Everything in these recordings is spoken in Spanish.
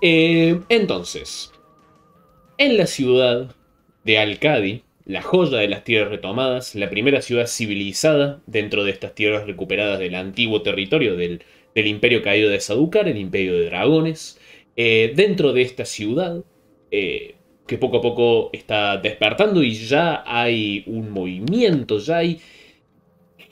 Eh, entonces, en la ciudad de Alcadi, la joya de las tierras retomadas, la primera ciudad civilizada dentro de estas tierras recuperadas del antiguo territorio del, imperio caído de Sadukar, el imperio de dragones, eh, dentro de esta ciudad, eh, que poco a poco está despertando y ya hay un movimiento, ya hay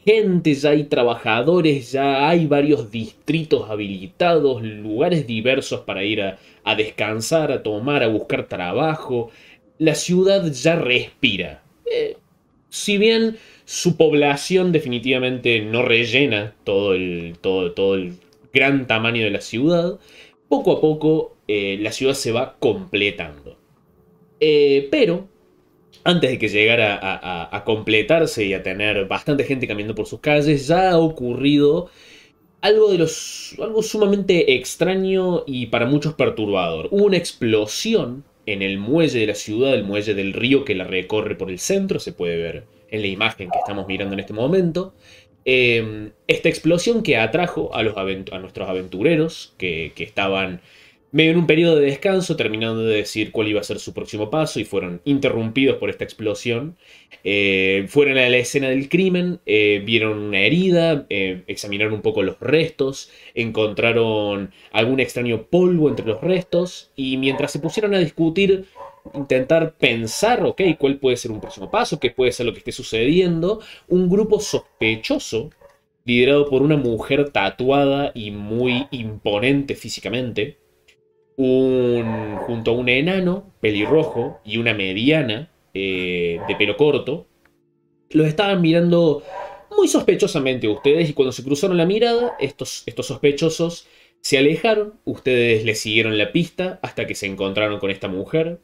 gente, ya hay trabajadores, ya hay varios distritos habilitados, lugares diversos para ir a, descansar, a tomar, a buscar trabajo. La ciudad ya respira. Eh, si bien su población definitivamente no rellena todo el, todo, el gran tamaño de la ciudad, poco a poco eh, la ciudad se va completando. Eh, pero antes de que llegara a, completarse y a tener bastante gente caminando por sus calles, ya ha ocurrido algo, de los, algo sumamente extraño y para muchos perturbador. Hubo una explosión en el muelle de la ciudad, el muelle del río que la recorre por el centro, se puede ver en la imagen que estamos mirando en este momento. Em, esta explosión que atrajo a, nuestros aventureros que estaban medio en un periodo de descanso, terminando de decir cuál iba a ser su próximo paso y fueron interrumpidos por esta explosión. Eh, fueron a la escena del crimen, eh, vieron una herida, eh, examinaron un poco los restos, encontraron algún extraño polvo entre los restos y mientras se pusieron a discutir, intentar pensar, ok, cuál puede ser un próximo paso, qué puede ser lo que esté sucediendo, un grupo sospechoso liderado por una mujer tatuada y muy imponente físicamente, un, junto a un enano pelirrojo y una mediana eh, de pelo corto, los estaban mirando muy sospechosamente ustedes y cuando se cruzaron la mirada, estos, estos sospechosos se alejaron, ustedes le siguieron la pista hasta que se encontraron con esta mujer,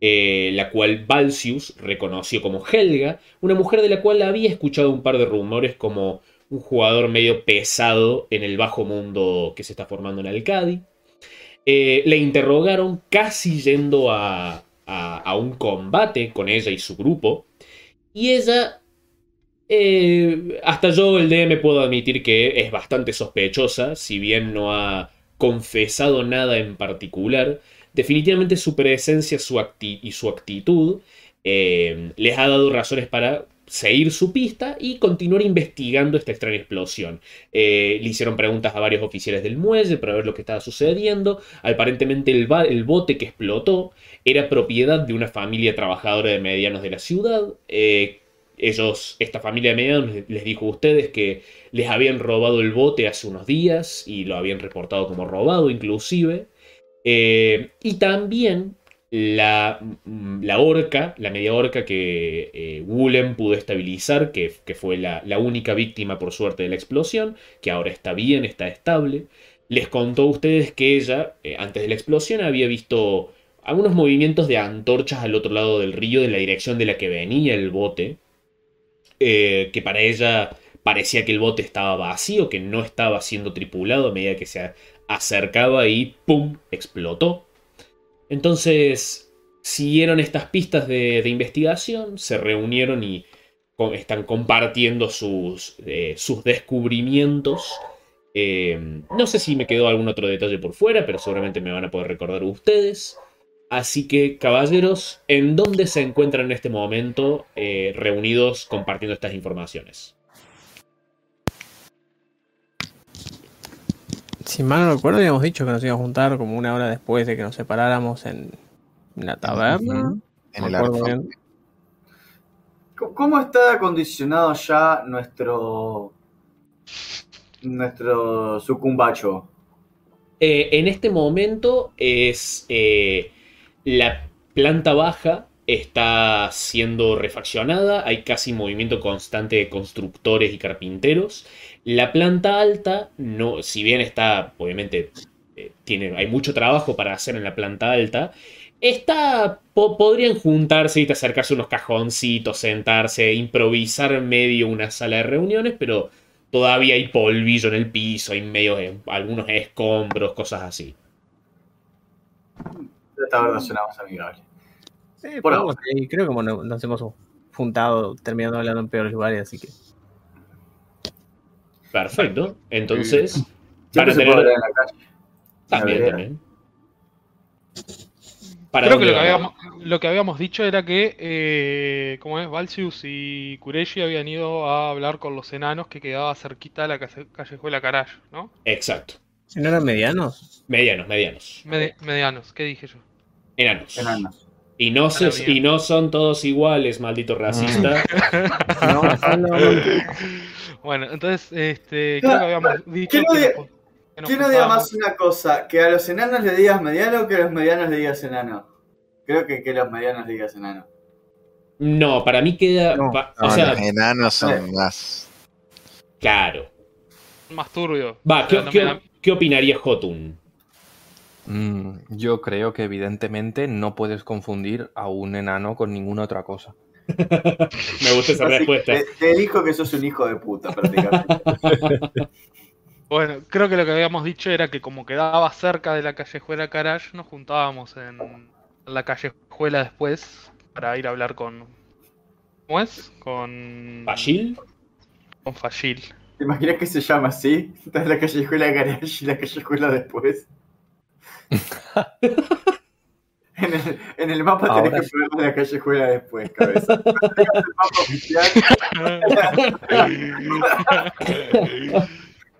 eh, la cual Balsius reconoció como Helga, una mujer de la cual había escuchado un par de rumores como un jugador medio pesado en el bajo mundo que se está formando en Alcadi. Eh, le interrogaron casi yendo a, un combate con ella y su grupo. Y ella, eh, hasta yo el DM puedo admitir que es bastante sospechosa, si bien no ha confesado nada en particular. Definitivamente su presencia su y su actitud eh, les ha dado razones para seguir su pista y continuar investigando esta extraña explosión. Eh, le hicieron preguntas a varios oficiales del muelle para ver lo que estaba sucediendo. Aparentemente el, bote que explotó era propiedad de una familia trabajadora de medianos de la ciudad. Eh, ellos, esta familia de medianos les dijo a ustedes que les habían robado el bote hace unos días y lo habían reportado como robado inclusive. Eh, y también la, la orca, la media orca que eh, pudo estabilizar, que, fue la, única víctima por suerte de la explosión, que ahora está bien, está estable, les contó a ustedes que ella, eh, antes de la explosión, había visto algunos movimientos de antorchas al otro lado del río, en la dirección de la que venía el bote, eh, que para ella parecía que el bote estaba vacío, que no estaba siendo tripulado a medida que se acercaba y ¡pum! explotó. Entonces, siguieron estas pistas de, investigación, se reunieron y están compartiendo sus, eh, descubrimientos. Eh, no sé si me quedó algún otro detalle por fuera, pero seguramente me van a poder recordar ustedes. Así que, caballeros, ¿en dónde se encuentran en este momento eh, reunidos compartiendo estas informaciones? Si mal no recuerdo, habíamos dicho que nos íbamos a juntar como una hora después de que nos separáramos en, la taberna. En el ¿Cómo está acondicionado ya nuestro nuestro sucumbacho? Eh, en este momento es eh, la planta baja está siendo refaccionada, hay casi movimiento constante de constructores y carpinteros. La planta alta, no, si bien está, obviamente, eh, tiene, hay mucho trabajo para hacer en la planta alta, está, podrían juntarse y acercarse unos cajoncitos, sentarse, improvisar en medio una sala de reuniones, pero todavía hay polvillo en el piso, hay medio de algunos escombros, cosas así. Esta verdad suena más amigable. Sí, Por ahora. creo que nos hemos juntado terminando hablando en peores lugares, así que. Perfecto. Entonces, para tener, También, también. ¿Para Creo que lo que, habíamos, lo que habíamos dicho era que, eh, ¿cómo es? Valsius y Kureshi habían ido a hablar con los enanos que quedaba cerquita de la calle- callejuela Carash, ¿no? Exacto. ¿No eran medianos? Medianos, medianos. Medi- medianos, ¿qué dije yo? Enanos. Enanos. Y no, se- y son todos iguales, maldito racista. No, solo- Bueno, entonces, este, creo que habíamos dicho ¿quién que odia- nos- que nos ¿Quién odia juntábamos- más una cosa? ¿Que a los enanos le digas mediano o que a los medianos le digas enano? Creo que que a los medianos le digas enano. No, para mí queda. No. pa- No, o sea, los enanos son más. claro. más turbio? Va, O ¿qué, sea, no qué- me da- qué opinaría Jotun? Mm, yo creo que evidentemente no puedes confundir a un enano con ninguna otra cosa. Me gusta esa Así, respuesta. Te, te dijo que sos un hijo de puta, prácticamente. Bueno, creo que lo que habíamos dicho era que como quedaba cerca de la callejuela Carash, nos juntábamos en la callejuela después para ir a hablar con... ¿Cómo es? Con... ¿Bashil? Con Fashil. ¿Te imaginas que se llama así? Está en la callejuela Garage y la callejuela después. en, el, en el mapa tenés Ahora que ponerle la callejuela después, cabeza. el mapa oficial.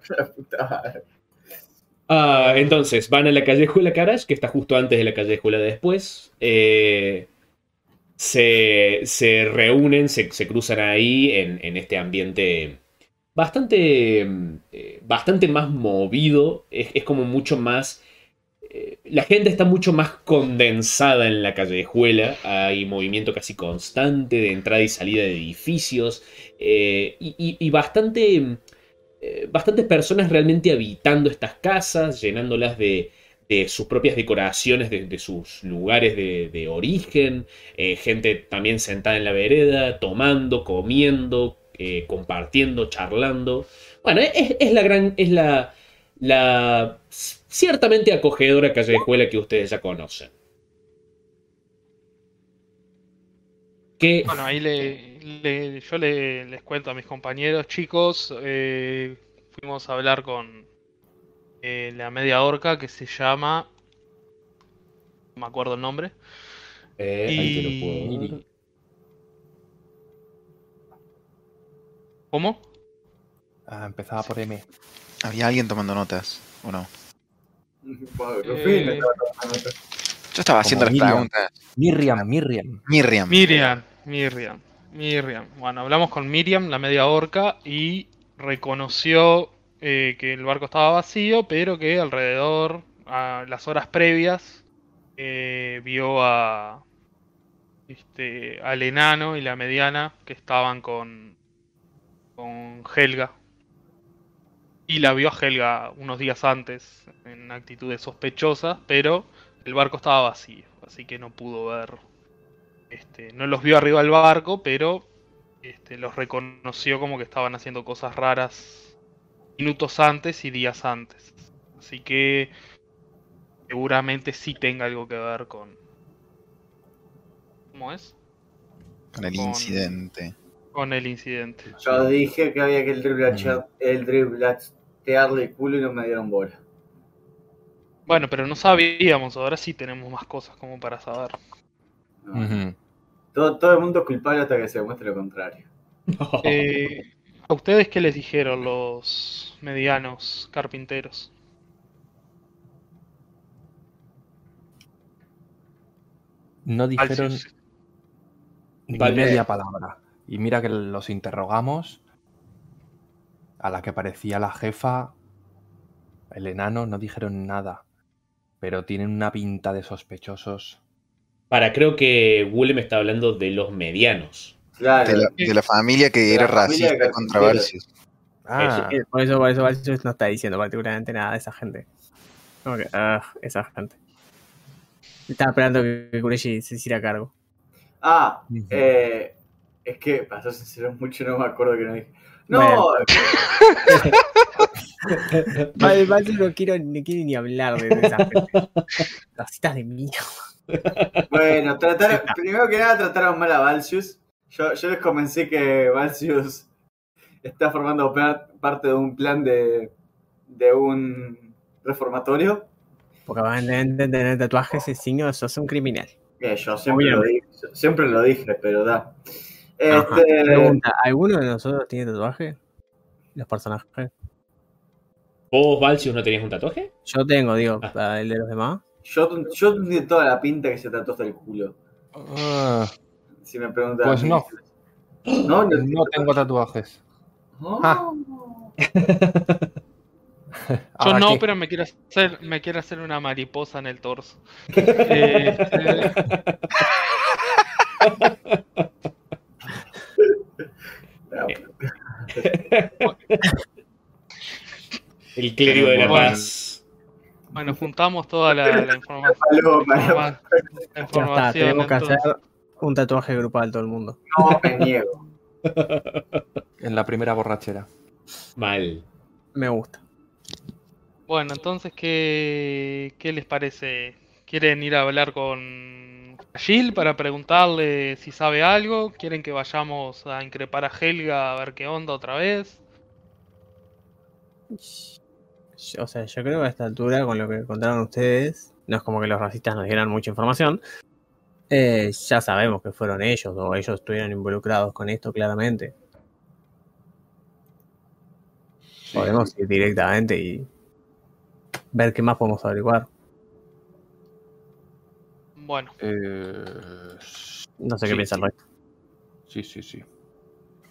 La puta madre. Ah, entonces, van a la callejuela Carash, que está justo antes de la callejuela después. Eh, se, se reúnen, se, se cruzan ahí en, en este ambiente bastante, eh, bastante más movido. Es, es como mucho más. Eh, la gente está mucho más condensada en la callejuela. Hay movimiento casi constante de entrada y salida de edificios. eh, y, bastante. eh, bastantes personas realmente habitando estas casas, llenándolas de, sus propias decoraciones, de, sus lugares de, origen, gente también sentada en la vereda, tomando, comiendo, compartiendo, charlando. Bueno, es, es la gran, es la, la ciertamente acogedora callejuela que ustedes ya conocen. Que Bueno, ahí le, le- yo le- les cuento a mis compañeros, chicos, eh, fuimos a hablar con eh, la media orca que se llama... No me acuerdo el nombre. eh, ahí te lo Y- puedo dar. ¿Cómo? Ah, empezaba por M. Había alguien tomando notas, ¿o no? Eh. Yo estaba haciendo las Miriam. preguntas. Miriam, Miriam. Miriam. Miriam, Miriam, Miriam. Bueno, hablamos con Miriam, la media orca, y reconoció eh, que el barco estaba vacío, pero que alrededor, a las horas previas, eh, vio a este, al enano y la mediana que estaban con, con Helga. Y la vio a Helga unos días antes, en actitudes sospechosas, pero el barco estaba vacío, así que no pudo ver este, no los vio arriba del barco, pero este, los reconoció como que estaban haciendo cosas raras minutos antes y días antes. Así que seguramente sí tenga algo que ver con... ¿Cómo es? Con el Con- incidente. Con el incidente. Yo dije que había que el el driblatearle el culo y no me dieron bola. Bueno, pero no sabíamos, ahora sí tenemos más cosas como para saber. No. Todo, todo el mundo es culpable hasta que se demuestre lo contrario. Eh, ¿A ustedes qué les dijeron los medianos carpinteros? No dijeron ni media palabra. Y mira que los interrogamos. A la que parecía la jefa, el enano, no dijeron nada. Pero tienen una pinta de sospechosos. Para, creo que Willem está hablando de los medianos. Claro. De la, de la familia que De era familia racista contra. Valsius. Ah, Por eso, por eso Valsius no está diciendo particularmente nada de esa gente. Como que, ah, esa gente. Estaba esperando que Kureshi se hiciera cargo. Ah, eh, es que, para ser sincero, mucho no me acuerdo que no dije. No, Bueno. Val- Valsius no quiero, no quiere ni hablar de, de esa gente. Las citas de mierda. bueno, trataron, primero que nada trataron mal a Valsius. Yo, yo les convencí que Valsius está formando par- parte de un plan de, de un reformatorio. Porque aparentemente tener tatuajes es signo de sos un criminal. Eh, yo siempre lo, dije, siempre lo dije, pero da. Este, Pregunta, ¿alguno de nosotros tiene tatuaje? Los personajes. ¿Vos, Valsius, no tenías un tatuaje? Yo tengo, digo, Ah. para el de los demás. yo, yo tenía toda la pinta que se trató hasta el culo. Ah, Si me preguntan. Pues no. No, no, no tengo tatuajes. Oh. Ah. Yo no, qué. pero me quiero hacer, me quiero hacer una mariposa en el torso. Este, No, El clérigo de la Bueno. paz. bueno, juntamos toda la, la informa- paloma, informa- la Ya está, información. tenemos que hacer un tatuaje grupal todo el mundo. no me niego. En la primera borrachera. Mal. Me gusta. Bueno, entonces, ¿qué, ¿qué les parece? ¿Quieren ir a hablar con Jill para preguntarle si sabe algo? ¿Quieren que vayamos a increpar a Helga a ver qué onda otra vez? O sea, yo creo que a esta altura, con lo que contaron ustedes, no es como que los racistas nos dieran mucha información. Eh, ya sabemos que fueron ellos o ellos estuvieron involucrados con esto claramente. Podemos ir directamente y ver qué más podemos averiguar. Bueno, Eh, No sé qué Sí, piensa el sí. resto. sí, sí, sí.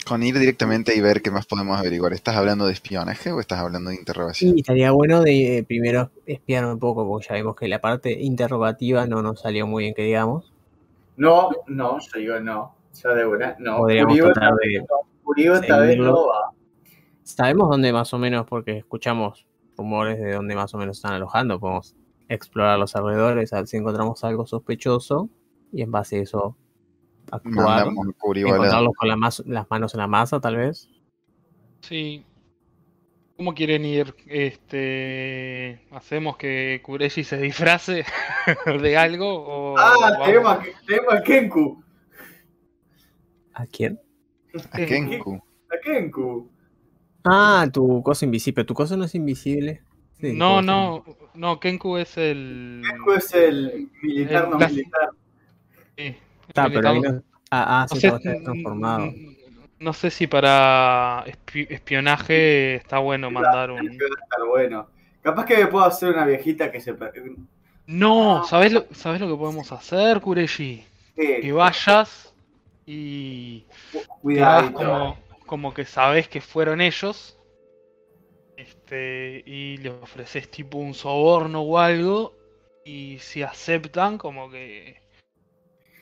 Con ir directamente y ver qué más podemos averiguar. ¿Estás hablando de espionaje o estás hablando de interrogación? Y estaría bueno de eh, primero espiar un poco, porque ya vimos que la parte interrogativa no nos salió muy bien, que digamos. No, no, yo digo no. Ya de una, no. Podríamos Uribe tratar de Uribe esta vez seguirlo. no va. Sabemos dónde más o menos, porque escuchamos rumores de dónde más o menos están alojando. Podemos explorar los alrededores, a ver si encontramos algo sospechoso y en base a eso actuar. Encontrarlos con la las manos en la masa, tal vez. sí. ¿Cómo quieren ir? Este, ¿Hacemos que Kureshi se disfrace de algo? O Ah, vamos? tenemos a, tenemos a Kenku. ¿A quién? A Kenku. A Kenku. Ah, tu cosa invisible. ¿Tu cosa no es invisible? Sí, No, no, no, Kenku es el... Kenku es el militar El no militar. sí, Está, pero ahí no- Ah, ah, No sí, sé, estaba está transformado. no sé si para espi- espionaje está bueno mandar un... Va a estar bueno. Capaz que me puedo hacer una viejita que se. No, ¿sabes lo, ¿sabes lo que podemos hacer, Kureshi? Que que vayas y Cuidadito. como, como que sabes que fueron ellos este, y le ofreces tipo un soborno o algo y si aceptan como que...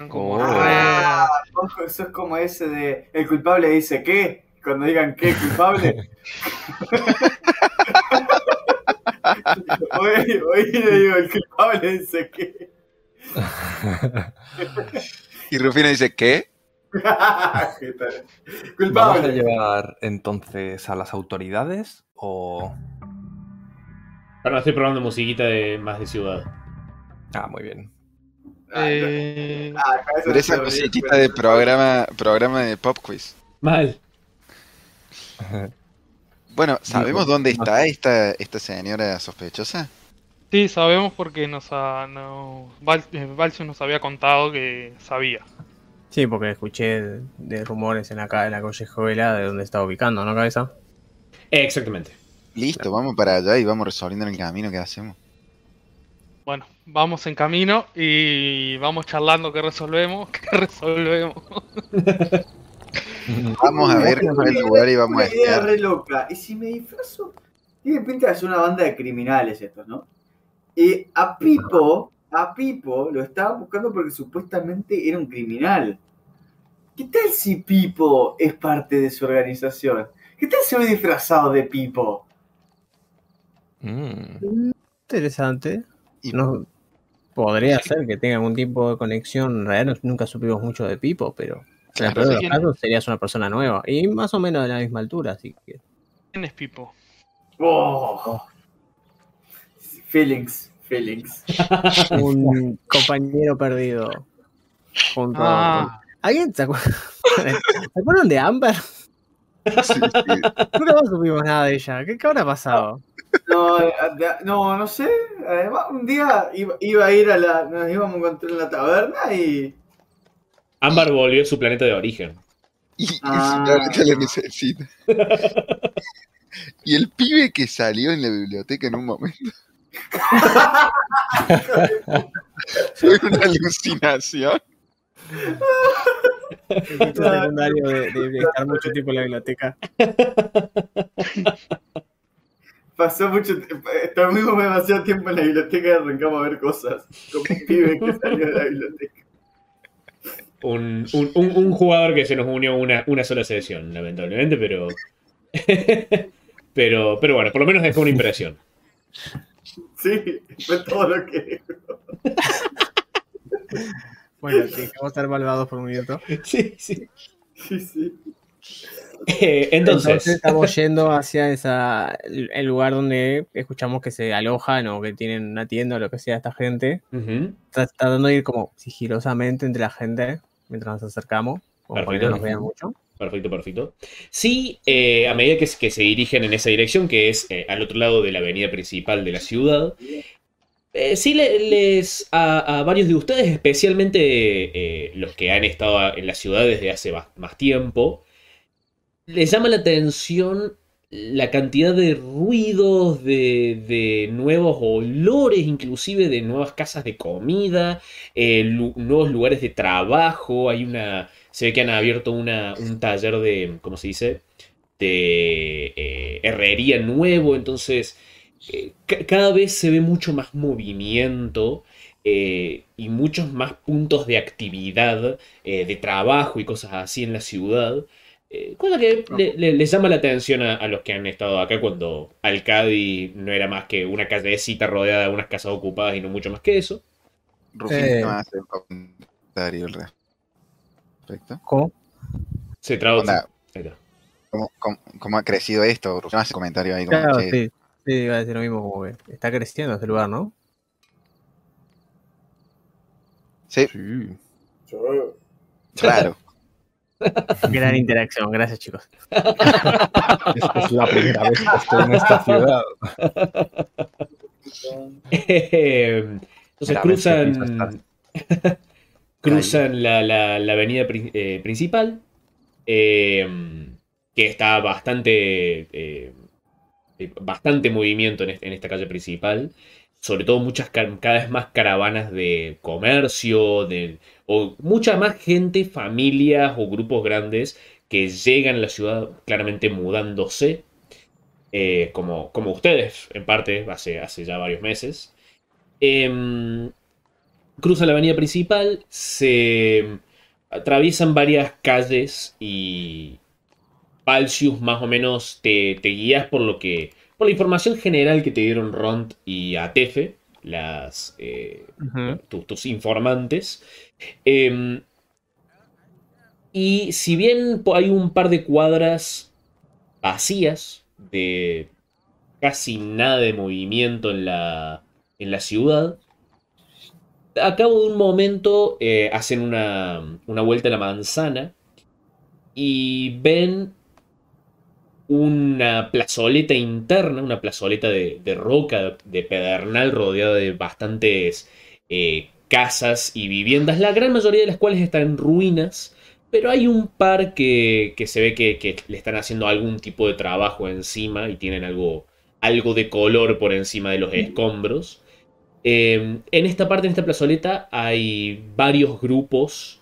Como Oh. Ah, ojo, eso es como ese de. El culpable dice qué. Cuando digan qué culpable. hoy, hoy le digo, el culpable dice qué. Y Rufino dice, ¿qué? ¿Qué tal? ¿Vamos a culpable. llevar entonces a las autoridades o...? Ahora estoy probando musiquita de más de ciudad. Ah, muy bien. Eh, Ah, cabeza Pero esa de cosita de programa, programa de pop quiz. Mal. Bueno, ¿sabemos dónde está esta, esta señora sospechosa? sí, sabemos porque nos ha, no, Val- eh, Valsius nos había contado que sabía. Sí, porque escuché de, rumores en la, en la callejuela de dónde estaba ubicando, ¿no, cabeza? Eh, exactamente. Listo, vamos para allá y vamos resolviendo en el camino que hacemos. Bueno, vamos en camino y vamos charlando qué resolvemos, qué resolvemos. Vamos a ver cuál es el lugar y vamos a idea re loca. ¿Y si me disfrazo? Tiene pinta de ser una banda de criminales estos, ¿no? Y a Pipo, a Pipo lo estaban buscando porque supuestamente era un criminal. ¿Qué tal si Pipo es parte de su organización? ¿Qué tal si voy disfrazado de Pipo? Mm. Interesante. Y- No, podría ser que tenga algún tipo de conexión real. Nunca supimos mucho de Pipo, pero en el peor de sí. los casos serías una persona nueva. Y más o menos de la misma altura, así que. ¿Quién es Pipo? Oh. Feelings, feelings. Un compañero perdido. Junto Ah, ¿Alguien se acuerda? ¿Se acuerdan de Amber? Sí, sí. Nunca más supimos nada de ella. ¿Qué, qué habrá pasado? No, eh, no, no sé. Además, un día iba, iba a ir a la. Nos íbamos a encontrar en la taberna y. Ámbar volvió a su planeta de origen. Y, y Ah. simplemente lo necesita. Y el pibe que salió en la biblioteca en un momento. Fue una alucinación. Efecto secundario de, de- de estar mucho tiempo en la biblioteca. Pasó mucho tiempo. Estuvimos demasiado tiempo en la biblioteca y arrancamos a ver cosas. Como un pibe que salió de la biblioteca. Un, un- un- un jugador que se nos unió una, una sola sesión, lamentablemente, pero. pero. Pero bueno, por lo menos dejó una impresión. Sí, fue todo lo que. Bueno, sí, vamos a estar malvados por un minuto. Sí, sí. Sí, sí. Eh, entonces, estamos yendo hacia esa, el lugar donde escuchamos que se alojan o que tienen una tienda o lo que sea esta gente. Tratando de ir como sigilosamente entre la gente mientras nos acercamos. Como para que Perfecto. no nos vean mucho. perfecto, perfecto. Sí, eh, a medida que, que se dirigen en esa dirección, que es eh, al otro lado de la avenida principal de la ciudad, eh, sí le- les a, varios de ustedes, especialmente eh, los que han estado en la ciudad desde hace más tiempo, les llama la atención la cantidad de ruidos, de, de nuevos olores, inclusive de nuevas casas de comida, eh, nuevos lugares de trabajo. Hay una. Se ve que han abierto una, un taller de. ¿Cómo se dice? De eh, herrería nuevo. Entonces. Eh, ca- cada vez se ve mucho más movimiento. eh, y muchos más puntos de actividad, eh, de trabajo y cosas así en la ciudad. Cosa que le- le- les llama la atención a, a los que han estado acá cuando Alcadi no era más que una callecita rodeada de unas casas ocupadas y no mucho más que eso. Rufín Eh. te va a hacer un comentario al respecto. ¿Cómo? Se traduce. ¿Cómo, cómo, cómo ha crecido esto? Rufín hace un comentario ahí como Claro, che, sí. Sí, iba a decir lo mismo como que está creciendo este lugar, ¿no? sí, Sí. claro. Gran interacción, gracias chicos. Es, es la primera vez que estoy en esta ciudad. Entonces cruzan. cruzan la, la- la avenida pri- eh, principal. eh, que está bastante. eh, bastante movimiento en, este- en esta calle principal. Sobre todo muchas ca- cada vez más caravanas de comercio, de, o mucha más gente, familias o grupos grandes que llegan a la ciudad claramente mudándose. eh, como, como ustedes, en parte, hace, ya varios meses. Em, cruzan la avenida principal, se atraviesan varias calles y Palcius más o menos te, te guías por lo que por la información general que te dieron Ront y Atefe, las eh, tus, tus informantes. Em, y si bien hay un par de cuadras vacías, de casi nada de movimiento en la, en la ciudad, a cabo de un momento eh, hacen una, una vuelta a la manzana y ven una plazoleta interna, una plazoleta de, de roca, de pedernal rodeada de bastantes eh, casas y viviendas, la gran mayoría de las cuales están en ruinas, pero hay un par que, que se ve que, que le están haciendo algún tipo de trabajo encima y tienen algo, algo de color por encima de los escombros. Eh, en esta parte, en esta plazoleta, hay varios grupos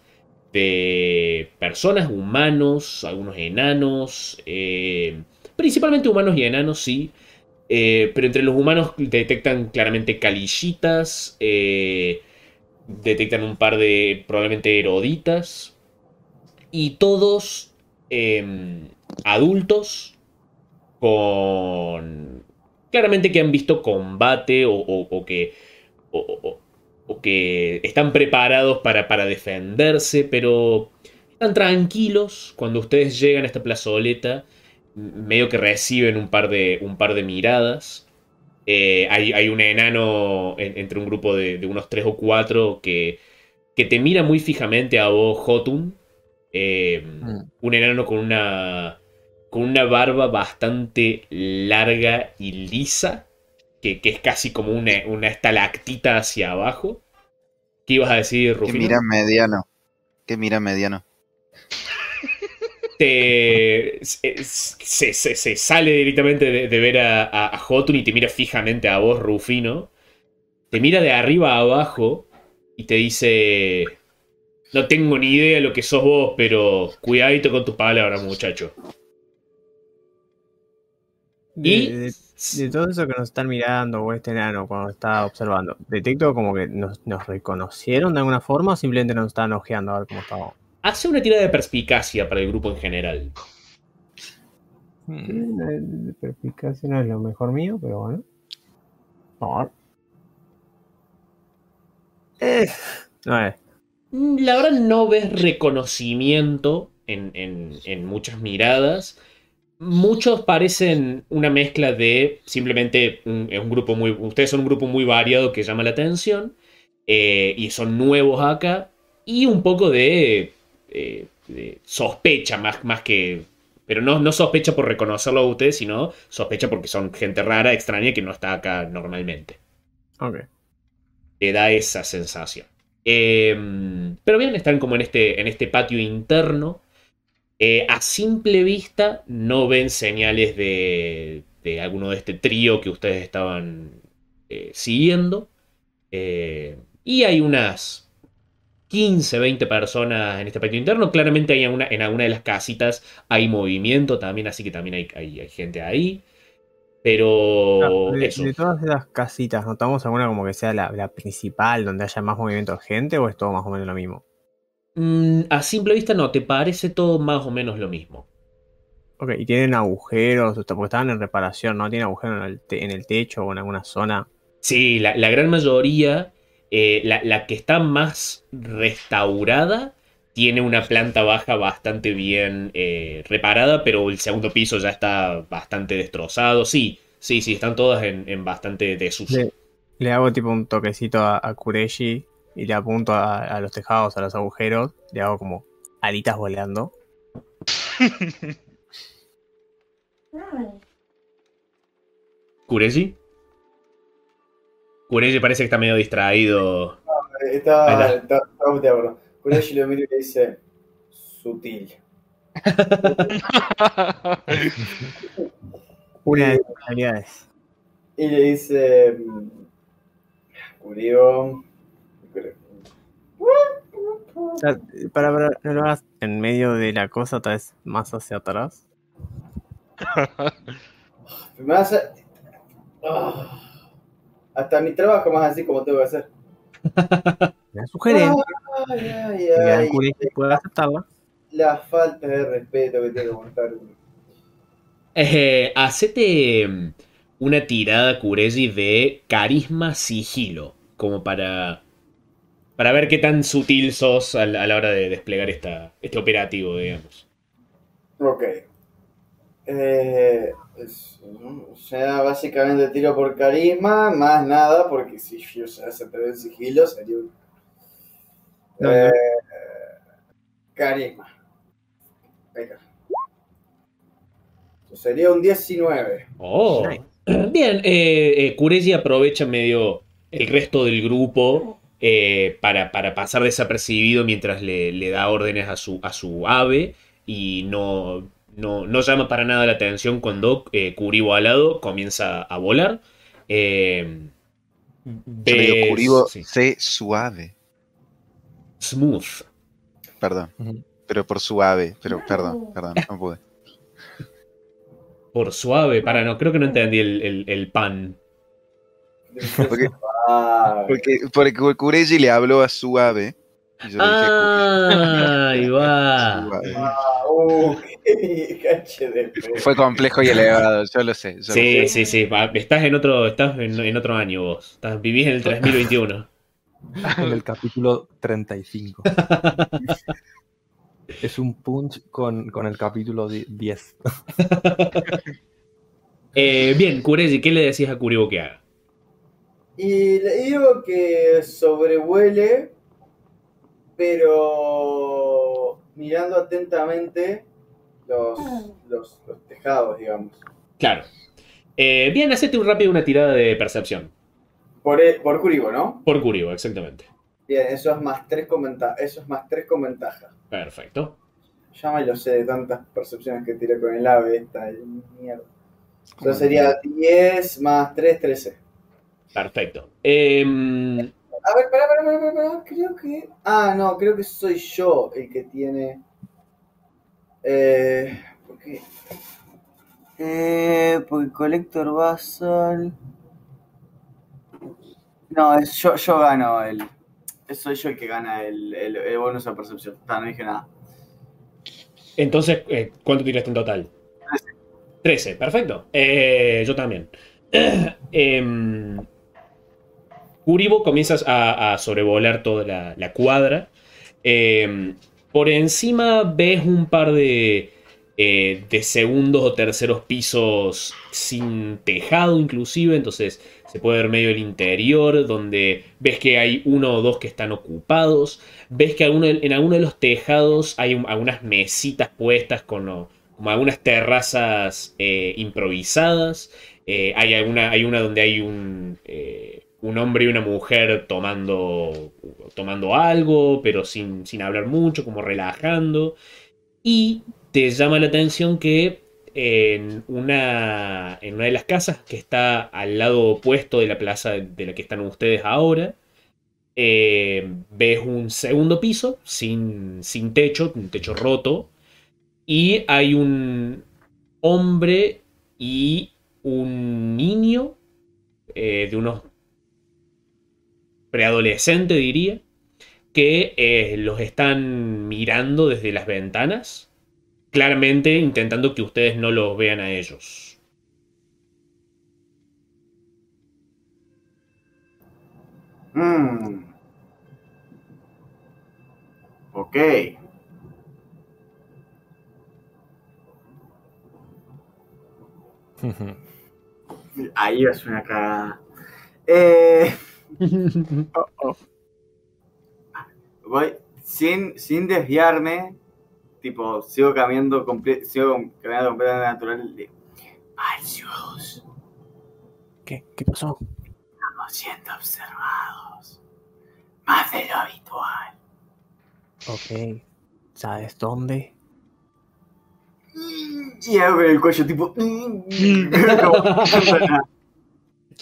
de personas, humanos, algunos enanos, eh, principalmente humanos y enanos, sí. Eh, pero entre los humanos detectan claramente calillitas, eh, detectan un par de probablemente eroditas, y todos em, adultos con... Claramente que han visto combate o, o- o que... o- o- que están preparados para, para defenderse, pero están tranquilos cuando ustedes llegan a esta plazoleta, medio que reciben un par de, un par de miradas. Eh, hay, hay un enano en- entre un grupo de, de unos tres o cuatro que, que te mira muy fijamente a vos, Jotun. Eh, Mm. Un enano con una, con una barba bastante larga y lisa, que, que es casi como una, una estalactita hacia abajo. ¿Qué ibas a decir, Que Rufino? mira mediano. Que mira mediano. te se, se- sale directamente de, de ver a, a, a Jotun y te mira fijamente a vos, Rufino. Te mira de arriba a abajo y te dice: No tengo ni idea de lo que sos vos, pero cuidadito con tus palabras, muchacho. Y- de todo eso que nos están mirando, o este enano cuando está observando, detecto como que nos, nos reconocieron de alguna forma o simplemente nos estaban ojeando a ver cómo estábamos. Hace una tirada de perspicacia para el grupo en general. Hmm. Eh, Perspicacia no es lo mejor mío, pero bueno. Vamos a ver. Eh, no es. Mm, La verdad no ves reconocimiento en, en- en muchas miradas. Muchos parecen una mezcla de simplemente un, grupo muy... Ustedes son un grupo muy variado que llama la atención. eh, y son nuevos acá. Y un poco de, eh, de sospecha más, más que... Pero no, no sospecha por reconocerlo a ustedes, sino sospecha porque son gente rara, extraña, que no está acá normalmente Ok. te da esa sensación. Eh, pero bien, están como en este, en este patio interno. Eh, a simple vista no ven señales de, de alguno de este trío que ustedes estaban eh, siguiendo. Eh, y hay unas 15, 20 personas en este patio interno. Claramente hay una, en alguna de las casitas hay movimiento también, así que también hay, hay- hay gente ahí. Pero Ah, de, eso. de todas esas casitas, ¿notamos alguna como que sea la, la principal donde haya más movimiento de gente o es todo más o menos lo mismo? Mm, a simple vista no, te parece todo más o menos lo mismo. Ok, y tienen agujeros, porque estaban en reparación, ¿no? Tienen agujeros en el, te- en el techo o en alguna zona. Sí, la, la gran mayoría, eh, la, la que está más restaurada, tiene una planta baja bastante bien eh, reparada, pero el segundo piso ya está bastante destrozado. Sí, sí, sí, están todas en, en bastante desuso. Le, le hago tipo un toquecito a, a Kureshi y le apunto a, a los tejados, a los agujeros, le hago como alitas volando. ¿Kureji? Kureji parece que está medio distraído. Ahí Está, está. está, está de acuerdo. Kureshi lo mira y le dice, sutil. Una de sus habilidades. Y le dice, mm, Kurio, O sea, para, para, no lo hagas en medio de la cosa, tal vez más hacia atrás. me vas a... Ah. Hasta mi trabajo más así como tengo que hacer. Una sugerencia Ay, aceptarla. Las faltas de respeto que tengo que mostrar. Eh, hacete mm, una tirada, Kureji, de carisma sigilo. Como para. Para ver qué tan sutil sos a la, a la hora de desplegar esta, este operativo, digamos. Ok. Eh, es- o sea, básicamente tiro por carisma, más nada, porque si yo se hace en sigilo sería un... No, Eh, no. Carisma. Venga. Sería un 19. Oh. Nice. Bien, eh, eh, Kureji aprovecha medio el resto del grupo eh, para, para pasar desapercibido mientras le, le da órdenes a su, a su ave y no, no, no llama para nada la atención cuando eh, Kuribo alado comienza a volar. Eh, Yo digo, ves- Kuribo, sí, sé suave. smooth. Perdón, pero por suave. Pero perdón, perdón, no pude. Por suave, para no, creo que no entendí el, el- el pan. Porque, Ah, porque, porque Kureji le habló a suave. Y yo le dije Ah, ahí va. pedo. Fue complejo y elevado, yo lo sé. yo lo Sí, sé. sí, sí. va, Estás en otro, estás en, en otro año vos. Estás, vivís en el 3021. En el capítulo 35. es un punch con, con el capítulo di- 10. Eh, bien, Kureji, ¿qué le decís a Kuribo que haga? Y le digo que sobrevuele, pero mirando atentamente los, los, los tejados, digamos. Claro. Eh, bien, hacete un rápido una tirada de percepción. Por, e- por Curibo, ¿no? Por Curibo, exactamente. Bien, eso es más 3 con ventaja. Eso es más 3 con ventaja. Perfecto. Ya me lo sé de tantas percepciones que tiré con el ave esta mierda. Eso sería 10 más 3, 13. Perfecto. Em, A ver, pará, pará, pará, pará, creo que... Ah, no, creo que soy yo el que tiene... Eh... ¿Por qué? Eh... Porque Collector Basal... No, es yo, yo gano el... Soy yo el que gana el, el, el bonus a percepción. Ah, no dije nada. entonces, eh, ¿cuánto tiraste en total? 13, perfecto. Eh, yo también. Em, Curibo comienzas a, sobrevolar toda la, cuadra. Em, por encima ves un par de, eh, de segundos o terceros pisos sin tejado inclusive, entonces se puede ver medio el interior, donde ves que hay uno o dos que están ocupados, ves que en alguno de los tejados hay un- algunas mesitas puestas con algunas terrazas eh, improvisadas, Eh, hay, alguna, hay una donde hay un, eh, un hombre y una mujer tomando, tomando algo, pero sin, sin hablar mucho, como relajando. Y te llama la atención que en una, en una de las casas que está al lado opuesto de la plaza de la que están ustedes ahora, eh, ves un segundo piso sin, sin techo, un techo roto, y hay un hombre y un niño eh, de unos preadolescente diría, que eh, los están mirando desde las ventanas, claramente intentando que ustedes no los vean a ellos. Mm. Ok. Ahí es una cagada. Eh, voy sin, sin desviarme. Tipo, sigo caminando, comple- sigo caminando completamente natural. de- ¿Qué? ¿Qué pasó? estamos siendo observados. Más de lo habitual. Ok. ¿Sabes dónde? Y hago el cuello tipo.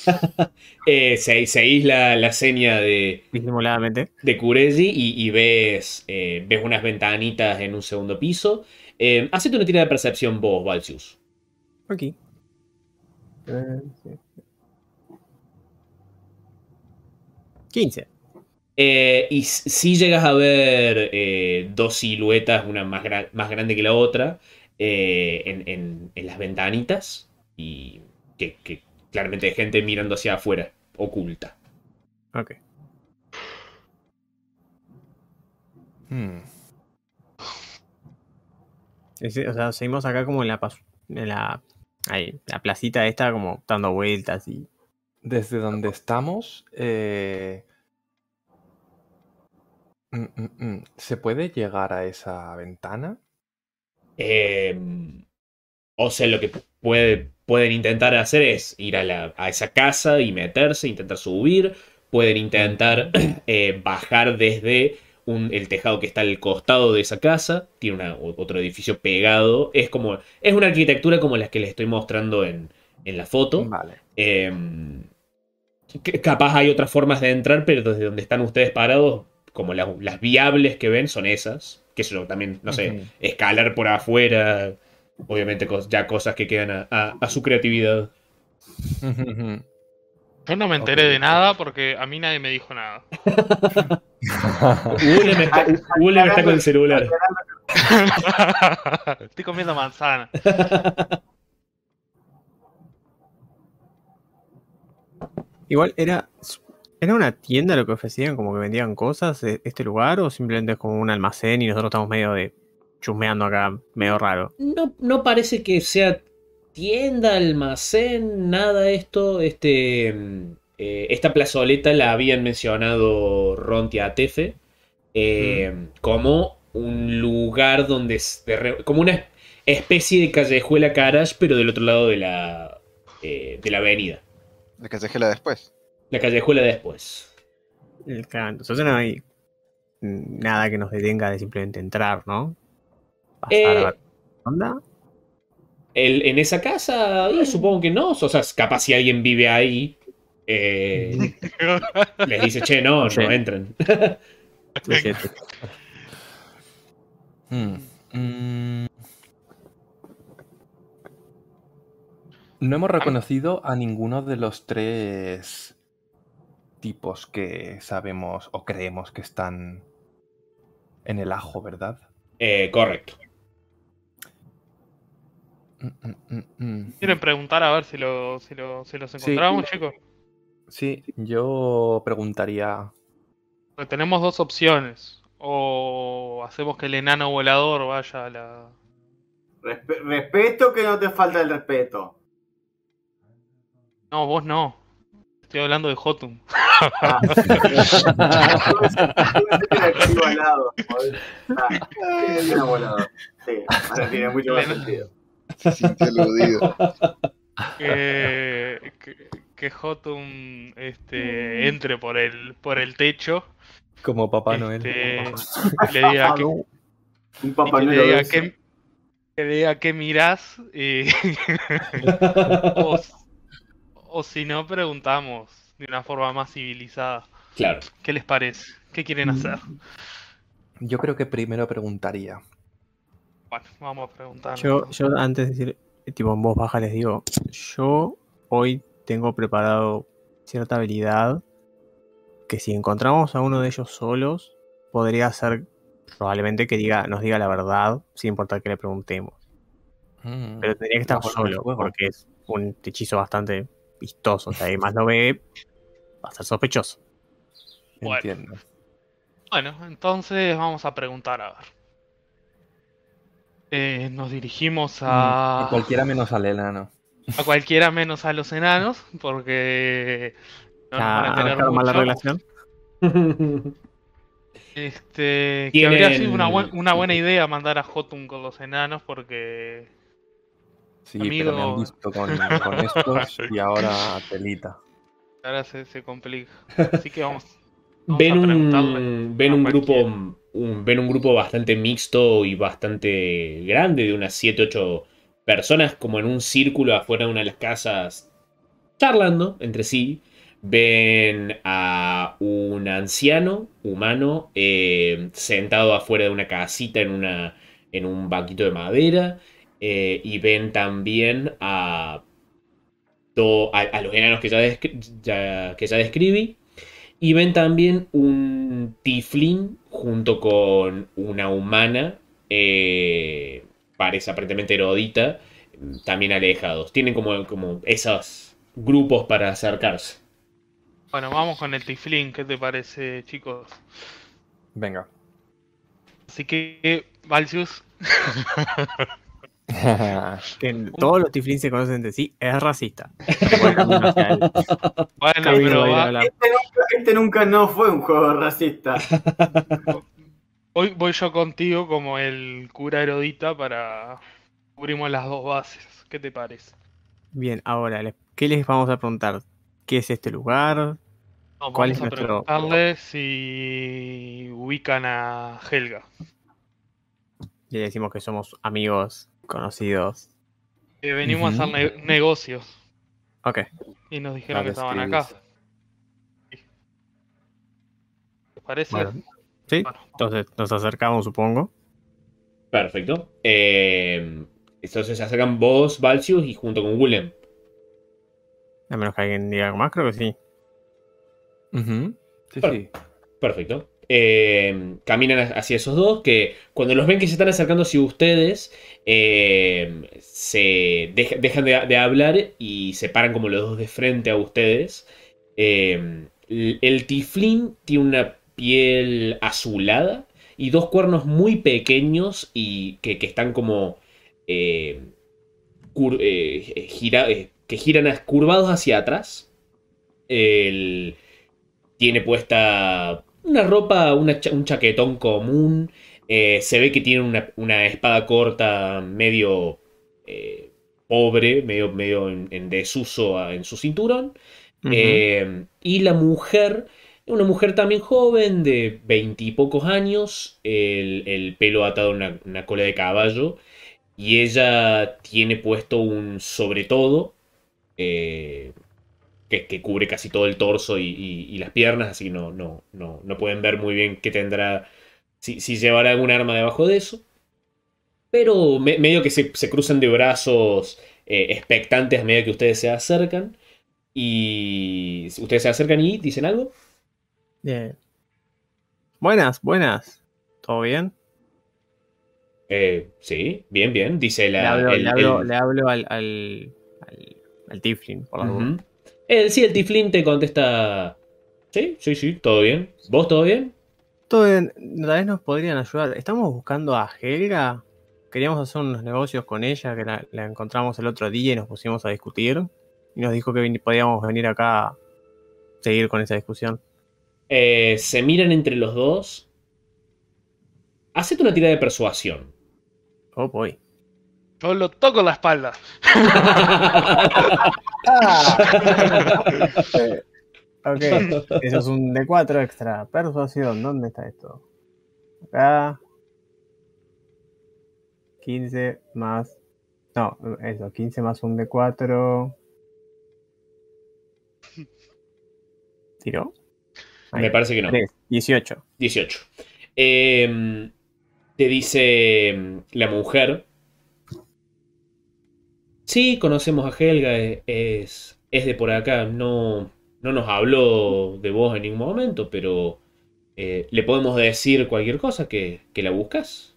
Eh, se- seguís la, la seña de, Disimuladamente. de Kurezi y, y ves, eh, ves unas ventanitas en un segundo piso. Eh, hacete una tira de percepción vos, Valsius. Ok. Eh, sí. 15. Eh, y si llegas a ver eh, dos siluetas, una más, gra- más grande que la otra, eh, en, en- en las ventanitas, y que, que claramente hay gente mirando hacia afuera, oculta. Ok. Hmm. Es O sea, seguimos acá como en la, en la, ahí, la placita esta, como dando vueltas y. Desde donde estamos, eh, mm, mm, mm, ¿se puede llegar a esa ventana? Eh, o sea, lo que puede- pueden intentar hacer es ir a, la- a esa casa y meterse, intentar subir. Pueden intentar eh, bajar desde un- el tejado que está al costado de esa casa. Tiene una- otro edificio pegado. Es como. Es una arquitectura como las que les estoy mostrando en, en la foto. Vale. Eh, que capaz hay otras formas de entrar, pero desde donde están ustedes parados, como las, las viables que ven son esas. Que eso también, no sé, escalar por afuera. Obviamente ya cosas que quedan a, a- a su creatividad. Yo no me enteré de nada porque a mí nadie me dijo nada. Está, Willem está con el celular. Estoy comiendo manzana. Igual era. ¿Era una tienda lo que ofrecían? Como que vendían cosas de este lugar, o simplemente es como un almacén y nosotros estamos medio de chusmeando acá, medio raro. No, no parece que sea tienda, almacén, nada esto. Este, mm, eh, esta plazoleta la habían mencionado Ronti Atefe eh, como un lugar donde... s- de re- como una, especie de callejuela Caraj, pero del otro lado de la, eh, de la avenida. La callejera después. La callejuela después. El ca- Entonces no hay nada que nos detenga de simplemente entrar, ¿no? Pasar Eh, a ver qué onda. El- en esa casa, eh, supongo que no. O sea, capaz si alguien vive ahí, eh, les dice, che, no, Sí. no entren. Sí. Hmm, mm. No hemos reconocido a ninguno de los tres tipos que sabemos o creemos que están en el ajo, ¿verdad? Eh, correcto. Mm, mm, mm. ¿Quieren preguntar a ver si, lo, si, lo- si los encontramos, chicos? Sí, yo preguntaría. Porque tenemos dos opciones. O hacemos que el enano volador vaya a la. Respe- respeto que no te falta el respeto. No, vos no. Estoy hablando de Hotum. Ah. Ah, sí. Sí, tiene mucho más sentido. Se sintió aludido. Que, que, que Hotum este, entre por el, por el techo. Como Papá este, le diga que, Un papá que le Noel diga que, que le diga que mirás. y- o, o si no, preguntamos de una forma más civilizada. claro. ¿Qué les parece? ¿Qué quieren hacer? Yo creo que primero preguntaría. Bueno, vamos a preguntar. Yo, yo antes de decir, tipo en voz baja les digo, yo hoy tengo preparado cierta habilidad que si encontramos a uno de ellos solos, podría ser probablemente que diga, nos diga la verdad, sin importar que le preguntemos. Mm, Pero tendría que estar solo, porque es un hechizo bastante vistoso. O sea, además lo ve, va a ser sospechoso. Bueno. Entiendo. Bueno, entonces vamos a preguntar a ver. Eh, nos dirigimos a, A cualquiera menos al enano. a cualquiera menos a los enanos, porque no nos van Ya a tener mal la mucho. relación. Este, que habría sido una, buen- una buena idea mandar a Jotun con los enanos, porque Sí, pero me han Amigo. visto con, con estos y ahora telita. ahora se, se complica. Así que vamos. vamos ven a preguntarle un, ven a un cualquiera. grupo un- ven un grupo bastante mixto y bastante grande de unas 7 8 personas como en un círculo afuera de una de las casas charlando entre sí. Ven a un anciano humano eh, sentado afuera de una casita en una en un banquito de madera eh, y ven también a, a, los enanos que ya, ya- que ya describí y ven también un tiflin junto con una humana, eh, parece aparentemente erudita, también alejados. Tienen como, como esos grupos para acercarse. Bueno, vamos con el Tiflin, ¿qué te parece, chicos? Venga. Así que, Valsius, Que todos los tiflins se conocen entre sí, es racista. Bueno, pero va. Este nunca, este nunca no fue un juego racista. hoy voy yo contigo como el cura erudita para cubrimos las dos bases. ¿Qué te parece? Bien, ahora, ¿qué les vamos a preguntar? ¿Qué es este lugar? No, ¿Cuál vamos es a nuestro- preguntarle si ubican a Helga. Le decimos que somos amigos, conocidos. Que venimos Ujú. a hacer ne- negocios Ok, y nos dijeron que estaban acá. ¿Te parece? bueno. Sí, Bueno, entonces nos acercamos, supongo. Perfecto. Eh, entonces se acercan vos, Valsius, y junto con Willem. A menos que alguien diga algo más, creo que sí. Sí, sí. Perfecto. Eh, caminan hacia esos dos que cuando los ven que se están acercando hacia ustedes, eh, se deja- dejan de, hablar y se paran como los dos de frente a ustedes. Eh, el, tiflín tiene una piel azulada y dos cuernos muy pequeños y que, están como que giran curvados hacia atrás. El, tiene puesta una ropa, una cha- un chaquetón común, Eh, se ve que tiene una, una espada corta medio eh, pobre, medio, medio en, en desuso en su cinturón. Eh, y la mujer, una mujer también joven, de veintipocos años, el, el pelo atado a una, una cola de caballo, y ella tiene puesto un sobre todo eh, que, que cubre casi todo el torso y, y- y las piernas, así que no, no, no, no pueden ver muy bien qué tendrá, si, si llevará algún arma debajo de eso. Pero me- medio que se, se cruzan de brazos eh, expectantes a medida que ustedes se acercan. Y ustedes se acercan y dicen algo. Bien. Buenas, buenas. ¿Todo bien? Eh, sí, bien, bien. Dice la. le hablo, el- le hablo, el- le hablo al, al, al, al Tiflin, por la. Ujú. El- sí, el Tiflin te contesta. Sí, sí, sí, todo bien. ¿Vos todo bien? Todo bien, tal vez nos podrían ayudar. Estamos buscando a Helga. Queríamos hacer unos negocios con ella, que la, la encontramos el otro día y nos pusimos a discutir. Y nos dijo que podíamos venir acá a seguir con esa discusión. Eh, se miran entre los dos. Hacete una tira de persuasión. Oh, boy. Yo lo toco en la espalda. Ok, eso es un D4 extra. Persuasión, ¿dónde está esto? Acá. 15 más. No, eso, 15 más un D4. ¿Tiró? Ahí, Me parece que no. tres, 18. 18. Eh, te dice mm, la mujer. Sí, conocemos a Helga, es, es de por acá. No, no nos habló de vos en ningún momento, pero eh, le podemos decir cualquier cosa que, que la buscas.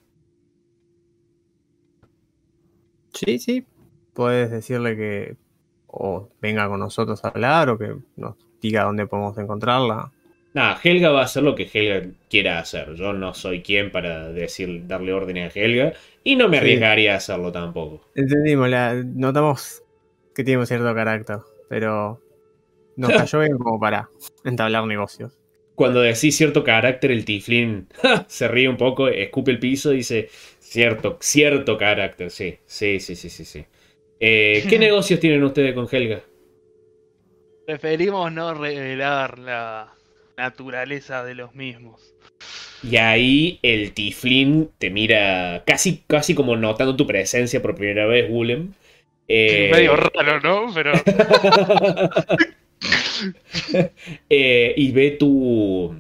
Sí, sí. Puedes decirle que o venga con nosotros a hablar o que nos diga dónde podemos encontrarla. Nada, Helga va a hacer lo que Helga quiera hacer. Yo no soy quien para decir, darle órdenes a Helga y no me Sí. arriesgaría a hacerlo tampoco. Entendimos, la, notamos que tiene un cierto carácter, pero nos cayó bien como para entablar negocios. Cuando decís cierto carácter, el tiflín se ríe un poco, escupe el piso y dice, cierto, cierto carácter, sí, sí, sí, sí, sí. sí. Eh, ¿Qué negocios tienen ustedes con Helga? Preferimos no revelar la naturaleza de los mismos. Y ahí el tiflín te mira casi, casi como notando tu presencia por primera vez, Willem. Eh, Medio raro, ¿no? Pero eh, y ve tu...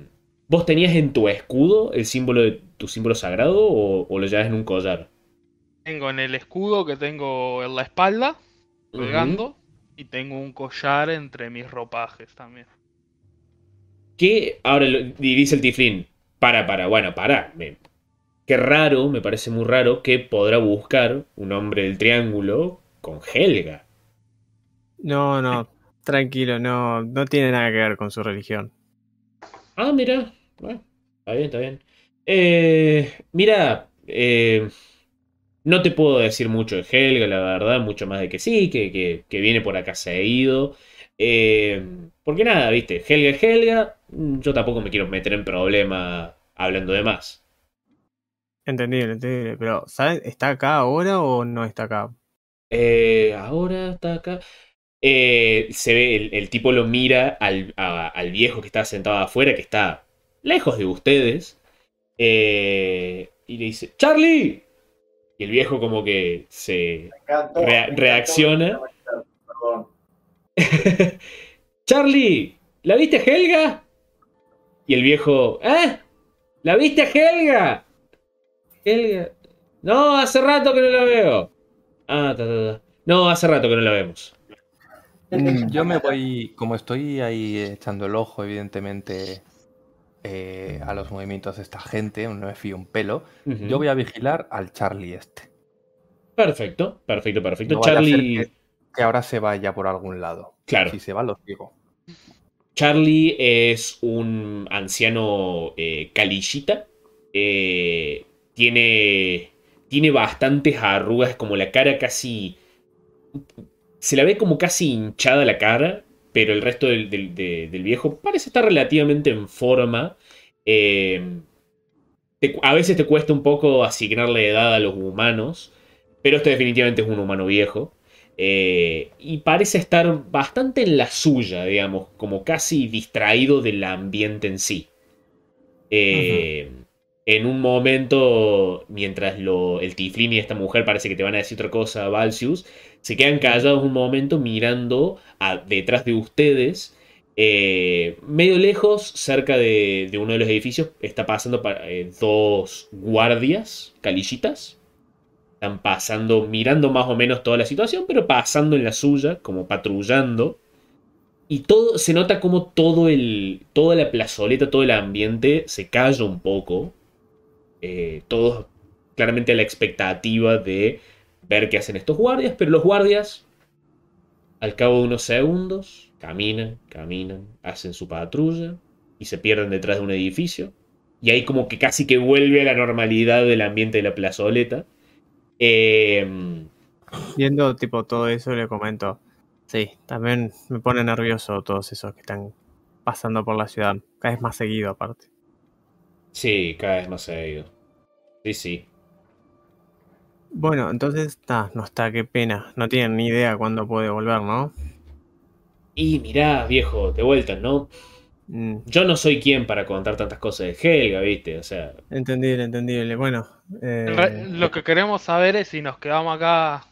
¿Vos tenías en tu escudo el símbolo de tu símbolo sagrado o, o lo llevas en un collar? tengo en el escudo que tengo en la espalda, colgando, y tengo un collar entre mis ropajes también. Que ahora dice el tiflín, para, para, bueno, para. me- qué raro, me parece muy raro que podrá buscar un hombre del triángulo con Helga. No, no, tranquilo, no, no tiene nada que ver con su religión. Ah, mira, bueno, está bien, está bien. Eh, mira, eh, no te puedo decir mucho de Helga, la verdad, mucho más de que sí, que, que, que viene por acá seguido. Eh, porque nada, viste, Helga es Helga, mm, yo tampoco me quiero meter en problema hablando de más. Entendible, entendible, pero ¿sabes? ¿Está acá ahora o no está acá? Eh, ahora está acá. Eh, se ve, el, el tipo lo mira al, a- al viejo que está sentado afuera, que está lejos de ustedes. eh, y le dice, ¡Charlie! Y el viejo como que se... Encantó, Rea- encantó. reacciona. Perdón. ¡Charlie! ¿La viste Helga? Y el viejo, ¿eh? ¿La viste Helga? Helga. No, hace rato que no la veo. Ah, ta, ta, ta. No, hace rato que no la vemos. Mm, Yo me voy, como estoy ahí echando el ojo, evidentemente, eh, a los movimientos de esta gente, no me fío un pelo, yo voy a vigilar al Charlie este. Perfecto, perfecto, perfecto. No Charlie, que, que ahora se vaya por algún lado. Claro, Si se va, lo sigo. Charlie es un anciano eh, calillita. Eh, tiene, tiene bastantes arrugas, como la cara casi... Se la ve como casi hinchada la cara, pero el resto del, del- de- del viejo parece estar relativamente en forma. Eh, te- a veces te cuesta un poco asignarle edad a los humanos, pero este definitivamente es un humano viejo. Eh, y parece estar bastante en la suya, digamos, como casi distraído del ambiente en sí. Eh, En un momento, mientras lo, el Tiflin y esta mujer parece que te van a decir otra cosa, Valsius, se quedan callados un momento mirando a- detrás de ustedes. eh, medio lejos, cerca de, uno de los edificios, está pasando pa- dos guardias calillitas. Están pasando, mirando más o menos toda la situación, pero pasando en la suya, como patrullando. Y todo, se nota como todo el, toda la plazoleta, todo el ambiente se calla un poco. Eh, todos claramente a la expectativa de ver qué hacen estos guardias, pero los guardias, al cabo de unos segundos, caminan, caminan, hacen su patrulla y se pierden detrás de un edificio. Y ahí como que casi que vuelve a la normalidad del ambiente de la plazoleta. Eh, Viendo tipo todo eso le comento, sí, también me pone nervioso todos esos que están pasando por la ciudad, cada vez más seguido aparte. sí, cada vez más seguido. Sí, sí. Bueno, entonces, ta, no está, qué pena. No tienen ni idea cuándo puede volver, ¿no? Y mirá, viejo, de vuelta, ¿no? Mm, Yo no soy quien para contar tantas cosas de Helga, ¿viste? O sea, entendible, entendible. Bueno, eh, Lo que queremos saber es si nos quedamos acá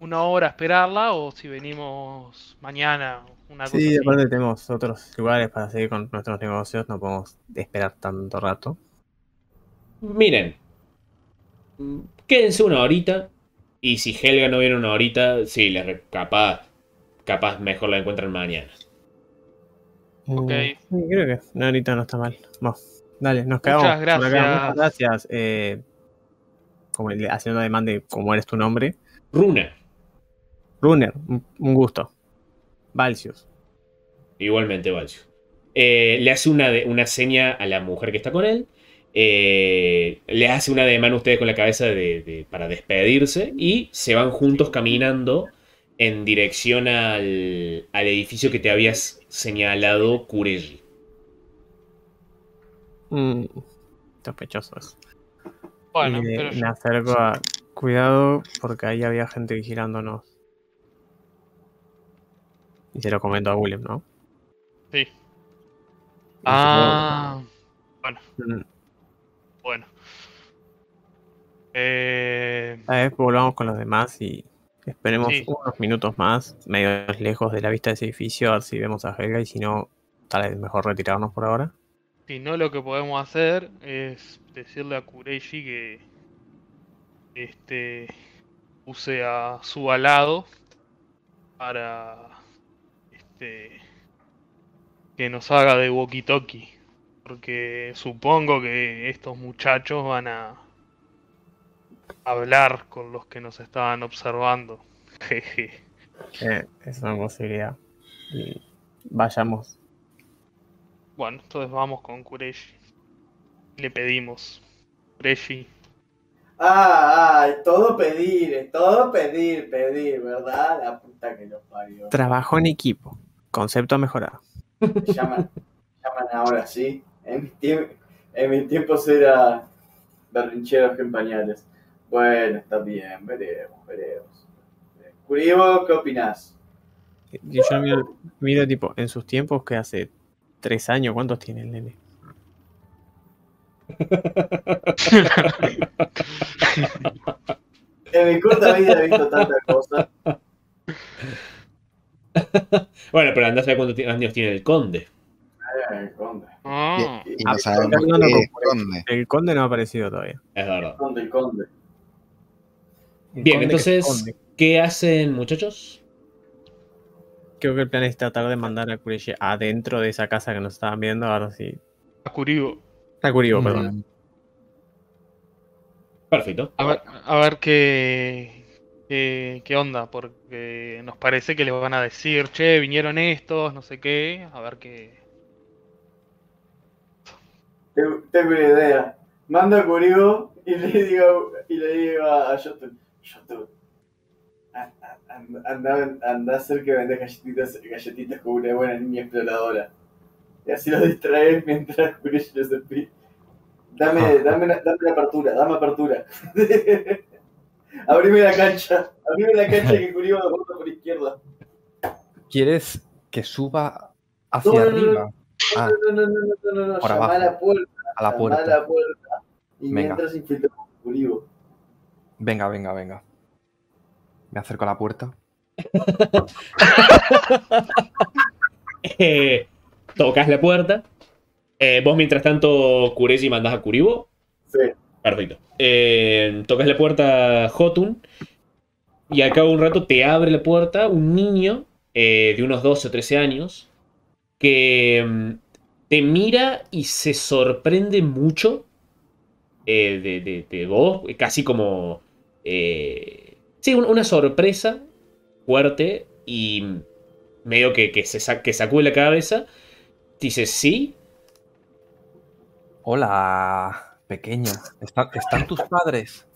una hora a esperarla o si venimos mañana. Una cosa sí, así. aparte tenemos otros lugares para seguir con nuestros negocios, no podemos esperar tanto rato. miren. Quédense una horita. Y si Helga no viene una horita, sí, les re- capaz, capaz mejor la encuentran mañana. Ok. Mm, sí, creo que no, ahorita no está mal. Vamos, dale, nos quedamos. Muchas por acá. gracias. Muchas gracias. Eh, como el- haciendo demanda de cómo eres tu nombre. Runa, Runner, un, gusto. Valsius. igualmente, Valsio. Eh, le hace una, de- una seña a la mujer que está con él. eh, le hace una de mano a ustedes con la cabeza de- de- para despedirse. Y se van juntos caminando en dirección al, al edificio que te habías señalado, Kureji. Mm, sospechoso eso. Bueno, Y, pero me acerco a. Cuidado, porque ahí había gente vigilándonos. Y se lo comento a William, ¿no? sí. Y Ah, supongo- Mm, bueno. Eh, A ver, volvamos con los demás y esperemos Sí. unos minutos más, medio lejos de la vista de ese edificio, a ver si vemos a Helga y si no, tal vez mejor retirarnos por ahora. Si no, lo que podemos hacer es decirle a Kureishi que este use a su alado para este que nos haga de walkie-talkie. Porque supongo que estos muchachos van a hablar con los que nos estaban observando. Jeje. Eh, es una posibilidad. Y vayamos. Bueno, entonces vamos con Kureishi. Le pedimos. Kureishi, Ah, ah, todo pedir, todo pedir, pedir, ¿verdad? La puta que los parió. Trabajo en equipo. Concepto mejorado. Me llaman, llaman ahora, ¿sí? En mis, tiemp- en mis tiempos era berrincheros que en pañales. Bueno, está bien, veremos, veremos. Curibo, ¿qué opinás? Yo miro, miro, tipo, en sus tiempos que hace tres años, ¿cuántos tiene el nene? En mi corta vida he visto tantas cosas. Bueno, pero andás a ver cuántos años tiene el conde. Ah, Y, y no sabemos. El conde no ha aparecido todavía. Es verdad. conde, el conde. El Bien, conde es entonces, conde. ¿qué hacen, muchachos? Creo que el plan es tratar de mandar a Kureishi adentro de esa casa que nos estaban viendo. Ahora sí. a Kuribo. A Kuribo, Mm, perdón. Perfecto. A ver, a ver qué, qué, qué onda, porque nos parece que les van a decir, che, vinieron estos, no sé qué, a ver qué... Tengo una idea. Mando a Curibo y le digo, y le digo a Jotun, Jotun, anda, anda, a hacer que vendas galletitas, galletitas con una buena niña exploradora. Y así los distraes mientras Kurishi los, espi- Dame, dame, una- dame la apertura, dame apertura. Abrime la cancha, abrime la cancha que Curibo lo bota por izquierda. ¿Quieres que suba hacia No, no, no, arriba? Ah, No, no, no, no, no, no, no, Por llama a la puerta, a la llamá a puerta. la puerta. Y Venga. mientras infiltramos a Curibo. Venga, venga, venga. Me acerco a la puerta. Eh, tocas la puerta. Eh, vos, mientras tanto, Kuresi mandás a Kuribo. Sí. Perfecto. Eh, tocas la puerta Jotun. Y al cabo de un rato te abre la puerta un niño eh, de unos 12 o 13 años. Que mm, te mira y se sorprende mucho eh, de, de- de vos. Casi como. eh, sí, un- una sorpresa fuerte. Y medio que, que se sa- que sacude la cabeza. Dice, sí. Hola, pequeño. ¿Están, están tus padres?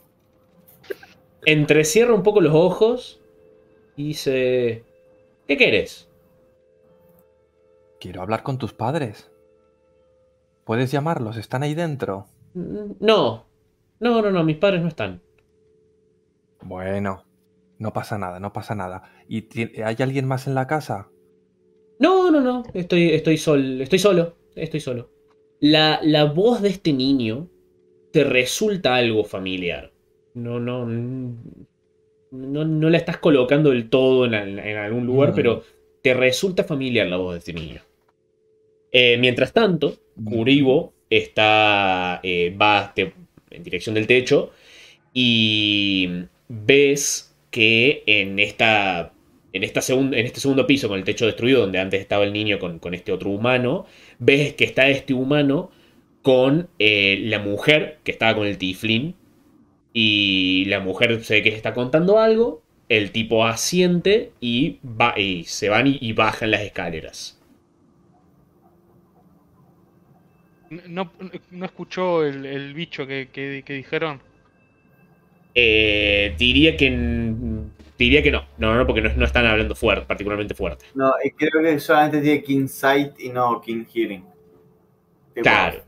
Entrecierra un poco los ojos. Y dice, ¿qué querés? Quiero hablar con tus padres. ¿Puedes llamarlos? ¿Están ahí dentro? No, no, no, no, mis padres no están. Bueno, no pasa nada, no pasa nada. ¿Y hay alguien más en la casa? No, no, no, estoy, estoy, sol, estoy solo, estoy solo. La, la voz de este niño te resulta algo familiar. No, no, no, no la estás colocando del todo en, al- en algún lugar, Mm. pero te resulta familiar la voz de este niño. Eh, mientras tanto, Kuribo está, eh, va en dirección del techo y ves que en, esta, en, esta segun- en este segundo piso con el techo destruido, donde antes estaba el niño con, con este otro humano, ves que está este humano con eh, la mujer que estaba con el tiflín y la mujer se ve que está contando algo, el tipo asiente y, va, y se van y- y bajan las escaleras. No, no escuchó el, el bicho que, que- que dijeron. Eh, diría que diría que no. No, no, porque no, no están hablando fuerte, particularmente fuerte. No, y creo que solamente tiene King Sight y no King Hearing. Claro.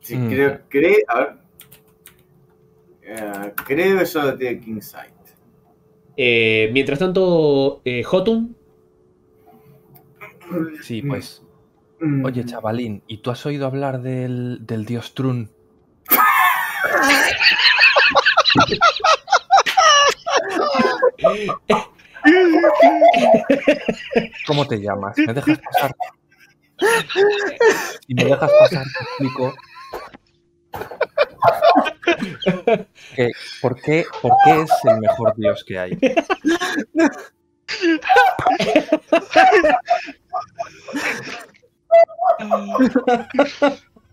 Sí, Mm. creo, creo, a ver. Eh, creo que solo tiene King Sight. Eh, mientras tanto, eh, Jotun, Sí, pues. Mm. Oye, chavalín, ¿y tú has oído hablar del, del dios Trun? ¿Cómo te llamas? ¿Me dejas pasar? Si me dejas pasar, te explico. ¿por, qué, ¿Por qué es el mejor dios que hay?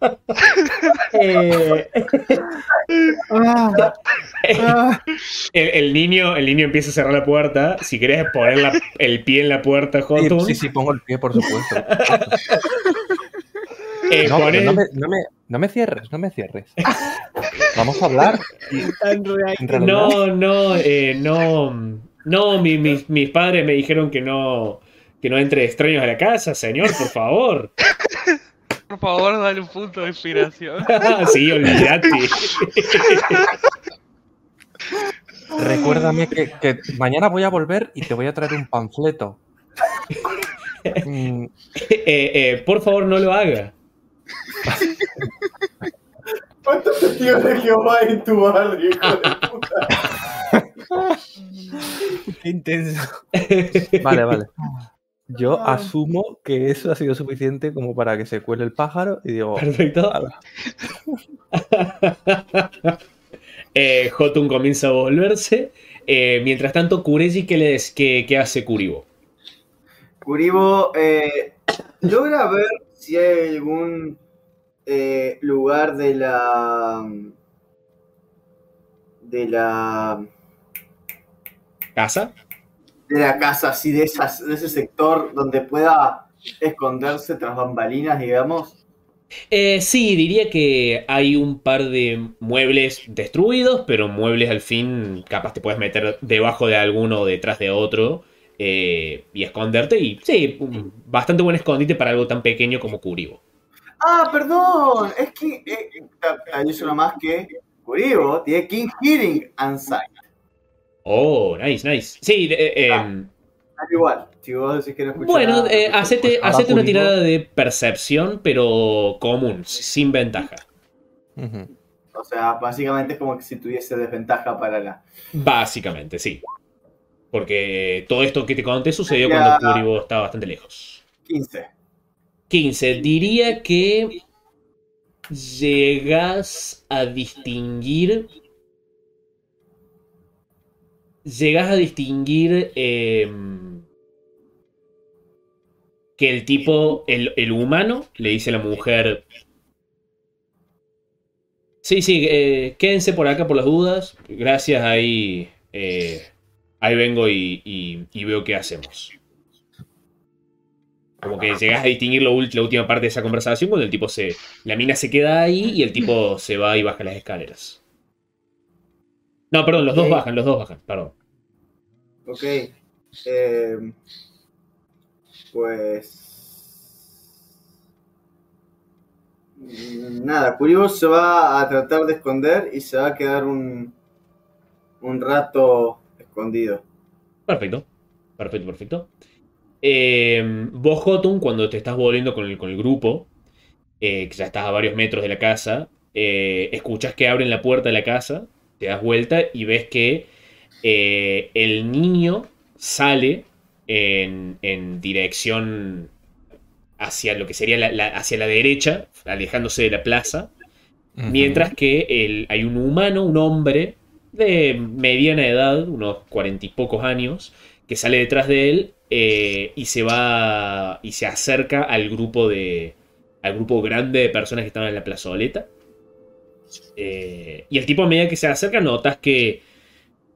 eh, Ah, ah. el, el niño, el niño empieza a cerrar la puerta. Si querés poner la- el pie en la puerta, Sí, Jotun, sí, sí, pongo el pie, por supuesto. eh, No, me, no, me, no me cierres, no me cierres. Vamos a hablar. No, no, eh, no, no, mi- mis, mis padres me dijeron que no, que no entre extraños a la casa, señor, por favor. Por favor, dale un punto de inspiración. sí, olvídate. recuérdame que, que mañana voy a volver y te voy a traer un panfleto. Mm, Eh, eh, por favor, no lo haga. ¿Cuántos testigos de Jehová hay en tu barrio, hijo de puta? Qué intenso. vale, vale. Yo asumo que eso ha sido suficiente como para que se cuele el pájaro y digo, Perfecto. Eh, Jotun comienza a volverse. Eh, mientras tanto, Kureji, ¿qué, le des- qué- qué hace Kuribo? Kuribo eh, logra ver si hay algún eh, lugar de la. de la. ¿Casa? De la casa, así de, esas, de ese sector donde pueda esconderse tras bambalinas, digamos. Eh, sí, diría que hay un par de muebles destruidos, pero muebles al fin capaz te puedes meter debajo de alguno o detrás de otro eh, y esconderte. Y sí, bastante buen escondite para algo tan pequeño como Kuribo. Ah, perdón. Es que eh, hay uno más que Kuribo tiene King Hearing and Sight. Oh, nice, nice. Sí, eh, eh, Ah. Al igual, si vos decís que no bueno, nada, eh, hacete, Pues, hacete una tirada de percepción, pero común, sin ventaja. O sea, básicamente es como que si tuviese desventaja para la. Básicamente, sí. Porque todo esto que te conté sucedió Ya. cuando Kuribo estaba bastante lejos. 15. 15. Diría que llegas a distinguir. Llegas a distinguir em, que el tipo, el, humano, le dice a la mujer. Sí, sí, eh, quédense por acá por las dudas. Gracias, ahí, eh, ahí vengo y, veo qué hacemos. Como que llegas a distinguir la última parte de esa conversación cuando el tipo se. La mina se queda ahí y el tipo se va y baja las escaleras. No, perdón, los dos bajan, los dos bajan, perdón. Ok. Eh, pues. Nada, Kuribo se va a tratar de esconder y se va a quedar un, un rato escondido. Perfecto. Perfecto, perfecto. Eh, vos, Jotun, cuando te estás volviendo con el, con el grupo, eh, que ya estás a varios metros de la casa, eh, escuchas que abren la puerta de la casa, te das vuelta y ves que eh, el niño sale en, en dirección hacia lo que sería la, la- hacia la derecha, alejándose de la plaza. Mientras que el- hay un humano, un hombre de mediana edad, unos cuarenta y pocos años, que sale detrás de él eh, y se va y se acerca al grupo de al grupo grande de personas que estaban en la plazoleta. Eh, y el tipo a medida que se acerca notas que,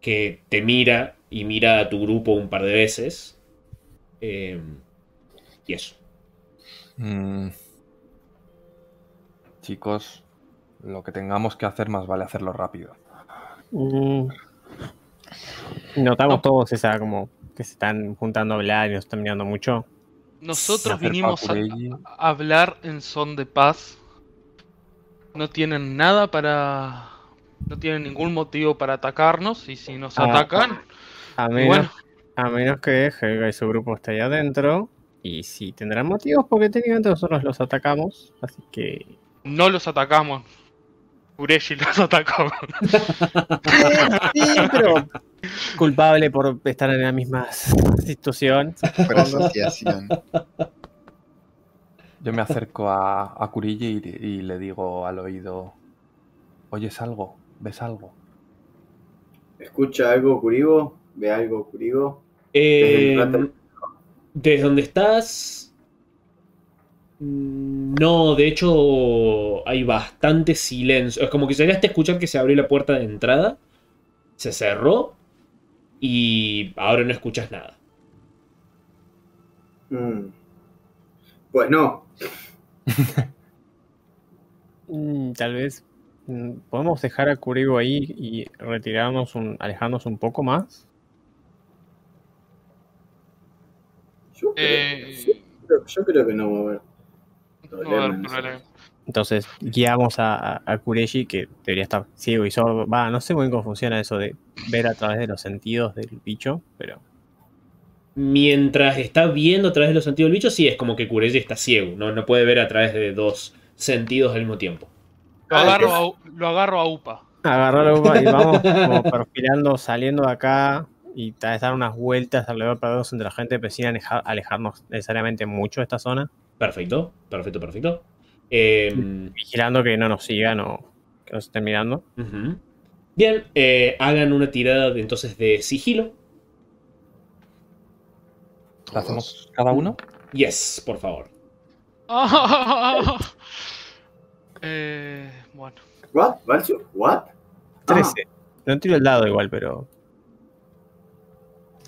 que te mira y mira a tu grupo un par de veces. Eh, y eso. Mm. Chicos, lo que tengamos que hacer más vale hacerlo rápido. Mm. Notamos todos esa como que se están juntando a hablar y nos están mirando mucho. Nosotros vinimos a hablar en son de paz. No tienen nada para. No tienen ningún motivo para atacarnos. Y si nos Ah, atacan. A menos, bueno, a menos que Helga y su grupo esté ahí adentro. Y si tendrán motivos porque técnicamente nosotros los atacamos. Así que. no los atacamos. Ureshi los atacó. Sí, pero culpable por estar en la misma situación. Por asociación. Yo me acerco a, a y, y le digo al oído: ¿Oyes algo? ¿Ves algo? ¿Escucha algo, Kuribo? ¿Ve algo, Kuribo? Eh, Desde desde donde estás. No, de hecho hay bastante silencio. Es como que llegaste a escuchar que se abrió la puerta de entrada, se cerró y ahora no escuchas nada. Mm. Pues no. Mm, Tal vez mm, podemos dejar a Kuribo ahí y retirarnos, un, alejarnos un poco más. Yo creo, Eh, yo creo- yo creo que no va a haber. no va a. Entonces guiamos a, a, a Kureshi, que debería estar ciego y sordo. Va, no sé muy bien cómo funciona eso de ver a través de los sentidos del bicho, pero Mientras está viendo a través de los sentidos del bicho, sí es como que Kureji está ciego, no, no puede ver a través de dos sentidos al mismo tiempo. Lo Ah, agarro, a, lo agarro a UPA. agarró la uva y vamos como perfilando, saliendo de acá y tal vez dar unas vueltas alrededor para vernos entre la gente, pero sin alejar- alejarnos necesariamente mucho de esta zona, Perfecto, perfecto, perfecto. Eh, vigilando que no nos sigan o que nos estén mirando. Bien, eh, hagan una tirada entonces de sigilo. ¿La hacemos cada uno? Yes, por favor. eh, bueno. ¿What? ¿Valcio? ¿What? Ah, 13. No tiro el dado igual, pero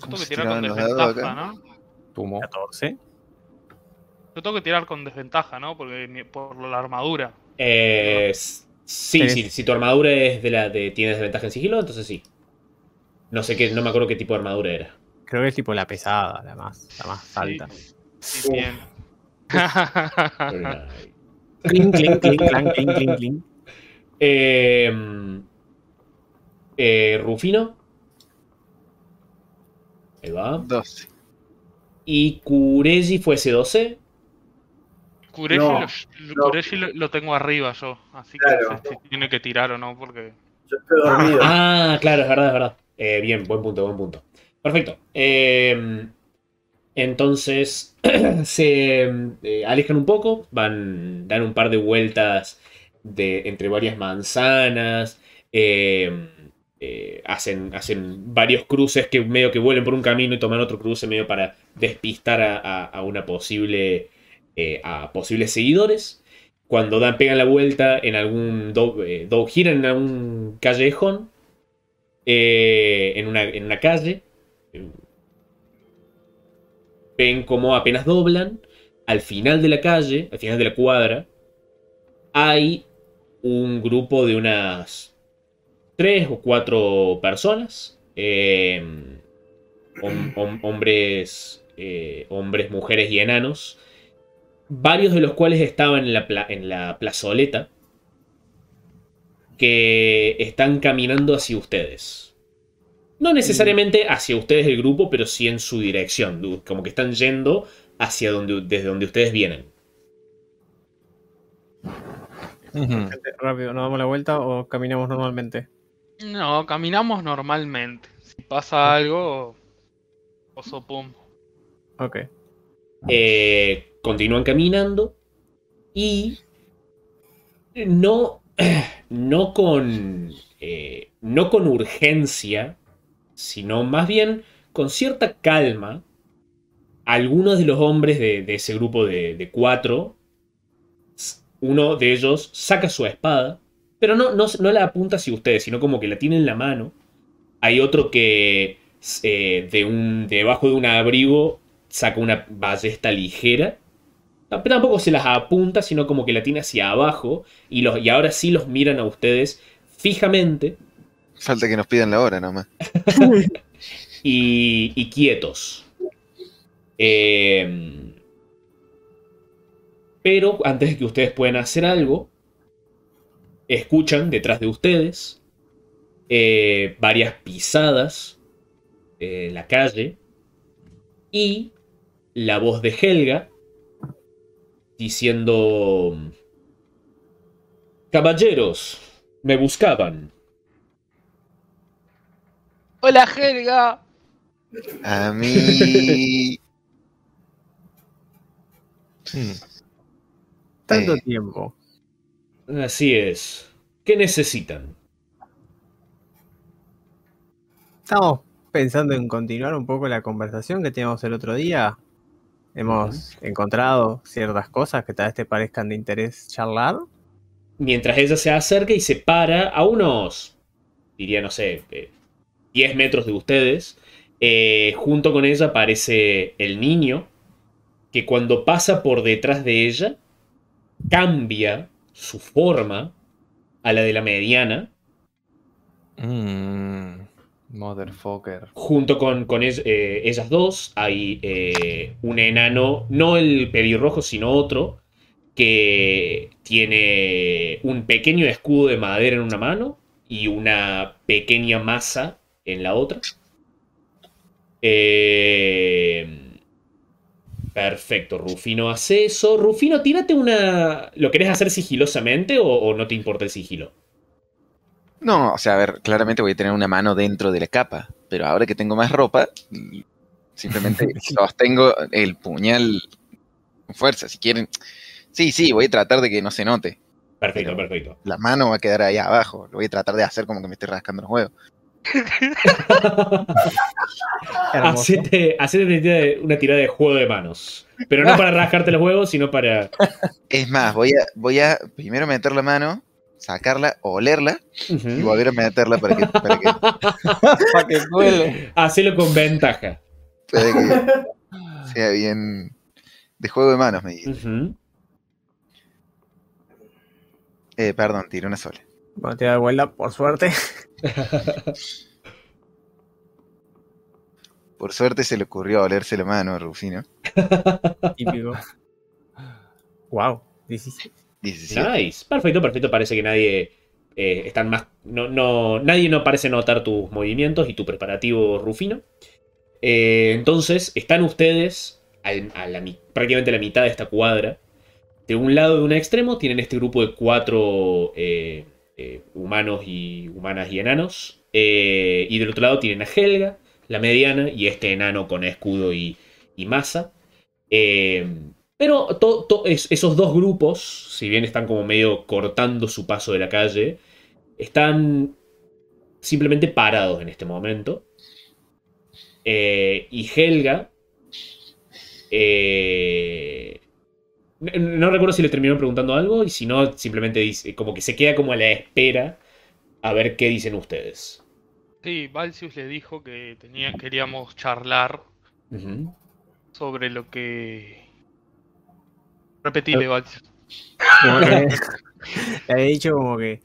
Yo tengo que tirar con desventaja? ¿no? Tumo. 14. Yo tengo que tirar con desventaja, ¿no? Porque por la armadura. Eh, sí, sí, si tu armadura es de la de tienes desventaja en sigilo, entonces sí. No sé qué, no me acuerdo qué tipo de armadura era. Creo que es tipo la pesada, la más, la más Sí, alta. sí, bien. Clink, clink, clink, clank, clink, clink, clink. Eh, eh, Rufino. Ahí va. 12. Y Kureji fue C12. Kureshi, No, lo, no. Lo, lo tengo arriba yo, así que Claro. no sé si tiene que tirar o no, porque... Yo estoy dormido. Ah, claro, es verdad, es verdad. Eh, bien, buen punto, buen punto. Perfecto. Eh, entonces se eh, alejan un poco, van, dan un par de vueltas de, entre varias manzanas, eh, eh, hacen, hacen varios cruces que medio que vuelven por un camino y toman otro cruce medio para despistar a, a- una posible eh, a posibles seguidores. Cuando dan, pegan la vuelta en algún do- do- giran en algún callejón en, una, en una calle. Ven como apenas doblan. Al final de la calle, al final de la cuadra, hay un grupo de unas tres o cuatro personas. hom- hombres, eh, hombres, mujeres y enanos. Varios de los cuales estaban en la, en la plazoleta. Que están caminando hacia ustedes. No necesariamente hacia ustedes el grupo, pero sí en su dirección. Como que están yendo hacia donde, desde donde ustedes vienen. Rápido, ¿nos damos la vuelta o caminamos normalmente? No, caminamos normalmente. Si pasa algo, oso pum. Ok. Eh, continúan caminando y no, no con eh, no con urgencia, sino más bien con cierta calma. Algunos de los hombres de, ese grupo de, cuatro, uno de ellos saca su espada, pero no, no, no la apunta hacia ustedes, sino como que la tiene en la mano. Hay otro que eh, de un, debajo de un abrigo saca una ballesta ligera. Tampoco se las apunta, sino como que la tiene hacia abajo. Y, los, y ahora sí los miran a ustedes fijamente Falta que nos pidan la hora nomás. y, y quietos. Eh, pero antes de que ustedes puedan hacer algo, escuchan detrás de ustedes eh, varias pisadas en la calle y la voz de Helga diciendo, Caballeros, me buscaban. ¡Hola, Helga! A mí. Mm. Tanto Eh. tiempo. Así es. ¿Qué necesitan? Estamos pensando en continuar un poco la conversación que teníamos el otro día. Hemos encontrado ciertas cosas que tal vez te parezcan de interés charlar. Mientras ella se acerca y se para a unos, diría, no sé, eh, 10 metros de ustedes. eh, junto con ella aparece el niño, que cuando pasa por detrás de ella, cambia su forma a la de la mediana, Mm, motherfucker. junto con, con ell- eh, ellas dos hay eh, un enano, no el pelirrojo, sino otro, que tiene un pequeño escudo de madera en una mano y una pequeña masa en la otra. Eh, perfecto, Rufino hace eso. Rufino, tírate una... ¿Lo querés hacer sigilosamente o, o no te importa el sigilo? No, o sea, a ver, claramente voy a tener una mano dentro de la capa, pero ahora que tengo más ropa, simplemente sostengo el puñal con fuerza. Si quieren, sí, sí, voy a tratar de que no se note. Perfecto, perfecto. La mano va a quedar ahí abajo. Lo voy a tratar de hacer como que me estoy rascando los huevos. Hacete, hacete una tirada de- una tirada de juego de manos. Pero no para rascarte los huevos, sino para. Es más, voy a, voy a primero meter la mano, sacarla, olerla y Ujú. volver a meterla para que, para que, Para que. Hacelo con ventaja. para que sea bien de juego de manos, me. Ujú. Eh, perdón, tiré una sola. Bueno, te da vuelta, por suerte. Por suerte se le ocurrió olerse la mano a Rufino. Típico. Wow, 17. 17. Nice. Perfecto, perfecto. Parece que nadie. eh, están más. No, no, nadie no parece notar tus movimientos y tu preparativo rufino. Eh, entonces, están ustedes al- a la prácticamente a la mitad de esta cuadra. De un lado de un extremo tienen este grupo de cuatro eh, eh, humanos y humanas y enanos. Eh, y del otro lado tienen a Helga, la mediana, y este enano con escudo y, masa. Eh, pero esos dos grupos, si bien están como medio cortando su paso de la calle, están simplemente parados en este momento. Y Helga... no, recuerdo si le terminaron preguntando algo y si no, simplemente dice, como que se queda como a la espera a ver qué dicen ustedes. Sí, Valsius le dijo que tenía, queríamos charlar sobre lo que. Repetile, Valsius. Le había dicho como que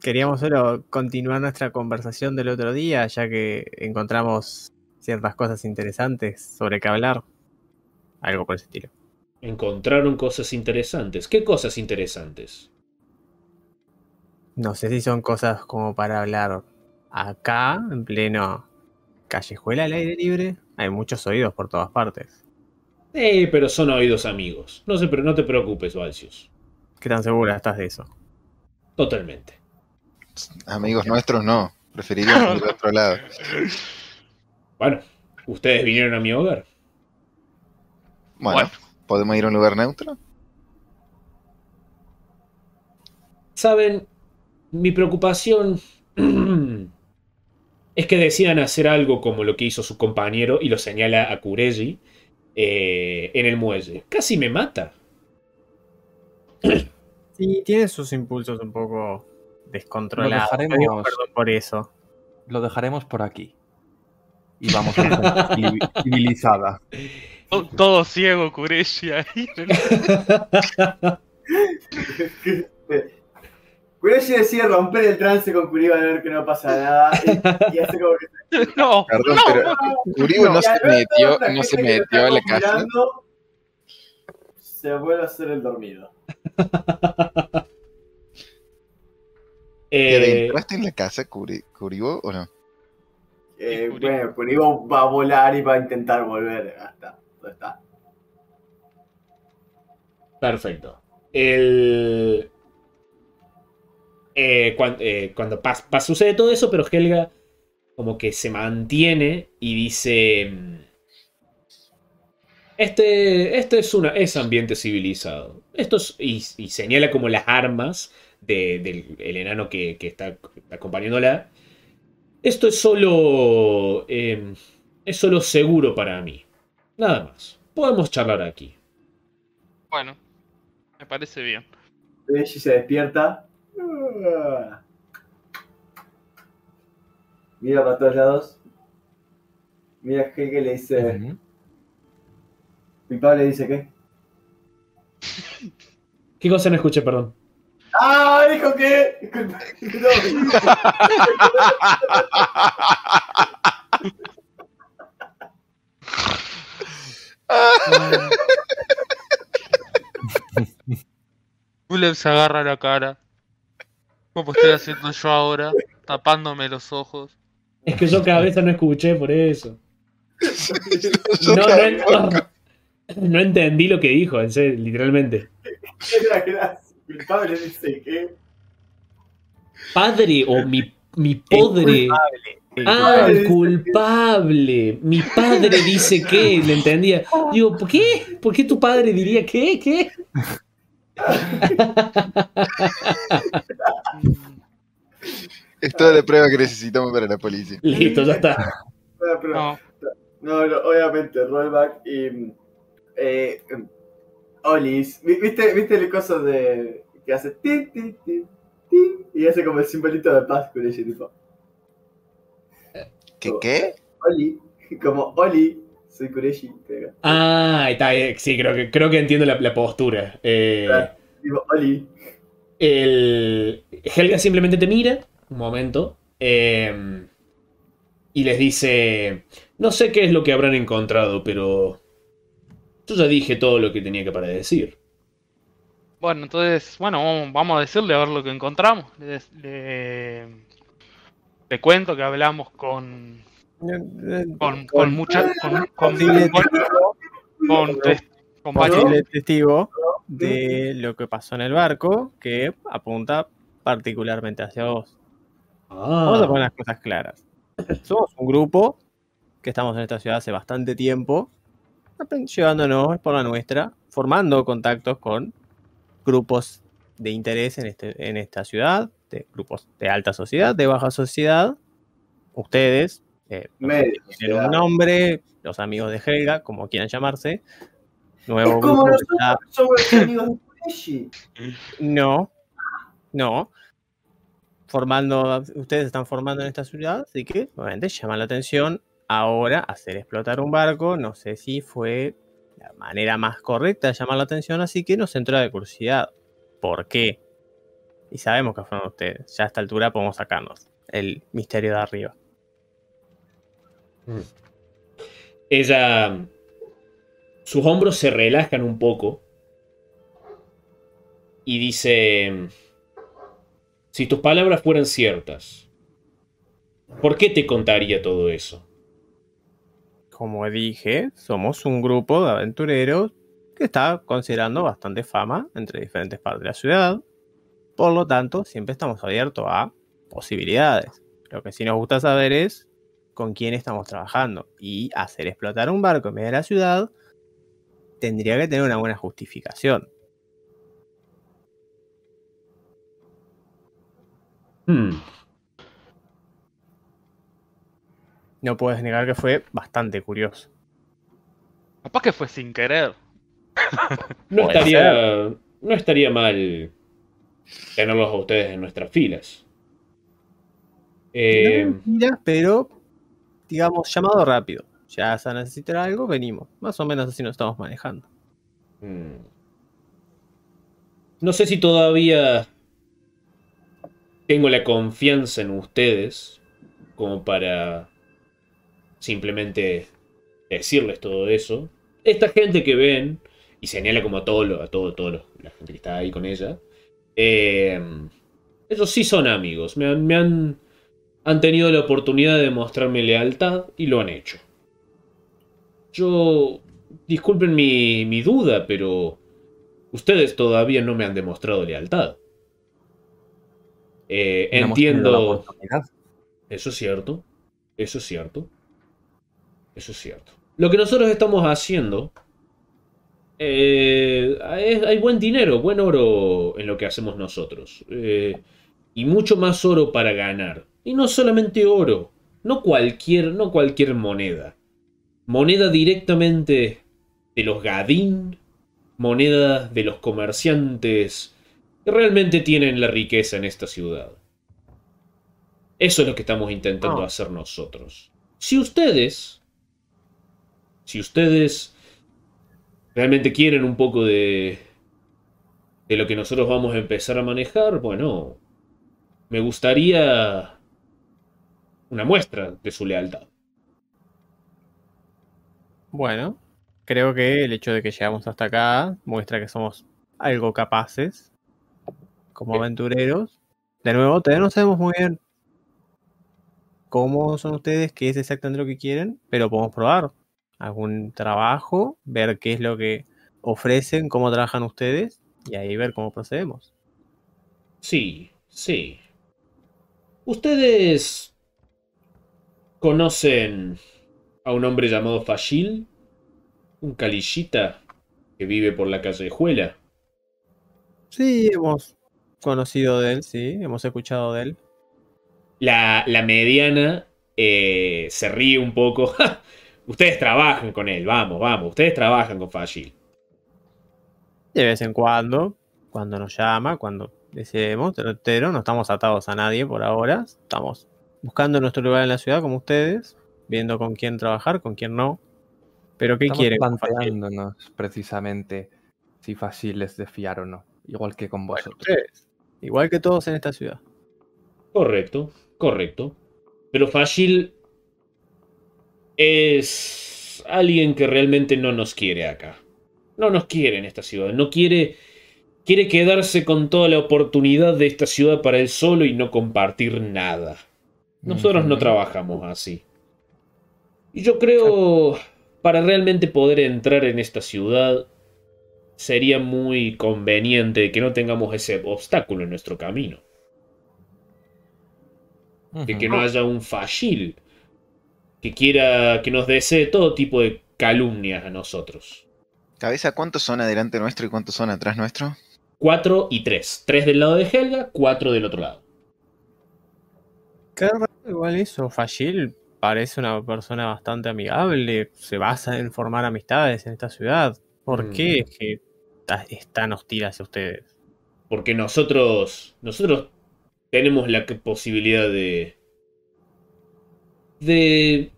queríamos solo continuar nuestra conversación del otro día, ya que encontramos ciertas cosas interesantes sobre qué hablar. Algo por ese estilo. Encontraron cosas interesantes. ¿Qué cosas interesantes? No sé si son cosas como para hablar acá, en pleno callejuela al aire libre. Hay muchos oídos por todas partes. Eh, pero son oídos amigos. No, se, pre- no te preocupes, Valsius. ¿Qué tan segura estás de eso? Totalmente. Amigos nuestros no. Preferiríamos ir a otro lado. Bueno, ustedes vinieron a mi hogar. Bueno, Bueno. ¿Podemos ir a un lugar neutro? Saben, mi preocupación es que decidan hacer algo como lo que hizo su compañero y lo señala a Kureji eh, en el muelle. Casi me mata. Sí, tiene sus impulsos un poco descontrolados. Lo dejaremos- por eso. Lo dejaremos por aquí. Y vamos a civi- civilizada. To- Todo ciego, Kureshi ahí. Kureshi decide romper el trance con Kuriba a ver que no pasa nada. Y, y hace como que No, Perdón, no, pero no se metió, no se metió a la casa. Se vuelve a hacer el dormido. ¿Que Eh, ¿Entraste en la casa, Curi- Curibo, o no? Eh, bueno, Kuriba va a volar y va a intentar volver hasta está. Perfecto. Eh, eh, cuando pas- sucede todo eso, pero Helga como que se mantiene y dice. mm, Este, este es, una, es ambiente civilizado. Esto es- y, señala como las armas de- del el enano que, está acompañándola. Esto es solo. eh, es solo seguro para mí. Nada más. Podemos charlar aquí. Bueno, me parece bien. Kureshi se despierta. Mira para todos lados. Mira y le dice. Mi padre le dice qué. ¿Qué cosa no escuché, perdón? ¡Ah! Dijo que. No. Gulev se agarra la cara. Como estoy haciendo yo ahora, tapándome los ojos. Es que yo cada vez no escuché por eso. No, no, tampoco. no, no entendí lo que dijo, en serio, literalmente. Mi padre dice que. Padre o mi, mi podre. Ah, culpable. el culpable. Mi padre dice que, le entendía. Digo, ¿por qué? ¿Por qué tu padre diría qué? ¿Qué? Es toda la prueba que necesitamos para la policía. Listo, ya está. No, No, no, obviamente, rollback y. Eh, Olis. Vi- ¿Viste, ¿Viste el coso de. que hace. Tin, tin, tin, tin, y hace como el simbolito de paz con ese tipo. ¿Qué qué? Oli. Como Oli. Soy Kureshi. Ah, está, eh, sí, creo que, creo que entiendo la, la postura. Eh, Claro. Digo, Oli. el, Helga simplemente te mira un momento eh, y les dice, no sé qué es lo que habrán encontrado, pero yo ya dije todo lo que tenía que para decir. Bueno, entonces, bueno, vamos- vamos a decirle a ver lo que encontramos. Le, le- le cuento que hablamos con con, con mucha con, con, con, con testigo de lo que pasó en el barco que apunta particularmente hacia vos. Vamos a poner Ah, las cosas claras. Somos un grupo que estamos en esta ciudad hace bastante tiempo, llevándonos por la nuestra, formando contactos con grupos de interés en, este, en esta ciudad, de grupos de alta sociedad, de baja sociedad. Ustedes, eh, tienen un nombre, los amigos de Helga, como quieran llamarse. Nuevo Es como nosotros está- somos amigos de Kureshi. no, no. Formando, ustedes están formando en esta ciudad, así que obviamente llama la atención. Ahora, hacer explotar un barco, no sé si fue la manera más correcta de llamar la atención, así que nos entra de curiosidad. ¿Por qué? Y sabemos que fueron ustedes. Ya a esta altura podemos sacarnos el misterio de arriba. ella. Sus hombros se relajan un poco. Y dice. Si tus palabras fueran ciertas, ¿por qué te contaría todo eso? Como dije, somos un grupo de aventureros que está considerando bastante fama entre diferentes partes de la ciudad. Por lo tanto, siempre estamos abiertos a posibilidades. Lo que sí nos gusta saber es con quién estamos trabajando. Y hacer explotar un barco en medio de la ciudad tendría que tener una buena justificación. Hmm, No puedes negar que fue bastante curioso. Capaz que fue sin querer. No Puede estaría. No estaría mal tenerlos a ustedes en nuestras filas. Eh, No pero digamos, llamado rápido. Ya se necesitar algo, venimos. Más o menos así nos estamos manejando. Mm. No sé si todavía tengo la confianza en ustedes como para simplemente decirles todo eso. Esta gente que ven, y señala como a todo, a todo, todo la gente que está ahí con ella, eh, ellos sí son amigos. Me han, me han, han tenido la oportunidad de mostrarme lealtad y lo han hecho. Yo disculpen mi, mi duda, pero ustedes todavía no me han demostrado lealtad. Eh, No entiendo. Eso es cierto. Eso es cierto. Eso es cierto. Lo que nosotros estamos haciendo. Eh, hay buen dinero, buen oro en lo que hacemos nosotros. eh, y mucho más oro para ganar. Y no solamente oro. No cualquier, no cualquier moneda. Moneda directamente de los Gadín. Moneda de los comerciantes que realmente tienen la riqueza en esta ciudad. Eso es lo que estamos intentando Ah. hacer nosotros. Si ustedes, si ustedes realmente quieren un poco de, de lo que nosotros vamos a empezar a manejar, bueno, me gustaría una muestra de su lealtad. Bueno, creo que el hecho de que llegamos hasta acá muestra que somos algo capaces como aventureros. De nuevo, todavía no sabemos muy bien cómo son ustedes, qué es exactamente lo que quieren, pero podemos probar algún trabajo, ver qué es lo que ofrecen, cómo trabajan ustedes y ahí ver cómo procedemos. Sí, sí. ¿Ustedes conocen a un hombre llamado Fashil? Un calillita que vive por la callejuela. Sí, hemos conocido de él, sí, hemos escuchado de él. La, la mediana eh, se ríe un poco. "Ja, Ustedes trabajan con él, vamos, vamos. Ustedes trabajan con Fashil. De vez en cuando, cuando nos llama, cuando deseemos, pero, no estamos atados a nadie por ahora. Estamos buscando nuestro lugar en la ciudad como ustedes, viendo con quién trabajar, con quién no. Pero ¿qué Estamos quieren? planteándonos precisamente si fácil es de fiar o no. Igual que con vosotros. ustedes, igual que todos en esta ciudad. Correcto, correcto. Pero Fashil es alguien que realmente no nos quiere acá. No nos quiere en esta ciudad. No quiere quiere quedarse con toda la oportunidad de esta ciudad para él solo y no compartir nada. Nosotros no trabajamos así. Y yo creo, para realmente poder entrar en esta ciudad, sería muy conveniente que no tengamos ese obstáculo en nuestro camino. De que no haya un fashil que quiera que nos desee todo tipo de calumnias a nosotros. Cabeza, ¿cuántos son adelante nuestro y cuántos son atrás nuestro? 4 y 3. 3 del lado de Helga, 4 del otro lado. Qué raro igual eso. Fashil parece una persona bastante amigable. Se basa en formar amistades en esta ciudad. ¿Por Mm. qué es que es tan hostil hacia ustedes? Porque nosotros. Nosotros tenemos la posibilidad de. de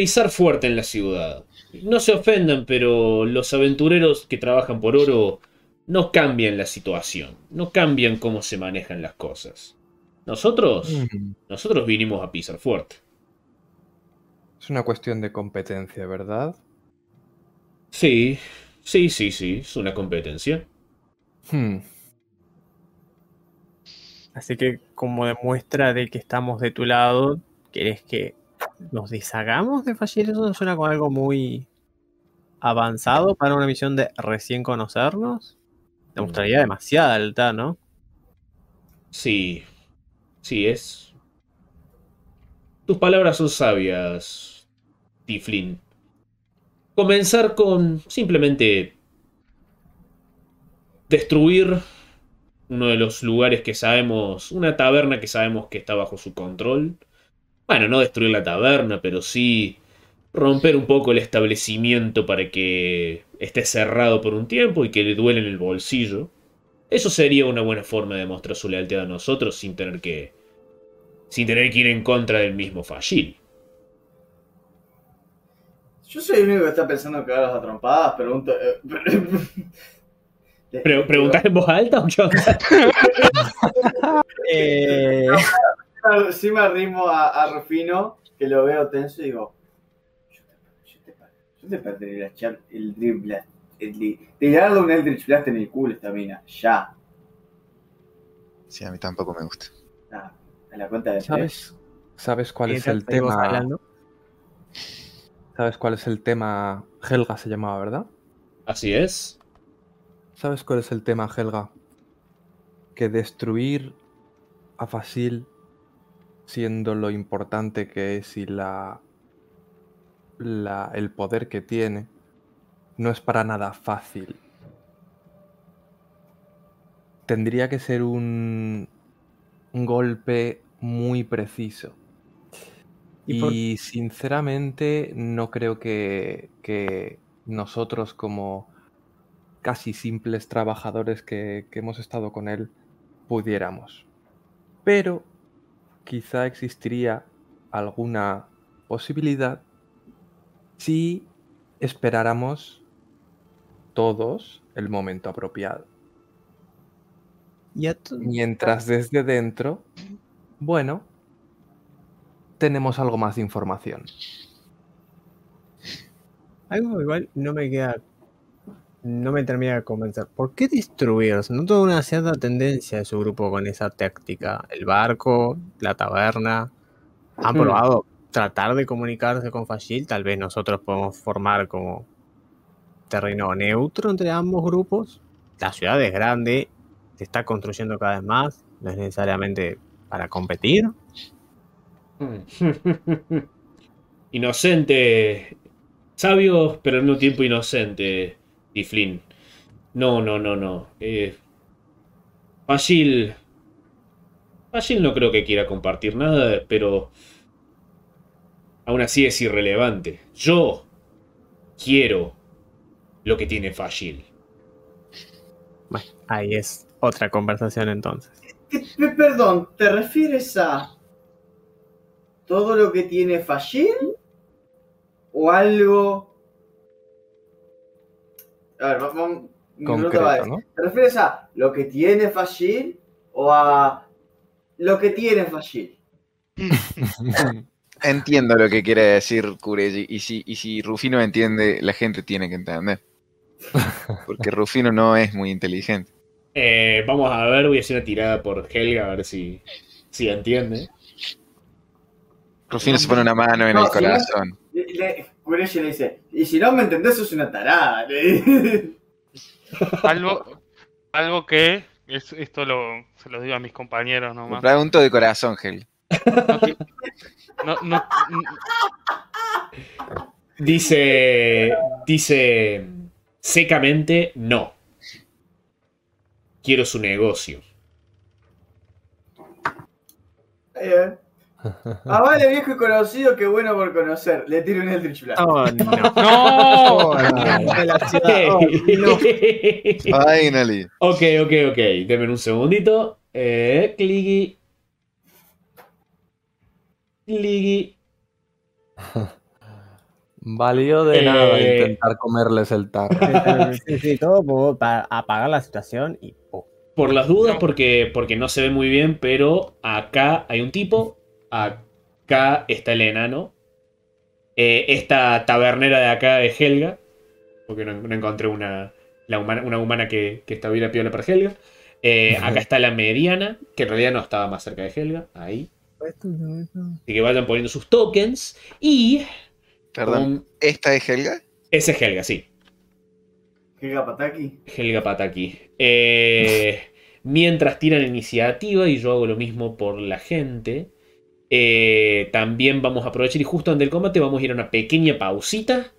pisar fuerte en la ciudad. No se ofendan, pero los aventureros que trabajan por oro no cambian la situación. No cambian cómo se manejan las cosas. Nosotros. Ujú. Nosotros vinimos a pisar fuerte. Es una cuestión de competencia, ¿verdad? Sí, sí, sí, sí. Es una competencia. Hmm. Así que, como demuestra de que estamos de tu lado, ¿querés que nos deshagamos de Fashil? Eso suena como algo muy avanzado para una misión de recién conocernos. Demostraría demasiada alta, ¿no? Sí, sí es. Tus palabras son sabias, Tiflin. Comenzar con simplemente destruir uno de los lugares que sabemos, una taberna que sabemos que está bajo su control. Bueno, no destruir la taberna, pero sí romper un poco el establecimiento para que esté cerrado por un tiempo y que le duele en el bolsillo. Eso sería una buena forma de mostrar su lealtad a nosotros sin tener que. sin tener que ir en contra del mismo Fashil. Yo soy el único que está pensando en cagarlas a trompadas, pregunto. eh, Pre- ¿Preguntás en voz alta o qué onda? Eh, Sí me arrimo a, a Rufino, que lo veo tenso y digo, yo te, yo te, yo te perdería la char- el Dream Blast. El, li- tirarle un Eldritch Blast en el culo esta mina, ya. Sí, a mí tampoco me gusta. Ah, a la cuenta de. ¿Sabes, ¿Sabes cuál es el tema? hablando. ¿Sabes cuál es el tema? Helga se llamaba, ¿verdad? Así es. ¿Sabes cuál es el tema, Helga? Que destruir a Fasil, siendo lo importante que es y la, la- el poder que tiene, no es para nada fácil. Tendría que ser un, un golpe muy preciso. ¿Y por- Y sinceramente no creo que, que nosotros como casi simples trabajadores que, que hemos estado con él pudiéramos. Pero quizá existiría alguna posibilidad si esperáramos todos el momento apropiado. Mientras desde dentro, bueno, tenemos algo más de información. Algo igual no me queda. No me termina de convencer. ¿Por qué destruirse? Noto una cierta tendencia de su grupo con esa táctica. El barco, la taberna. ¿Han Hmm. probado tratar de comunicarse con Fashil? Tal vez nosotros podemos formar como terreno neutro entre ambos grupos. La ciudad es grande, se está construyendo cada vez más. No es necesariamente para competir. Inocente. Sabio, pero al mismo tiempo inocente, Tiflin. No, no, no, no. Eh, Fashil. Fashil no creo que quiera compartir nada, pero. Aún así es irrelevante. Yo quiero lo que tiene Fashil. Bueno, ahí es otra conversación entonces. ¿Qué- pe- perdón, ¿te refieres a todo lo que tiene Fashil? ¿O algo? A ver, vamos. pregunta va a Concreto, ¿no? ¿Te refieres a lo que tiene Fashil o a lo que tiene Fashil? Entiendo lo que quiere decir Kureji. Y si, y si Rufino entiende, la gente tiene que entender. Porque Rufino no es muy inteligente. Eh, vamos a ver, voy a hacer una tirada por Helga a ver si, si entiende. Rufino se pone una mano en No, el corazón. Le, le, Kureshi le dice, y si no me entendés, sos una tarada. Algo, algo que, es- esto lo, se lo digo a mis compañeros Me nomás. pregunto de corazón, Gel. No, ti- no, no- Dice. Dice. Secamente, no. Quiero su negocio. Eh, Ah, vale, viejo y conocido, qué bueno por conocer. Le tiro un Eldritch Blast. Oh, no. ¡No! Oh, no. De la ciudad. Oh, no. Finally. ok, ok, ok. Denme un segundito. Eh, clicky. Clicky. Valió de Eh. nada intentar comerles el tarro. Sí, sí, todo para apagar la situación y. oh. Por las dudas, No. porque, porque no se ve muy bien, pero acá hay un tipo, acá está el enano, eh, esta tabernera de acá es Helga, porque no, no encontré una, la humana, una humana que, que está bien a piola para Helga. Eh, acá está la mediana, que en realidad no estaba más cerca de Helga, ahí. Así que vayan poniendo sus tokens. Y. Perdón. ¿Esta es Helga? ese es Helga, sí. Giga Pataki. Helga Pataki. Eh, mientras tiran iniciativa, y yo hago lo mismo por la gente, eh, también vamos a aprovechar y justo antes del combate vamos a ir a una pequeña pausita,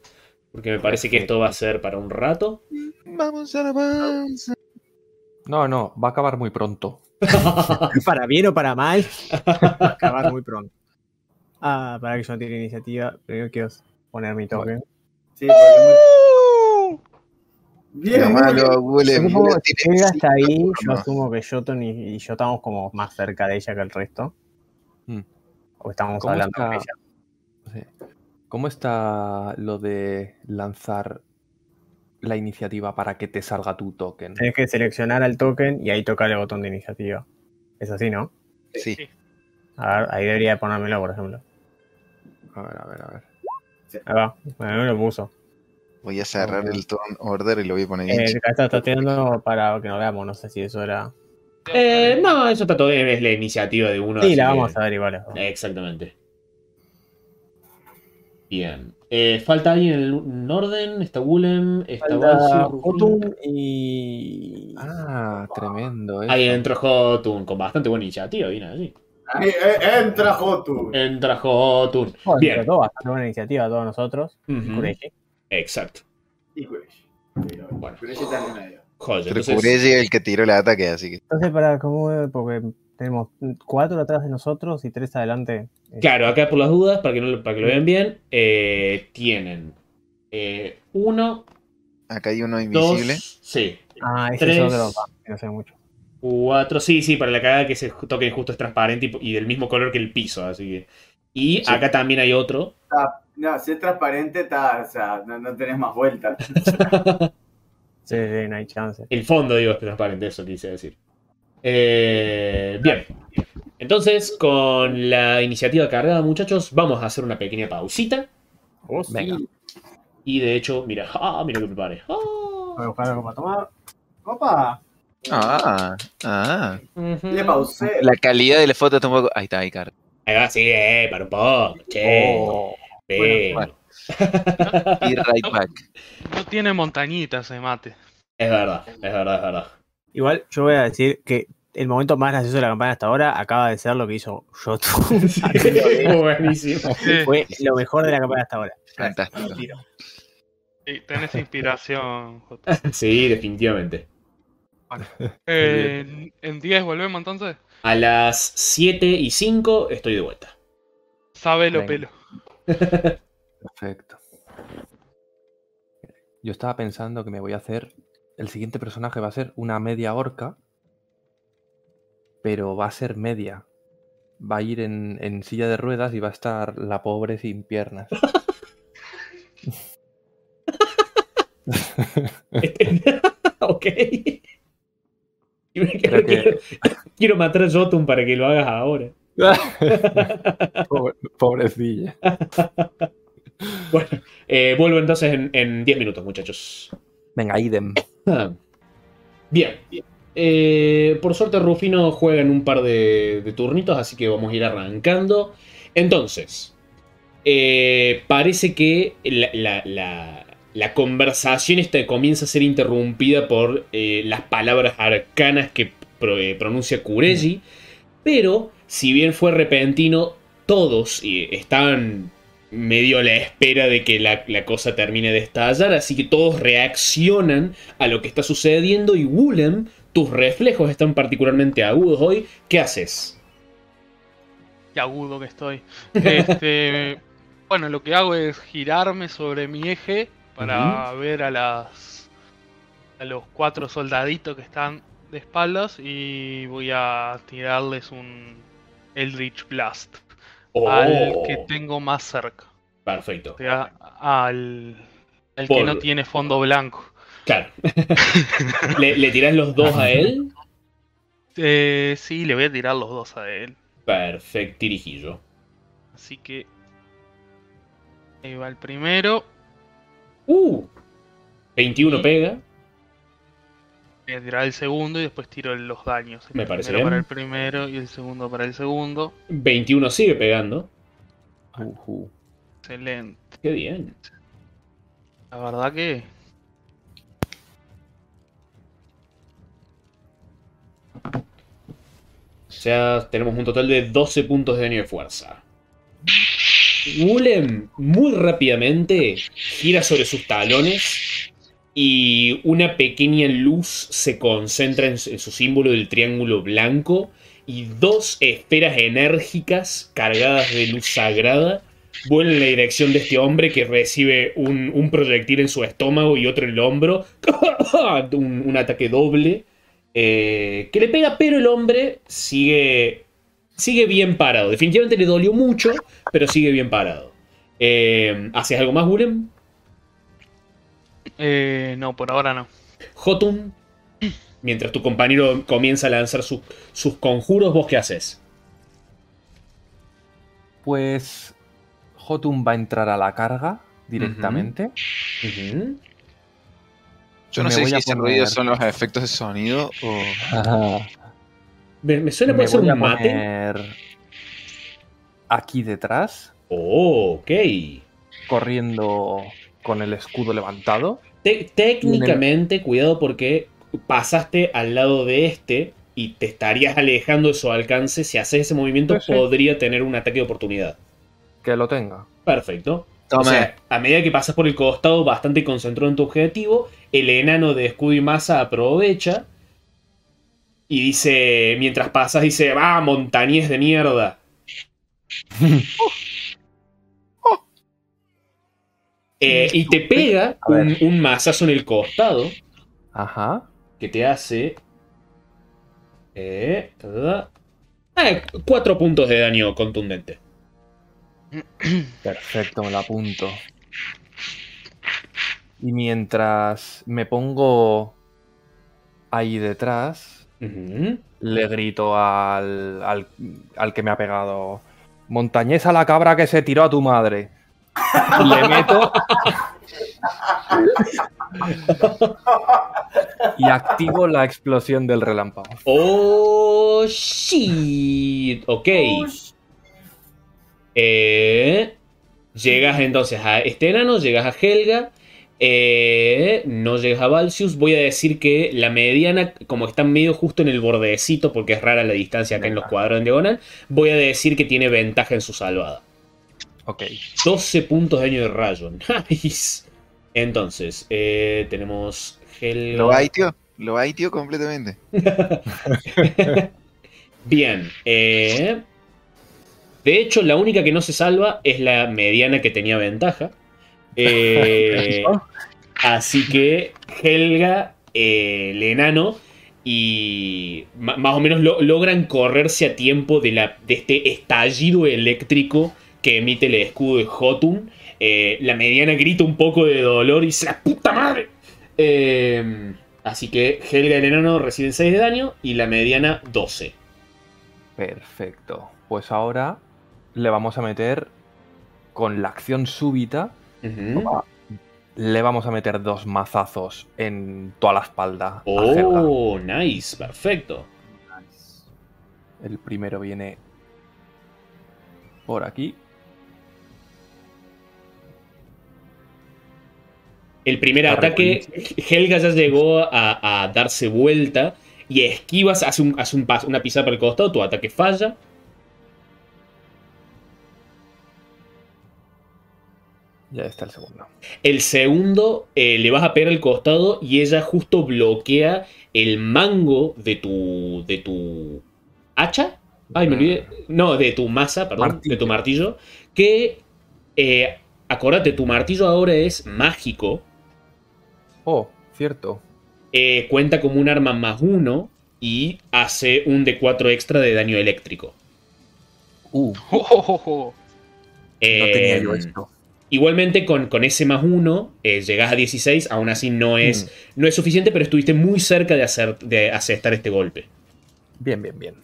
porque me parece que esto va a ser para un rato. Vamos a la panza. No, no, va a acabar muy pronto. Para bien o para mal, va a acabar muy pronto. Ah, para que yo no tire iniciativa, primero quiero poner mi token. Sí, porque Bien, Lo malo, Yo tiene Helga está ahí, yo asumo que Jotun y, y yo estamos como más cerca de ella que el resto. Mm. O estamos ¿Cómo hablando está? ella. Sí. ¿Cómo está lo de lanzar la iniciativa para que te salga tu token? Tienes que seleccionar al token y ahí tocar el botón de iniciativa. Es así, ¿no? Sí. A ver, ahí debería ponérmelo, por ejemplo. A ver, a ver, a ver. Ahí va, bueno, me lo puso. Voy a cerrar el turn order y lo voy a poner. Eh, acá está, está tirando para que no veamos, no sé si eso era. Eh, no, eso está todo bien, es la iniciativa de uno. Sí, la que- vamos a ver igual. Exactamente. Bien. Eh, falta alguien en el orden. Está Wulem, está. Jotun y. Ah, tremendo. eso. Ahí entró Jotun con bastante buena iniciativa, viene así. Eh, entra Jotu. Entra Jotun. Bueno, Bien. todo, bastante buena iniciativa a todos nosotros. Exacto. Y Kureshi. Bueno. Kureshi está en medio. Joya. Pero Entonces, es el que tiró el ataque, así que. Entonces, para cómo porque tenemos cuatro atrás de nosotros y tres adelante. Claro, acá por las dudas, para que, no, lo- para que lo vean bien, eh, tienen eh, uno, Acá hay uno invisible. dos, sí, Ah, ese Tres. es otro. ah, No sé mucho. cuatro, sí, sí, para la cagada que ese token justo es transparente y, y del mismo color que el piso, así que. Y Sí. acá también hay otro. Está- no, si es transparente, está, o sea, no, no tenés más vuelta. Sí, sí, no hay chance. El fondo, digo, es transparente, eso quise decir. Eh, bien. Entonces, con la iniciativa cargada, muchachos, vamos a hacer una pequeña pausita. Venga. Y de hecho, mira, ah, mira que preparé. Ah. Voy a buscar algo para tomar. ¡Opa! Ah, ah. Le pausé. La calidad de la foto está un poco. Ahí está, ahí, cara. Ahí va, sí, eh, para un poco. Che, Oh, bueno. Y right back. No tiene montañitas ese mate. Es verdad, es verdad, es verdad. Igual yo voy a decir que el momento más gracioso de la campaña hasta ahora acaba de ser lo que hizo Jotun. Buenísimo. Sí, Fue lo mejor de la campaña hasta ahora. Fantástico. Sí, tenés inspiración, Jota. Sí, definitivamente. Eh, en- en 10 volvemos entonces. A las 7 y 5 estoy de vuelta. Sabe lo Venga. pelo. Perfecto. Yo estaba pensando que me voy a hacer. El siguiente personaje va a ser una media orca. Pero va a ser media. Va a ir en, en silla de ruedas y va a estar la pobre sin piernas. ok. Quiero, Creo que- quiero matar a Jotun para que lo hagas ahora. Pobre- pobrecilla. Bueno, eh, vuelvo entonces en, en 10 minutos, muchachos. Venga, idem. Bien. Eh, por suerte Rufino juega en un par de, de turnitos, así que vamos a ir arrancando. Entonces, eh, parece que la, la- la- la conversación esta comienza a ser interrumpida por las palabras arcanas que pro- pronuncia Kureji. Pero, si bien fue repentino, todos estaban medio a la espera de que la, la cosa termine de estallar. Así que todos reaccionan a lo que está sucediendo. Y Wulem, tus reflejos están particularmente agudos hoy. ¿Qué haces? Qué agudo que estoy. Este, bueno, lo que hago es girarme sobre mi eje para ver a las a los cuatro soldaditos que están de espaldas y voy a tirarles un Eldritch Blast al Oh, que tengo más cerca. Perfecto. O sea, al, al Por- que no tiene fondo blanco. Claro. ¿Le, le tirás los dos a él? Eh, sí, le voy a tirar los dos a él. Perfecto, tirijillo. Así que ahí va el primero. Uh, 21 Y- pega. Voy a tirar el segundo y después tiro los daños. El Me parece primero para bien. el primero y el segundo para el segundo. 21 sigue pegando. Ujú. Excelente. Qué bien. La verdad que O sea, tenemos un total de 12 puntos de daño de fuerza. Wulem muy rápidamente gira sobre sus talones y una pequeña luz se concentra en su símbolo del triángulo blanco y dos esferas enérgicas cargadas de luz sagrada vuelan en la dirección de este hombre que recibe un, proyectil en su estómago y otro en el hombro. un, ataque doble. eh, que le pega, pero el hombre sigue, sigue bien parado. Definitivamente le dolió mucho, pero sigue bien parado. Eh, ¿Haces algo más, Gulem? Eh, no, por ahora no. Jotun, mientras tu compañero comienza a lanzar sus- sus conjuros, ¿vos qué haces? Pues Jotun va a entrar a la carga directamente. Yo no Me sé si a ese ruido son los efectos de sonido o. Me, me suena Me voy a un mate. poner aquí detrás, Oh, ok. corriendo con el escudo levantado. Te- técnicamente, cuidado porque pasaste al lado de este y te estarías alejando de su alcance. Si haces ese movimiento, sí. podría tener un ataque de oportunidad. Que lo tenga. Perfecto. O sea, a medida que pasas por el costado, bastante concentrado en tu objetivo, el enano de escudo y masa aprovecha y dice, mientras pasas, dice, va, montañés de mierda. Eh, y te pega A un, un mazazo en el costado Ajá. que te hace... Eh, ah, cuatro puntos de daño contundente. Perfecto, me lo apunto. Y mientras me pongo ahí detrás, le grito al, al, al que me ha pegado. Montañesa la cabra que se tiró a tu madre. Le meto. y activo la explosión del relámpago. Oh, shit. Ok. Eh, llegas entonces a este enano, llegas a Helga. eh, no llegas a Valsius. Voy a decir que la mediana, como está medio justo en el bordecito, porque es rara la distancia acá en los cuadros en diagonal, voy a decir que tiene ventaja en su salvada. Ok. 12 puntos de daño de rayo. Nice. Entonces, eh, tenemos Helga. Lo baitió. Lo baitió completamente. Bien. eh, de hecho, la única que no se salva es la mediana que tenía ventaja. Eh, así que Helga, eh, el enano, y más o menos lo- logran correrse a tiempo de, la, de este estallido eléctrico que emite el escudo de Jotun. Eh, la mediana grita un poco de dolor y dice: ¡La puta madre! Eh, así que Helga, el enano, reciben 6 de daño y la mediana 12. Perfecto. Pues ahora le vamos a meter con la acción súbita le vamos a meter dos mazazos en toda la espalda. Oh, nice, perfecto. El primero viene por aquí. El primer ataque, Helga ya llegó a, a darse vuelta y esquivas, hace, un, hace un pas- una pisada para el costado, tu ataque falla. Ya está el segundo. El segundo eh, le vas a pegar al costado y ella justo bloquea el mango de tu. de tu. hacha. Ay, me olvidé. No, de tu masa, perdón. Martillo. De tu martillo. Que. Eh, acordate, tu martillo ahora es mágico. Oh, cierto. eh, cuenta como un arma más uno. Y hace un D4 extra de daño eléctrico. Uh, Oh, oh, oh, oh. no tenía yo Eh, esto. Igualmente con, con ese más uno, eh, llegas a 16, aún así no es, Mm. no es suficiente, pero estuviste muy cerca de, hacer, de aceptar este golpe. Bien, bien, bien.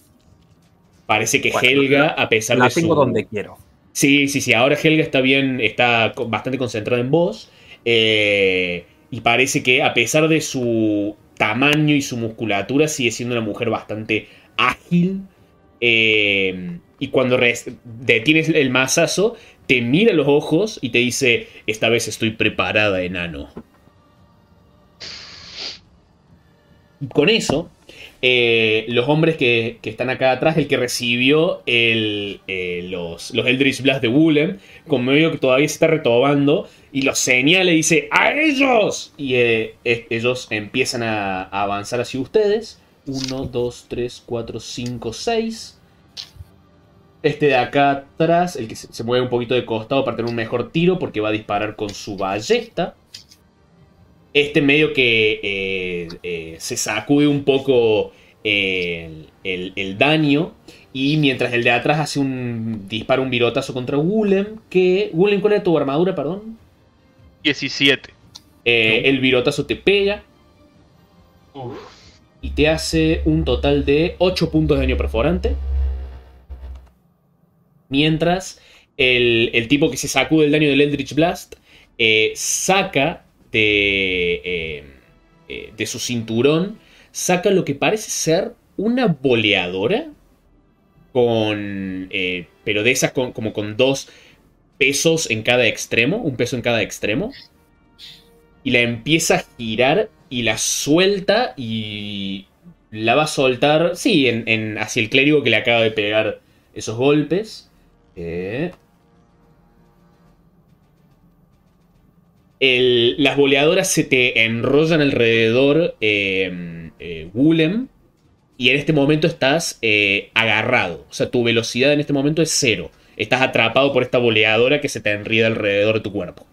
Parece que Bueno, Helga, a pesar La de tengo su... donde quiero. Sí, sí, sí, ahora Helga está bien, está bastante concentrada en vos. eh, y parece que a pesar de su tamaño y su musculatura, sigue siendo una mujer bastante ágil. eh, y cuando detienes el mazazo, te mira a los ojos y te dice, esta vez estoy preparada, enano. Con eso, eh, los hombres que, que están acá atrás, el que recibió el, eh, los, los Eldritch Blast de Wulem, con medio que todavía se está retobando, y los señala y dice ¡A ellos! Y eh, ellos empiezan a, avanzar hacia ustedes. 1, 2, 3, 4, 5, 6. Este de acá atrás, el que se, mueve un poquito de costado para tener un mejor tiro, porque va a disparar con su ballesta. Este medio que eh, eh, se sacude un poco el, el- daño. Y mientras el de atrás hace un dispara un virotazo contra Wulem. Que. Wulem, ¿cuál era tu armadura, perdón? 17. Eh, El virotazo te pega. Uf. Y te hace un total de 8 puntos de daño perforante. Mientras el, el tipo que se sacude el daño del Eldritch Blast eh, saca de, eh, de su cinturón, saca lo que parece ser una boleadora. Con. pero de esas con- como con dos pesos en cada extremo. Un peso en cada extremo. Y la empieza a girar y la suelta y la va a soltar, sí, en, hacia el clérigo que le acaba de pegar esos golpes. Eh. Las boleadoras se te enrollan alrededor eh, eh, Wulem y en este momento estás eh, agarrado. O sea, tu velocidad en este momento es cero. Estás atrapado por esta boleadora que se te enrida alrededor de tu cuerpo.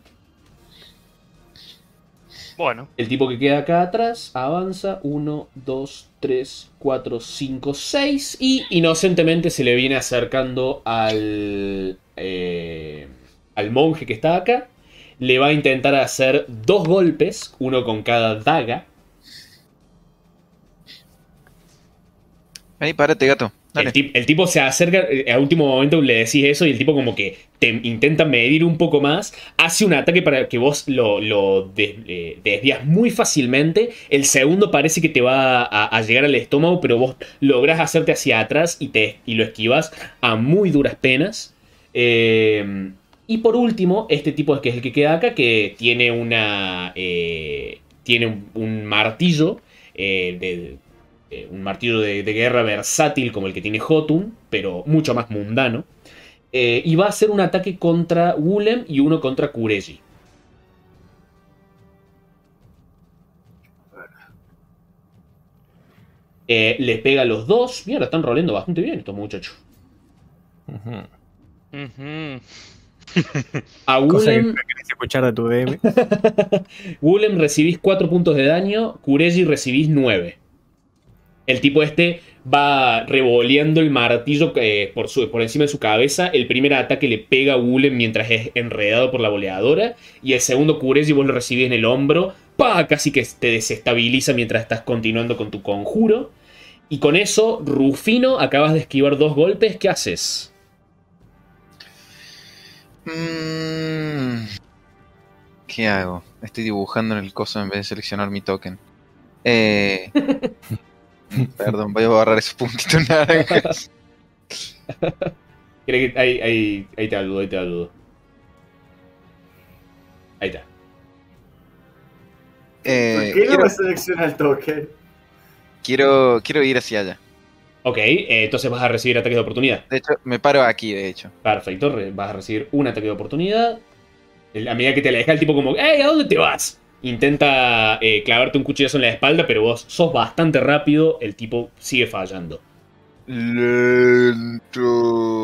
Bueno, El tipo que queda acá atrás avanza 1, 2, 3, 4, 5, 6 y inocentemente se le viene acercando al, eh, al monje que está acá. Le va a intentar hacer dos golpes, uno con cada daga. Ahí, párate, gato. El, tipo se acerca, eh, a último momento le decís eso y el tipo como que te intenta medir un poco más, hace un ataque para que vos lo, lo eh, desvías muy fácilmente, el segundo parece que te va a, llegar al estómago, pero vos lográs hacerte hacia atrás y, te, y lo esquivas a muy duras penas. Eh, y por último, este tipo que es el que queda acá, que tiene una... eh, tiene un, martillo eh, un martillo de, de guerra versátil como el que tiene Hotun, pero mucho más mundano. Eh, y va a hacer un ataque contra Wulem y uno contra Kureji. Eh, le pega a los dos. Mira, están roleando bastante bien estos muchachos. A Wulem, escuchar de tu DM. Wulem recibís 4 puntos de daño, Kureji recibís 9. El tipo este va revoleando el martillo eh, por, su- por encima de su cabeza. El primer ataque le pega a Wulem mientras es enredado por la boleadora. Y el segundo Kureji vos lo recibís en el hombro. ¡Pah! Casi que te desestabiliza mientras estás continuando con tu conjuro. Y con eso, Rufino, acabas de esquivar dos golpes. ¿Qué haces? Mm, ¿Qué hago? Estoy dibujando en el coso en vez de seleccionar mi token. Eh, perdón, voy a borrar esos puntitos naranjas. Creo que ahí, ahí, ahí te ayudo, ahí te ayudo. Ahí está. Eh, ¿Por qué no quiero, me selecciona el token? quiero, quiero ir hacia allá. Ok, eh, entonces vas a recibir ataques de oportunidad. De hecho, me paro aquí, de hecho. Perfecto, vas a recibir un ataque de oportunidad. A medida que te aleja el tipo como, ¡Ey, ¿a dónde te vas? Intenta eh, clavarte un cuchillazo en la espalda, pero vos sos bastante rápido, el tipo sigue fallando. Lento.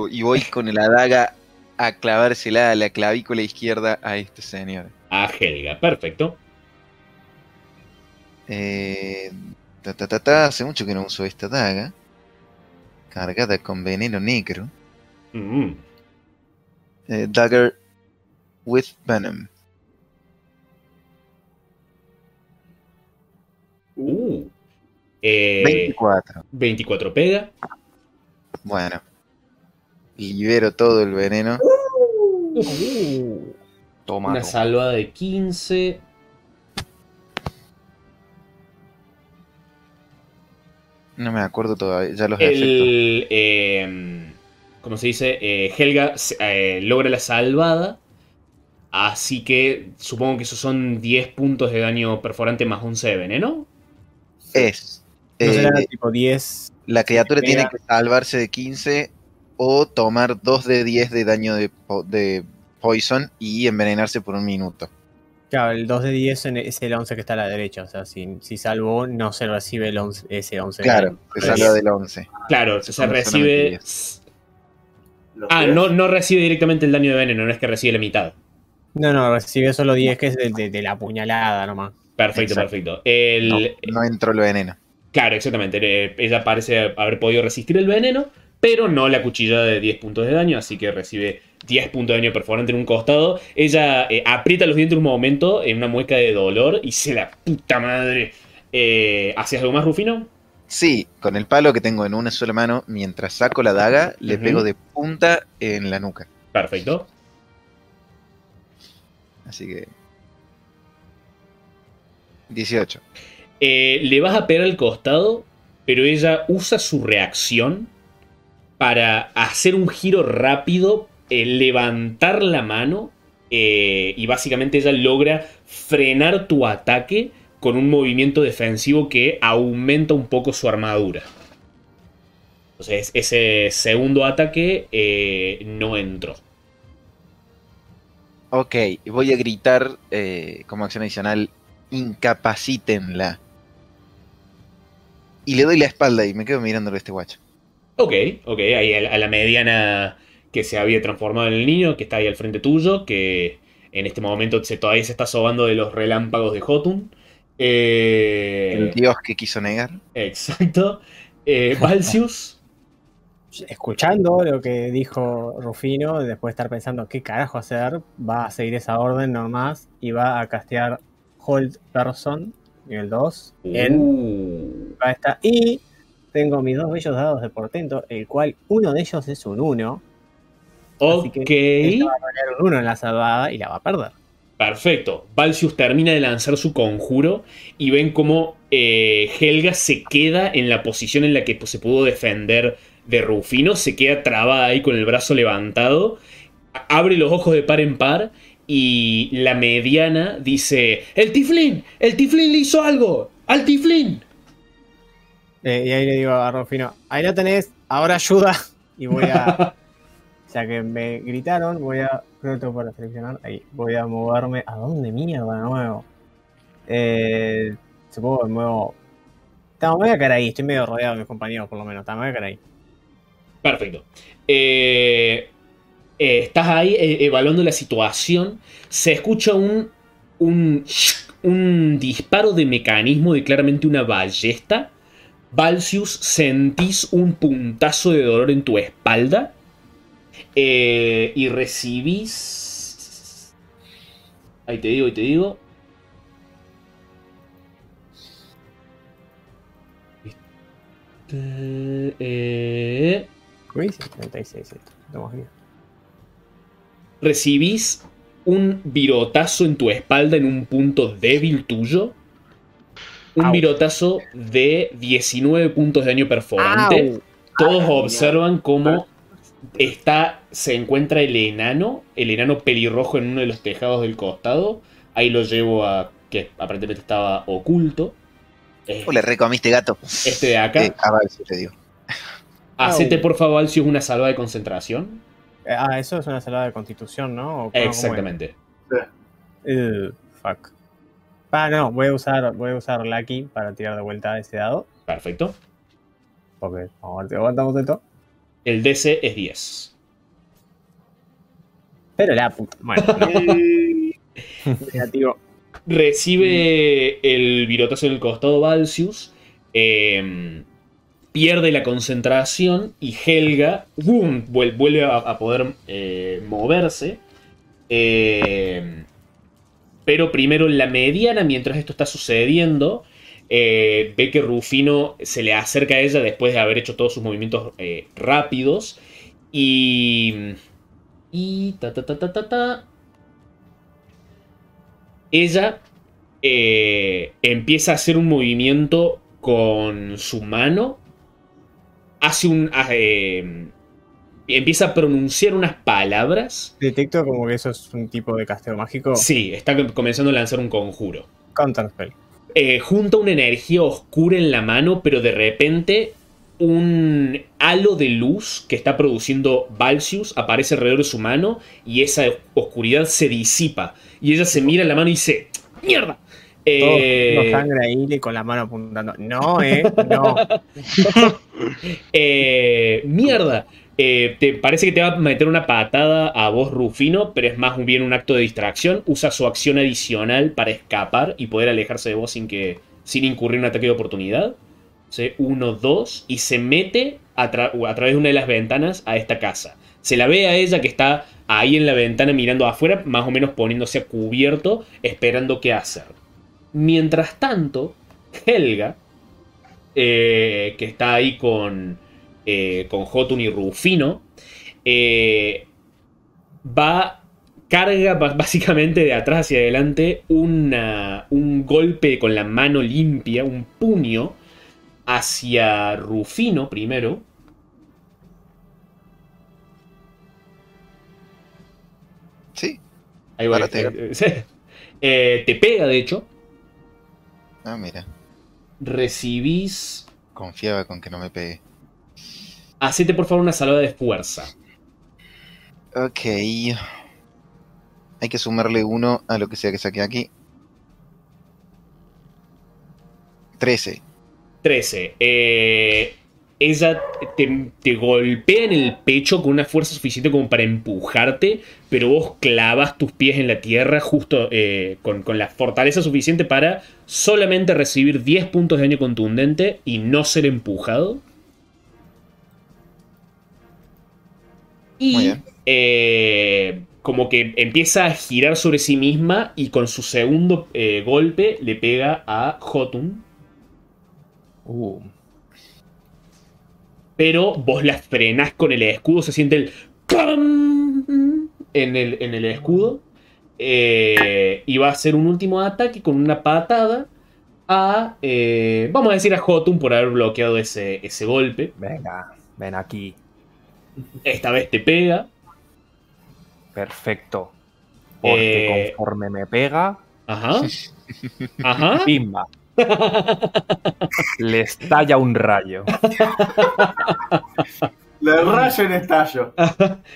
Y voy con la daga a clavársela a la clavícula izquierda a este señor. A Helga, perfecto. Eh, ta, ta, ta, ta, hace mucho que no uso esta daga. Cargada con veneno negro. Mm, Eh, dagger with venom. Eh, 24. 24 pega. Bueno. Libero todo el veneno. Toma. Una salvada de 15. No me acuerdo todavía. Ya los. El. eh, ¿Cómo se dice? Eh, Helga eh, logra la salvada. Así que supongo que esos son 10 puntos de daño perforante más 11 de veneno. Es. No eh, será tipo 10. la criatura tiene que salvarse de 15 o tomar 2 de 10 de daño de, po- de poison y envenenarse por un minuto. Claro, el 2 de 10 en- es el 11 que está a la derecha. O sea, si, si salvó, no se recibe el 11, ese 11. Claro, se salva del 11. Claro, Se recibe. Ah, no, no recibe directamente el daño de veneno, no es que recibe la mitad. No, no, recibe solo 10, que es de, de- de la puñalada nomás. Perfecto, Exacto. perfecto. El, No, no entró el veneno. Claro, exactamente. Ella parece haber podido resistir el veneno, pero no la cuchillada de 10 puntos de daño, así que recibe 10 puntos de daño perforante en un costado. Ella eh, aprieta los dientes un momento en una mueca de dolor y se la puta madre. Eh, ¿Hacías algo más, Rufino? Sí, con el palo que tengo en una sola mano, mientras saco la daga, le pego de punta en la nuca. Perfecto. Así que. 18. Eh, le vas a pegar al costado, pero ella usa su reacción para hacer un giro rápido, eh, levantar la mano eh, y básicamente ella logra frenar tu ataque con un movimiento defensivo que aumenta un poco su armadura. Entonces ese segundo ataque no entró. Ok, voy a gritar como acción adicional: incapacítenla. Y le doy la espalda y me quedo mirándolo a este guacho. Ok, ok, ahí a la, a la mediana que se había transformado en el niño, que está ahí al frente tuyo, que en este momento se, todavía se está sobando de los relámpagos de Jotun. Eh, El dios que quiso negar. exacto. Eh, Valsius. Escuchando lo que dijo Rufino, después de estar pensando qué carajo hacer, va a seguir esa orden nomás y va a castear Hold Person, nivel 2, en Uh, Ahí está. Y tengo mis dos bellos dados de portento, el cual uno de ellos es un 1. Así ok, que va a rolear un 1 en la salvada y la va a perder. perfecto. Valsius termina de lanzar su conjuro y ven cómo eh, Helga se queda en la posición en la que se pudo defender de Rufino, se queda trabada ahí con el brazo levantado, abre los ojos de par en par y la mediana dice, el tiflín, el tiflín le hizo algo, al tiflín. Eh, y ahí le digo a Rufino, ahí lo tenés, ahora ayuda. Y voy a, ya que me gritaron, voy a, tengo para seleccionar, ahí, voy a moverme, ¿a dónde mierda de nuevo? Eh, supongo que me muevo, no, me voy a quedar ahí, estoy medio rodeado de mis compañeros por lo menos, me voy a quedar ahí. Perfecto. Eh, eh, estás ahí eh, evaluando la situación. Se escucha un, un, un disparo de mecanismo de claramente una ballesta. Valsius, sentís un puntazo de dolor en tu espalda. Eh, y recibís. Ahí te digo, ahí te digo. Este, eh, Uy, sí, 36, esto, estamos bien. Recibís un virotazo en tu espalda en un punto débil tuyo. Un Au. virotazo de 19 puntos de daño perforante. Au. Todos observan cómo está, se encuentra el enano, el enano pelirrojo en uno de los tejados del costado. Ahí lo llevo a que aparentemente estaba oculto. Eh, ¿O le recomiste gato? este de acá. Eh, ah, vale, sí, te digo. Hacete por favor si es una salva de concentración. Eh, Ah, eso es una salada de constitución, ¿no? Exactamente. Eh, fuck. Ah, no, voy a usar, voy a usar Lucky para tirar de vuelta ese dado. Perfecto. Porque vamos a ver aguantamos esto. El DC es 10. Pero la puta. Bueno, no. negativo. Recibe el virotazo en el costado Valsius. eh, pierde la concentración y Helga vuelve a, poder eh, moverse. Eh, pero primero en la mediana, mientras esto está sucediendo, eh, ve que Rufino se le acerca a ella después de haber hecho todos sus movimientos rápidos. Y. Y. Ta, ta, ta, ta, ta, ta. Ella empieza a hacer un movimiento con su mano. Hace un. ah, eh, empieza a pronunciar unas palabras. Detecto como que eso es un tipo de casteo mágico. Sí, está comenzando a lanzar un conjuro. Counterspell. eh, junta una energía oscura en la mano, pero de repente un halo de luz que está produciendo Valsius aparece alrededor de su mano y esa oscuridad se disipa. Y ella se mira en la mano y dice, ¡Mierda! Todo Eh, sangre ahí y con la mano apuntando. No, eh, no. eh, ¡Mierda! Eh, te parece que te va a meter una patada a vos, Rufino, pero es más bien un acto de distracción. Usa su acción adicional para escapar y poder alejarse de vos sin que sin incurrir en un ataque de oportunidad. ¿Sí? Uno, dos, y se mete a, tra- a través de una de las ventanas a esta casa. Se la ve a ella que está ahí en la ventana mirando afuera, más o menos poniéndose a cubierto, esperando qué hacer. Mientras tanto, Helga, eh, que está ahí con, eh, con Jotun y Rufino, eh, va, carga básicamente de atrás hacia adelante una- un golpe con la mano limpia, un puño, hacia Rufino primero. Sí. Ahí va. Te- eh, te pega, de hecho. Ah, mira. Recibís. Confiaba con que no me pegue. Hacete por favor una salvada de fuerza. Ok. Hay que sumarle uno a lo que sea que saque aquí. 13. 13. Eh, ella te, te golpea en el pecho con una fuerza suficiente como para empujarte, pero vos clavas tus pies en la tierra justo eh, con, con la fortaleza suficiente para solamente recibir 10 puntos de daño contundente y no ser empujado. Muy Y bien. eh, como que empieza a girar sobre sí misma y con su segundo eh, golpe le pega a Jotun. Uh, pero vos las frenás con el escudo, se siente el ¡pam! en el, en el escudo. eh, y va a hacer un último ataque con una patada a, eh, vamos a decir a Jotun por haber bloqueado ese, ese golpe. venga, ven aquí. Esta vez te pega. Perfecto. Porque Eh. conforme me pega, Ajá. Ajá. ¡pimba! Le estalla un rayo. Le rayo en estallo.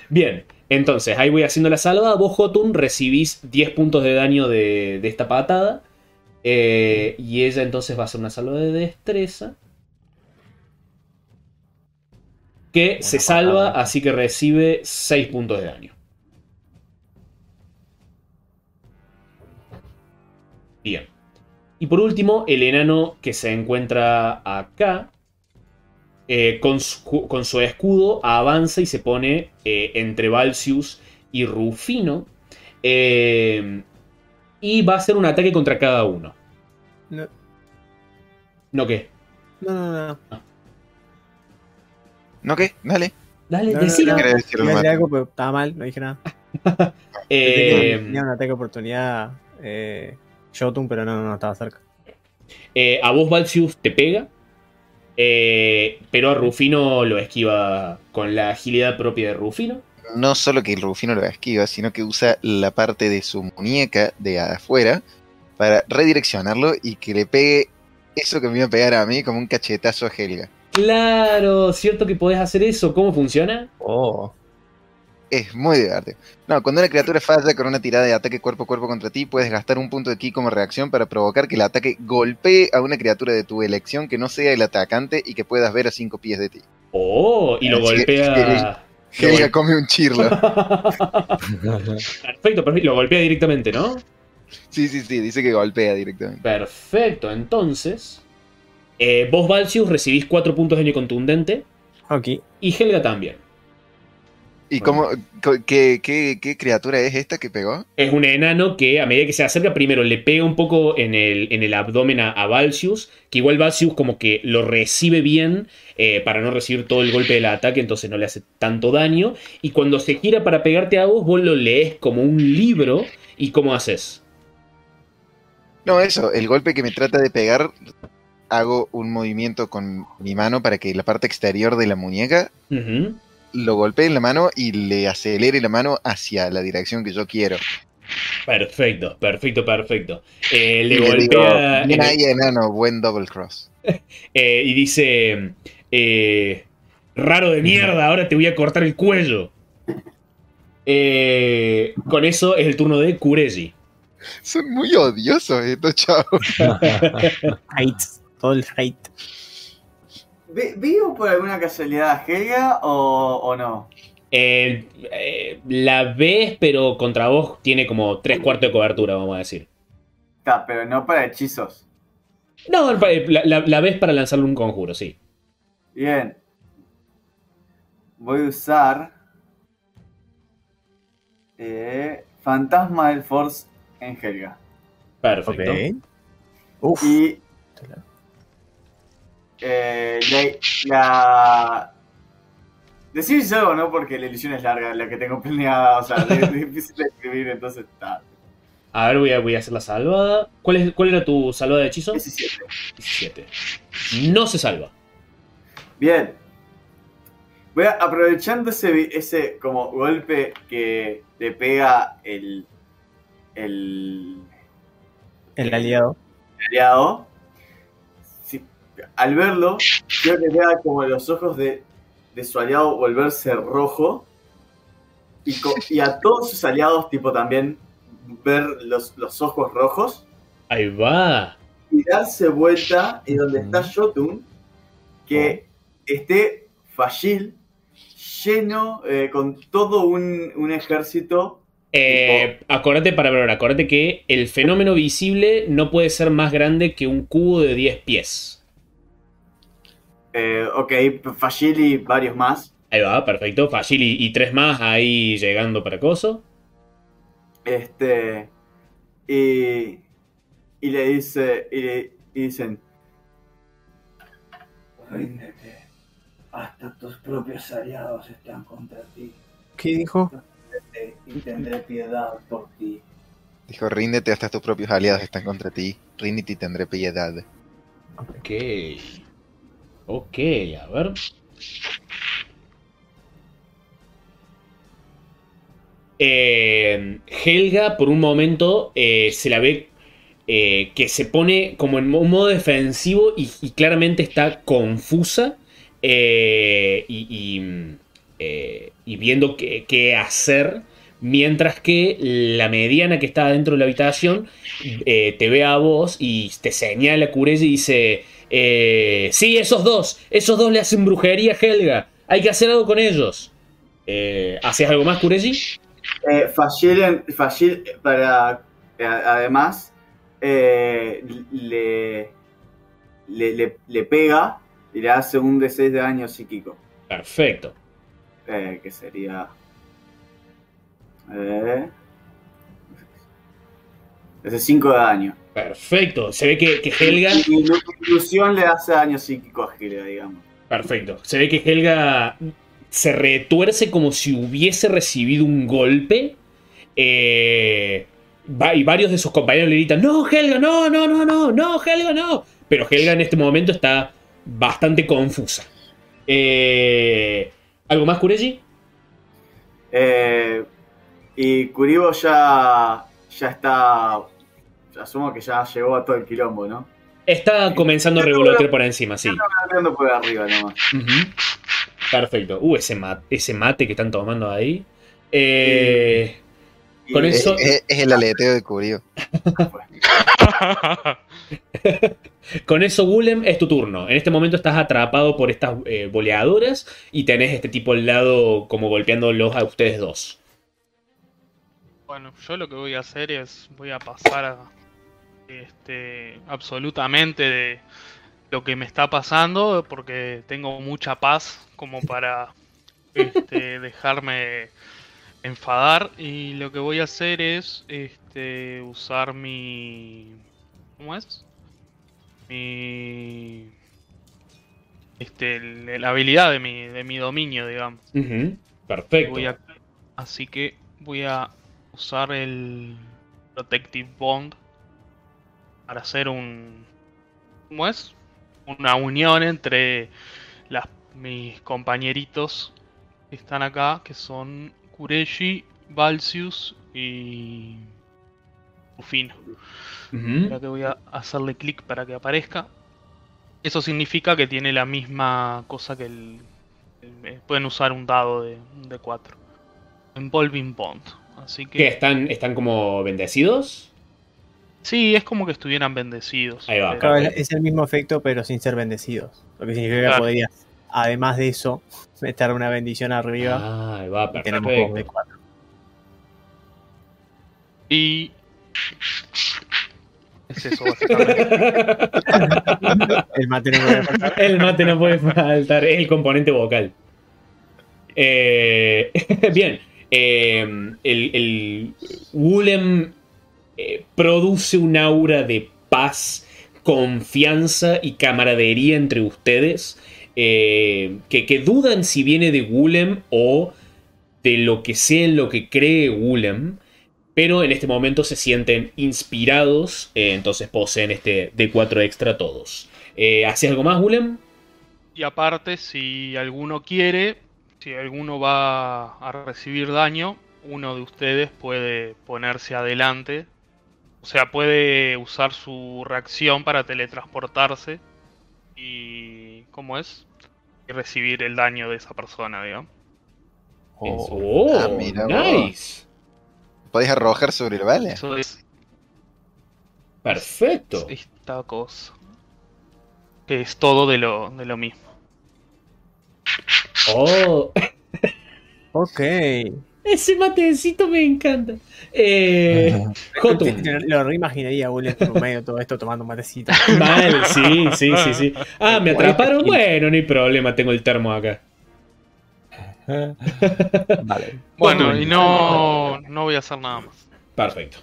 Bien, entonces ahí voy haciendo la salva. Vos, Jotun, recibís 10 puntos de daño de, de esta patada. Eh, y ella entonces va a hacer una salva de destreza. Que se salva, patada. así que recibe 6 puntos de daño. Bien. Y por último, el enano que se encuentra acá. eh, con, su, con su escudo avanza y se pone eh, entre Valsius y Rufino. eh, y va a hacer un ataque contra cada uno. No, ¿No qué? no, no. no. ¿No qué? Dale. Dale, No, decilo. no, algo, pero estaba mal, no dije nada. Eh, Tenía un ataque de oportunidad eh, Jotun, pero no, no estaba cerca. eh, a vos, Valsius, te pega. eh, pero a Rufino lo esquiva con la agilidad propia de Rufino. No solo que el Rufino lo esquiva, sino que usa la parte de su muñeca de afuera para redireccionarlo y que le pegue eso que me iba a pegar a mí como un cachetazo a Helga. Claro, cierto que podés hacer eso. ¿Cómo funciona? Oh. Es muy divertido. No, cuando una criatura falla con una tirada de ataque cuerpo a cuerpo contra ti, puedes gastar un punto de ki como reacción para provocar que el ataque golpee a una criatura de tu elección que no sea el atacante y que puedas ver a cinco pies de ti. Oh, y lo golpea. Gol- come un chirlo. Perfecto, perfecto. Lo golpea directamente, ¿no? Sí, sí, sí, dice que golpea directamente. Perfecto, entonces. eh, vos, Valsius, recibís 4 puntos de daño contundente. Ok. Y Helga también. ¿Y cómo, qué, qué, qué criatura es esta que pegó? Es un enano que a medida que se acerca, primero le pega un poco en el, en el abdomen a, a Valsius, que igual Valsius como que lo recibe bien eh, para no recibir todo el golpe del ataque, entonces no le hace tanto daño. Y cuando se gira para pegarte a vos, vos lo lees como un libro. ¿Y cómo haces? No, eso, el golpe que me trata de pegar, hago un movimiento con mi mano para que la parte exterior de la muñeca Ujú. Lo golpee en la mano y le acelere la mano hacia la dirección que yo quiero. Perfecto, perfecto, perfecto. Eh, le Y golpea digo, ahí, enano, buen double cross. eh, y dice: eh, Raro de mierda, ahora te voy a cortar el cuello. Eh, con eso es el turno de Kureji. Son muy odiosos estos chavos. Hate. Todo el hate. ¿Ve- ¿Veo por alguna casualidad a Helga o, o no? Eh, eh, la ves, pero contra vos tiene como tres cuartos de cobertura, vamos a decir. Está, pero no para hechizos. No, la, la- la ves para lanzarle un conjuro, sí. Bien. Voy a usar. eh, Fantasma del Force en Helga. Perfecto. Ok. Uf. Y. eh, la. la Decir yo, ¿no? Porque la ilusión es larga, la que tengo planeada, o sea, es difícil de escribir, entonces está. A ver, voy a, voy a hacer la salvada. ¿Cuál, es, ¿Cuál era tu salvada de hechizo? 17. 17. No se salva. Bien. Voy a, aprovechando ese, ese como golpe que le pega el, el El aliado. aliado, si- al verlo, quiero que vea como los ojos de, de su aliado volverse rojo y, a todos sus aliados tipo también ver los, los ojos rojos Ahí va. y darse vuelta y donde está Jotun que esté Fashil lleno eh, con todo un, un ejército Eh, acordate para ver, acordate que el fenómeno visible no puede ser más grande que un cubo de 10 pies. Eh, ok, Fashil y varios más Ahí va, perfecto. Fácil y, y tres más ahí llegando para coso. Este. Y. Y le dice. Y, le, y dicen. Ríndete. Hasta tus propios aliados están contra ti. ¿Qué dijo? Y tendré piedad por ti. Dijo, ríndete hasta tus propios aliados están contra ti. Ríndete y tendré piedad. Ok. Ok, a ver. Eh, Helga, por un momento, eh, se la ve eh, que se pone como en un modo defensivo y, claramente está confusa eh, y, y, viendo qué, hacer. Mientras que la mediana que está dentro de la habitación te ve a vos y te señala Kurezi y dice: eh, Sí, esos dos, esos dos le hacen brujería a Helga. Hay que hacer algo con ellos. Eh, ¿Haces algo más, Kurezi? Eh, Fashil, en- Fashil, para. eh, además. eh, le, le, le, le pega y le hace un D6 de daño psíquico. Perfecto. Eh, que sería. Eh, ese 5 de daño. Perfecto. Se ve que, que Helga. Y, y la ilusión le hace daño psíquico a Helga, digamos. Perfecto. Se ve que Helga se retuerce como si hubiese recibido un golpe Eh, y varios de sus compañeros le gritan, no, Helga, no, no, no, no, no, Helga, no. Pero Helga en este momento está bastante confusa. Eh, ¿Algo más, Kureji? Eh, y Kuribo ya, ya está. Asumo que ya llegó a todo el quilombo, ¿no? Está comenzando a revolotear por encima, sí. Está por arriba nomás. Perfecto. Uh, ese mate, ese mate que están tomando ahí. Eh, Con Es, eso- es- es el aleteo de Curio. con eso, Gulem, es tu turno. En este momento estás atrapado por estas eh, boleadoras y tenés este tipo al lado como golpeándolos a ustedes dos. Bueno, yo lo que voy a hacer es voy a pasar a, este absolutamente de lo que me está pasando porque tengo mucha paz como para este, dejarme enfadar y lo que voy a hacer es este usar mi ¿cómo es? Mi este la habilidad de mi de mi dominio, digamos. Perfecto. A- así que voy a usar el Protective Bond para hacer un. ¿Cómo es? Una unión entre las, mis compañeritos que están acá, que son Kureshi, Valsius y. Rufino. Ujú. Ahora que voy a hacerle clic para que aparezca. Eso significa que tiene la misma cosa que el. el- pueden usar un dado de, de 4. Involving Bond. Así ¿Qué? que. ¿Están, ¿Están como bendecidos? Sí, es como que estuvieran bendecidos. Ahí va, Claro, es, Perfecto. es el mismo efecto, pero sin ser bendecidos. Lo que significa que Claro. podrías, además de eso, meter una bendición arriba Ah, ahí va, y tenemos dos de perfecto. cuatro. Y. Es eso, básicamente. El mate no puede faltar. El mate no puede faltar, es el componente vocal. Eh, bien, eh, el, el Wulem eh, produce un aura de paz, confianza y camaradería entre ustedes eh, que, dudan si viene de Wulem o de lo que sea en lo que cree Wulem. Pero en este momento se sienten inspirados, eh, entonces poseen este D4 extra todos. ¿Hacías algo más, Wulem? Y aparte, si alguno quiere, si alguno va a recibir daño, uno de ustedes puede ponerse adelante. O sea, puede usar su reacción para teletransportarse y. ¿Cómo es? Y recibir el daño de esa persona, digamos. O- Oh, Ah, mira nice. Podés arrojar sobre el vale. Eso es Perfecto. esta cosa. Que es todo de lo, de lo mismo. Oh, Ok. Ese matecito me encanta. Eh, Jotun. Lo reimaginaría, William, por medio de todo esto tomando un matecito. Mal, sí, sí, sí, sí. Ah, me atraparon. Bueno, no hay problema, tengo el termo acá. Vale. Bueno, y no, no voy a hacer nada más. Perfecto.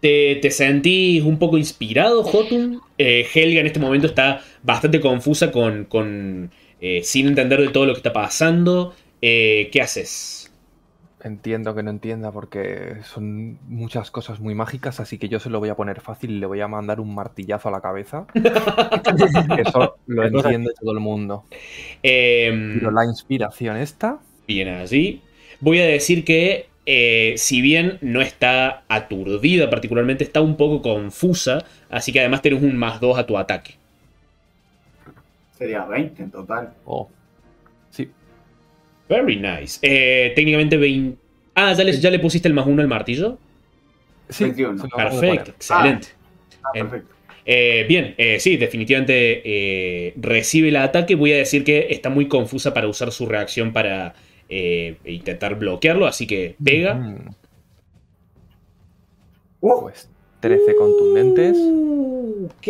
¿Te, te sentís un poco inspirado, Jotun? Eh, Helga en este momento está bastante confusa con. con eh, sin entender de todo lo que está pasando. Eh, ¿Qué haces? Entiendo que no entienda porque son muchas cosas muy mágicas, así que yo se lo voy a poner fácil y le voy a mandar un martillazo a la cabeza. Eso lo entiende todo el mundo. Em, Pero la inspiración esta, Bien allí. Voy a decir que, eh, si bien no está aturdida particularmente, está un poco confusa. Así que además tienes un más 2 a tu ataque. Sería 20 en total. oh, Very nice. Eh, técnicamente 20. Ah, ¿ya le, ya le pusiste el más 1 al martillo? sí, 21. se lo acabo de Perfecto, excelente. Ah, Em, perfecto. Eh, bien, eh, sí, definitivamente eh, recibe el ataque. Voy a decir que está muy confusa para usar su reacción para eh, intentar bloquearlo. Así que pega. Mm, Uh, Pues 13 contundentes. Uh, ok.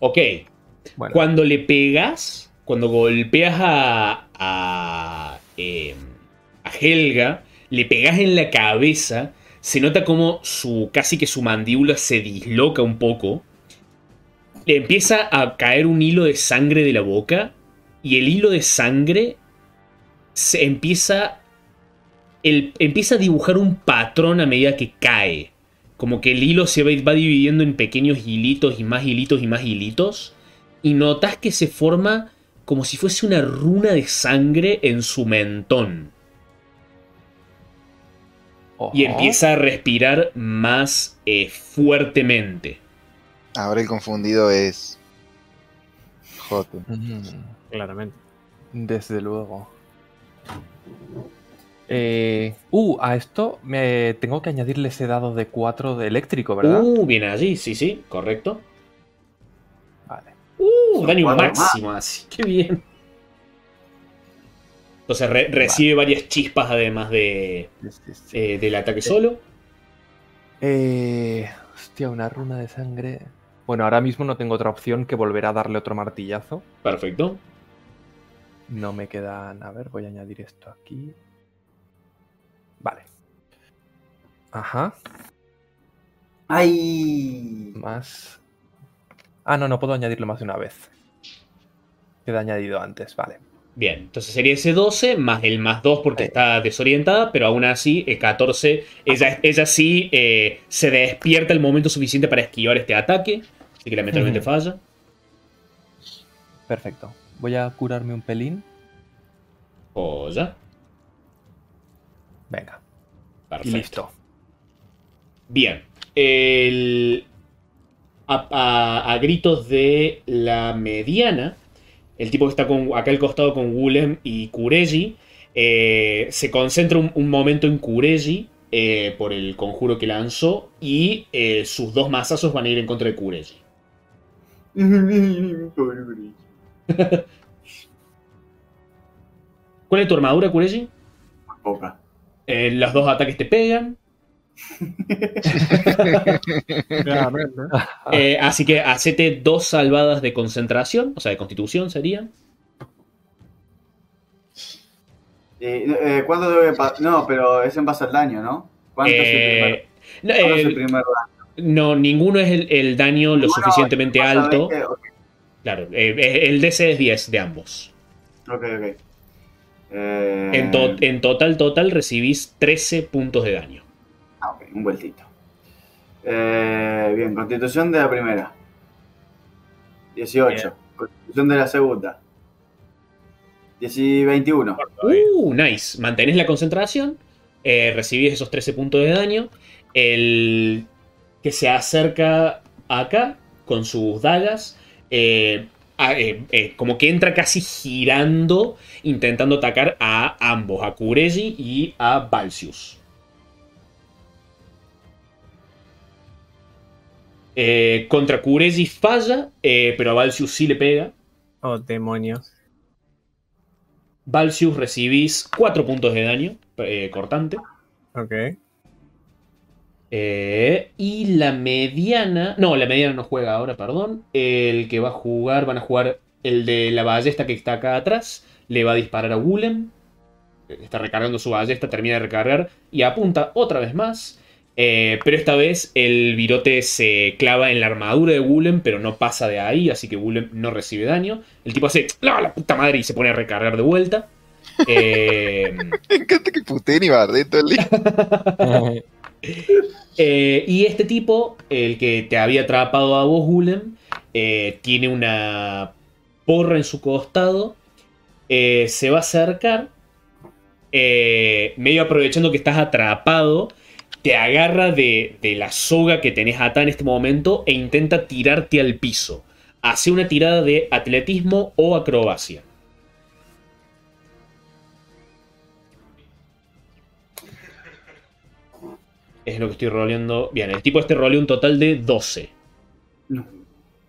Ok. Cuando le pegas, cuando golpeas a, eh, a Helga, le pegas en la cabeza, se nota como su, casi que su mandíbula se disloca un poco. Le empieza a caer un hilo de sangre de la boca y el hilo de sangre se empieza. el- empieza a dibujar un patrón a medida que cae. Como que el hilo se va, va dividiendo en pequeños hilitos y más hilitos y más hilitos. Y notas que se forma como si fuese una runa de sangre en su mentón. Y empieza a respirar más eh, fuertemente. Ahora el confundido es. Jote. Mm, Claramente. Desde luego. Eh, uh, a esto me tengo que añadirle ese dado de 4 de eléctrico, ¿verdad? Uh, viene allí, sí, sí, correcto. Uh, Son daño máximo así. Qué bien. Entonces re- recibe varias chispas además de, Sí, sí, sí. eh, del ataque solo. Eh, hostia, una runa de sangre. Bueno, ahora mismo no tengo otra opción que volver a darle otro martillazo. Perfecto. No me quedan. A ver, voy a añadir esto aquí. Vale. Ajá. ¡Ay! Más. Ah, no, no puedo añadirlo más de una vez. Queda añadido antes, vale. Bien, entonces sería ese 12 más el más 2 porque Sí. está desorientada, pero aún así, el 14, ella, ella sí eh, se despierta el momento suficiente para esquivar este ataque, así que lamentablemente falla. Perfecto. Voy a curarme un pelín. O ya. Venga. Perfecto. Y listo. Bien. El- a, a- a gritos de la mediana, el tipo que está con, acá al costado con Wulem y Kureji, eh, se concentra un, un momento en Kureji eh, por el conjuro que lanzó y eh, sus dos mazazos van a ir en contra de Kureji. ¿Cuál es tu armadura, Kureji? Poca. Los dos ataques te pegan. Eh, así que hacete dos salvadas de concentración, o sea, de constitución serían. Eh, eh, ¿Cuánto debe No, pero es en base al daño, ¿no? ¿Cuánto es el primer, Eh, no, cuánto es el primer daño? No, ninguno es el, el daño lo suficientemente alto. 20, ok, Claro, eh, el DC es 10 de ambos. ok. ok. Eh, En, to- en total, total, recibís 13 puntos de daño. Un vueltito. Eh, bien, constitución de la primera. 18. Bien. Constitución de la segunda. 10 y 21. Uh, nice. Mantenés la concentración. eh, recibís esos 13 puntos de daño. El que se acerca acá con sus dagas. eh, como que entra casi girando, intentando atacar a ambos, a Kureji y a Balsius. Eh, contra Kureji falla, eh, pero a Balsius sí le pega. Oh, demonios. Balsius recibís 4 puntos de daño eh, cortante. Ok. Y la mediana. No, la mediana no juega ahora, perdón. El que va a jugar, van a jugar el de la ballesta que está acá atrás. Le va a disparar a Wulem. Está recargando su ballesta, termina de recargar y apunta otra vez más. Eh, pero esta vez el virote se clava en la armadura de Wulem, pero no pasa de ahí, así que Wulem no recibe daño. El tipo hace ¡La, la puta madre! y se pone a recargar de vuelta. Eh, Me encanta que puteen y todo el día. Eh, y este tipo, el que te había atrapado a vos, Gulem, eh, tiene una porra en su costado. se va a acercar. medio aprovechando que estás atrapado. Te agarra de, de la soga que tenés atada en este momento e intenta tirarte al piso. Hace una tirada de atletismo o acrobacia. Es lo que estoy roleando. Bien, el tipo este roleó un total de 12. No.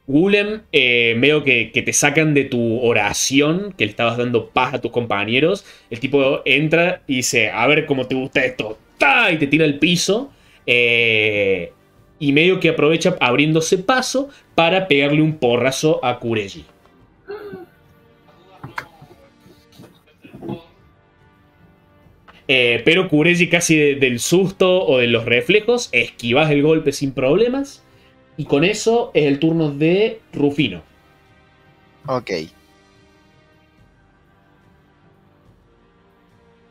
Gulem, eh, veo que, que te sacan de tu oración, que le estabas dando paz a tus compañeros. El tipo entra y dice, a ver cómo te gusta esto. ¡Ta! Y te tira al piso. Eh, y medio que aprovecha abriéndose paso para pegarle un porrazo a Kureji. Eh, pero Kureji casi de- del susto o de los reflejos, esquivas el golpe sin problemas. Y con eso es el turno de Rufino. Ok.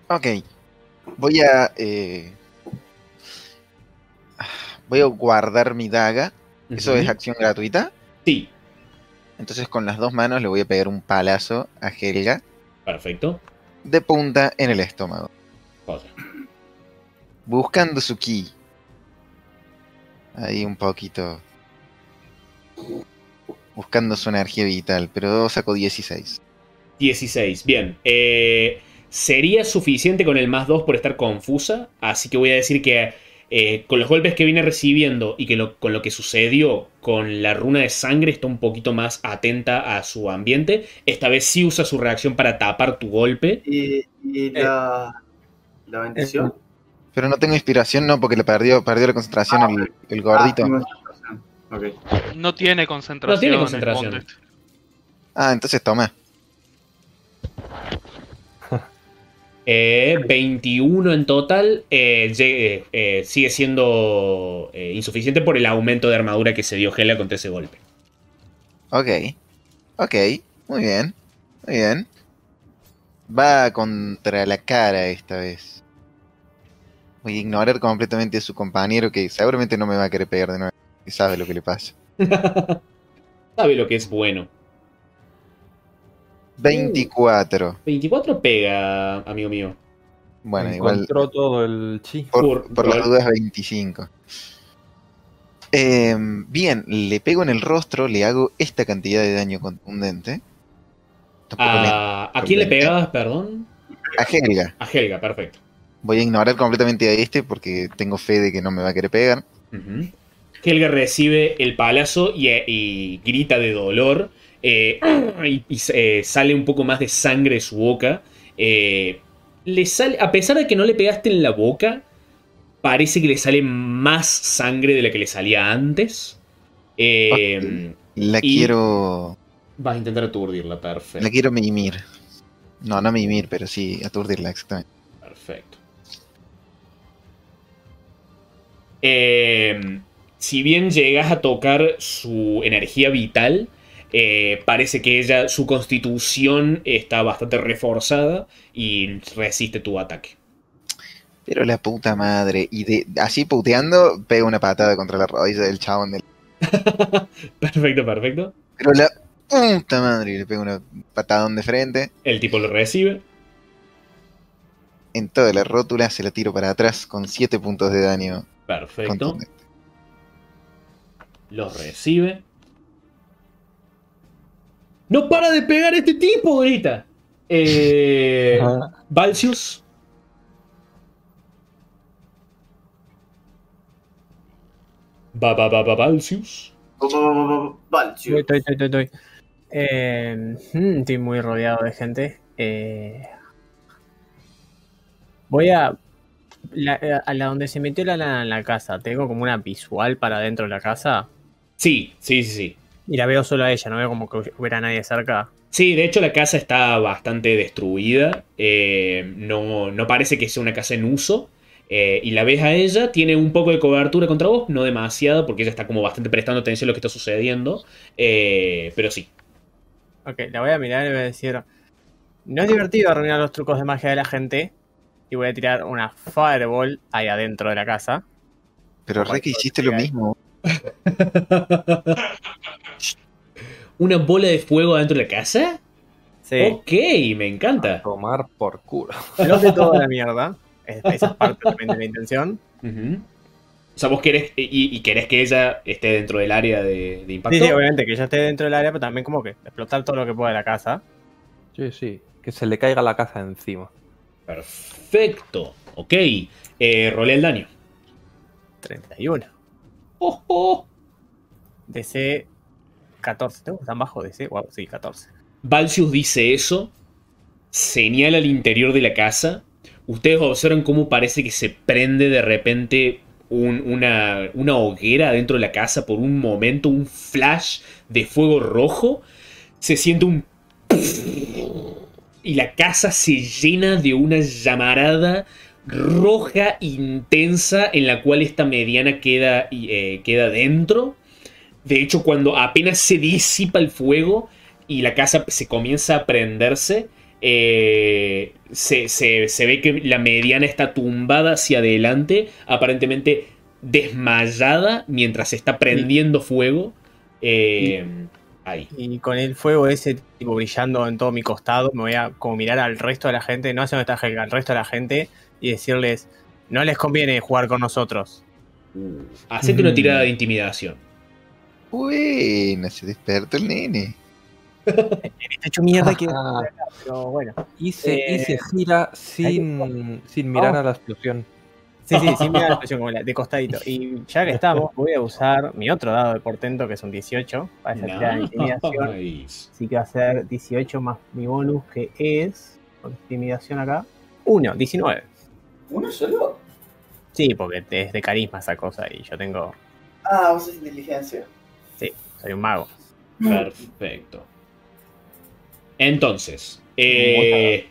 Ok. Voy a. eh, voy a guardar mi daga. Eso es acción gratuita. Sí, Entonces con las dos manos le voy a pegar un palazo a Helga perfecto. de punta en el estómago. Buscando su ki. Ahí un poquito. Buscando su energía vital, pero sacó 16. 16, bien. Eh, sería suficiente con el más 2 por estar confusa, así que voy a decir que eh, con los golpes que viene recibiendo y que lo- con lo que sucedió con la runa de sangre está un poquito más atenta a su ambiente. Esta vez sí usa su reacción para tapar tu golpe. Y, y la, la bendición. Pero no tengo inspiración, no, porque le perdió, perdió la concentración Ah, el, el gordito. Ah, tengo concentración. Ok. No tiene concentración. No tiene concentración. Ah, entonces toma. Eh, 21 en total. eh, llegue- eh, sigue siendo eh, insuficiente por el aumento de armadura que se dio Hela contra ese golpe. Ok. Ok. Muy bien. Muy bien. Va contra la cara esta vez. Voy a ignorar completamente a su compañero que seguramente no me va a querer pegar de nuevo. Y sabe lo que le pasa. Sabe lo que es bueno. 24. 24 pega, amigo mío. Bueno, igual Encontró todo el chi. por, por- por las dudas 25. Em, bien, le pego en el rostro, le hago esta cantidad de daño contundente. Le- ¿A, ¿a quién le pegabas, perdón? a Helga. A Helga, perfecto. Voy a ignorar completamente a este porque tengo fe de que no me va a querer pegar. Ujú. Helga recibe el palazo y, y grita de dolor. Eh, y y, eh, sale un poco más de sangre de su boca. Eh, le sale, a pesar de que no le pegaste en la boca, parece que le sale más sangre de la que le salía antes. La Y- quiero. Vas a intentar aturdirla, perfecto. La quiero mimir. No, no mimir, pero sí aturdirla, exactamente. Perfecto. Si bien llegas a tocar su energía vital, eh, parece que ella, su constitución está bastante reforzada y resiste tu ataque. Pero la puta madre. Y de así puteando, pega una patada contra la rodilla del chabón del. Perfecto, perfecto. Pero la puta madre. y Le pega una patadón de frente. El tipo lo recibe. En toda la rótula se la tiro para atrás con 7 puntos de daño Perfecto. contundente. Lo recibe. ¡No para de pegar este tipo, grita! Eh. Valsius. Va, va, va, va, Valsius. Valcio. Estoy, estoy, estoy, estoy. Eh, mm, estoy muy rodeado de gente. Eh, voy a. la- a la donde se metió la lana en la casa. Tengo como una visual para dentro de la casa. Sí, sí, sí, sí. Y la veo solo a ella, no veo como que hubiera nadie cerca. Sí, de hecho la casa está bastante destruida. eh, no, no parece que sea una casa en uso. eh, y la ves a ella, tiene un poco de cobertura contra vos, no demasiado, porque ella está como bastante prestando atención a lo que está sucediendo. eh, pero sí. Ok, la voy a mirar y voy a decir. No es divertido arruinar los trucos de magia de la gente. Y voy a tirar una fireball ahí adentro de la casa. Pero re que hiciste lo mismo. ¿Una bola de fuego dentro de la casa? Sí. Ok, me encanta. Tomar por culo. No sé toda la mierda. Es- Esa es parte también de la intención. O sea, vos querés, y, y querés que ella esté dentro del área de, de impacto. Sí, sí, obviamente que ella esté dentro del área, pero también como que explotar todo lo que pueda de la casa. Sí, sí. Que se le caiga la casa encima. Perfecto. Ok. Eh, rolé el daño. 31. Oh. DC 14. ¿Tengo tan bajo DC? Wow, sí, 14. Valsius dice eso. Señala al interior de la casa. Ustedes observan cómo parece que se prende de repente un- una, una hoguera dentro de la casa por un momento, un flash de fuego rojo. Se siente un... Y la casa se llena de una llamarada roja intensa en la cual esta mediana queda, eh, queda dentro. De hecho, cuando apenas se disipa el fuego y la casa se comienza a prenderse, Eh, se, se- se ve que la mediana está tumbada hacia adelante, aparentemente desmayada mientras está prendiendo fuego. Eh, ahí. Y con el fuego ese tipo brillando en todo mi costado, me voy a como mirar al resto de la gente, no hacia donde está Helga, al resto de la gente y decirles, no les conviene jugar con nosotros. Hacete una Mm. tirada de intimidación. Buena, se despertó el nene. Está hecho mierda que... Pero bueno. y, se, y se gira sin, sin mirar a la explosión. Sí, sí, sí, mira la expresión como la, de costadito. Y ya que estamos, voy a usar mi otro dado de portento, que es un 18, para esa tirada de intimidación. Nice. Así que va a ser 18 más mi bonus, que es. Con intimidación acá. 1, 19. ¿Uno solo? Sí, porque es de carisma esa cosa y yo tengo. Ah, vos sos inteligencia. Soy un mago. Perfecto. Entonces, eh,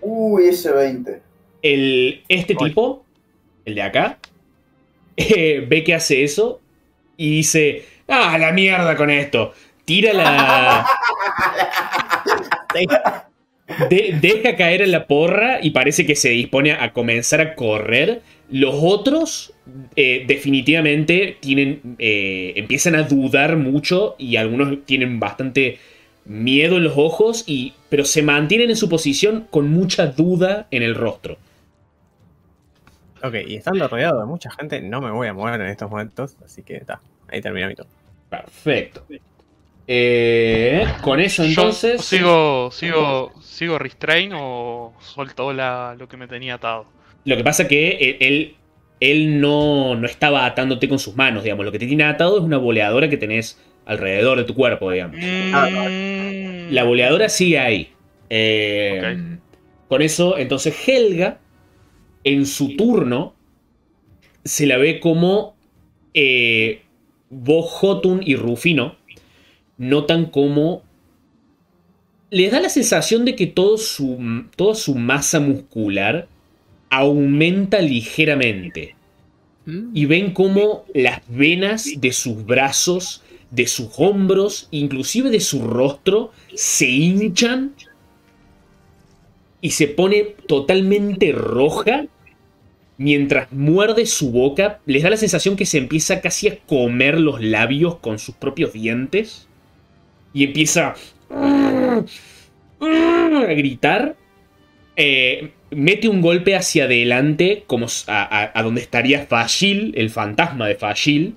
Uy, ese 20. el, este tipo, el de acá, eh, ve que hace eso y dice, ah, la mierda con esto. Tira la... de- deja caer en la porra y parece que se dispone a comenzar a correr. Los otros eh, definitivamente tienen, eh, empiezan a dudar mucho y algunos tienen bastante miedo en los ojos, y, pero se mantienen en su posición con mucha duda en el rostro. Ok, y estando rodeado de mucha gente, no me voy a mover en estos momentos, así que está. Ahí termina mi turno. Perfecto. Eh, con eso entonces... Yo sigo, sigo, sigo restrain o suelto la, lo que me tenía atado. Lo que pasa que él, él, él no, no estaba atándote con sus manos, digamos. Lo que te tiene atado es una boleadora que tenés alrededor de tu cuerpo, digamos. Mm. La boleadora sigue ahí. Eh, Con eso, entonces Helga, en su turno, se la ve como eh, vos, Jotun y Rufino notan como les da la sensación de que todo su, toda su masa muscular aumenta ligeramente. Y ven como las venas de sus brazos, de sus hombros, inclusive de su rostro, se hinchan y se pone totalmente roja mientras muerde su boca. Les da la sensación que se empieza casi a comer los labios con sus propios dientes y empieza a gritar. Eh, mete un golpe hacia adelante, como a, a- a donde estaría Fashil, el fantasma de Fashil,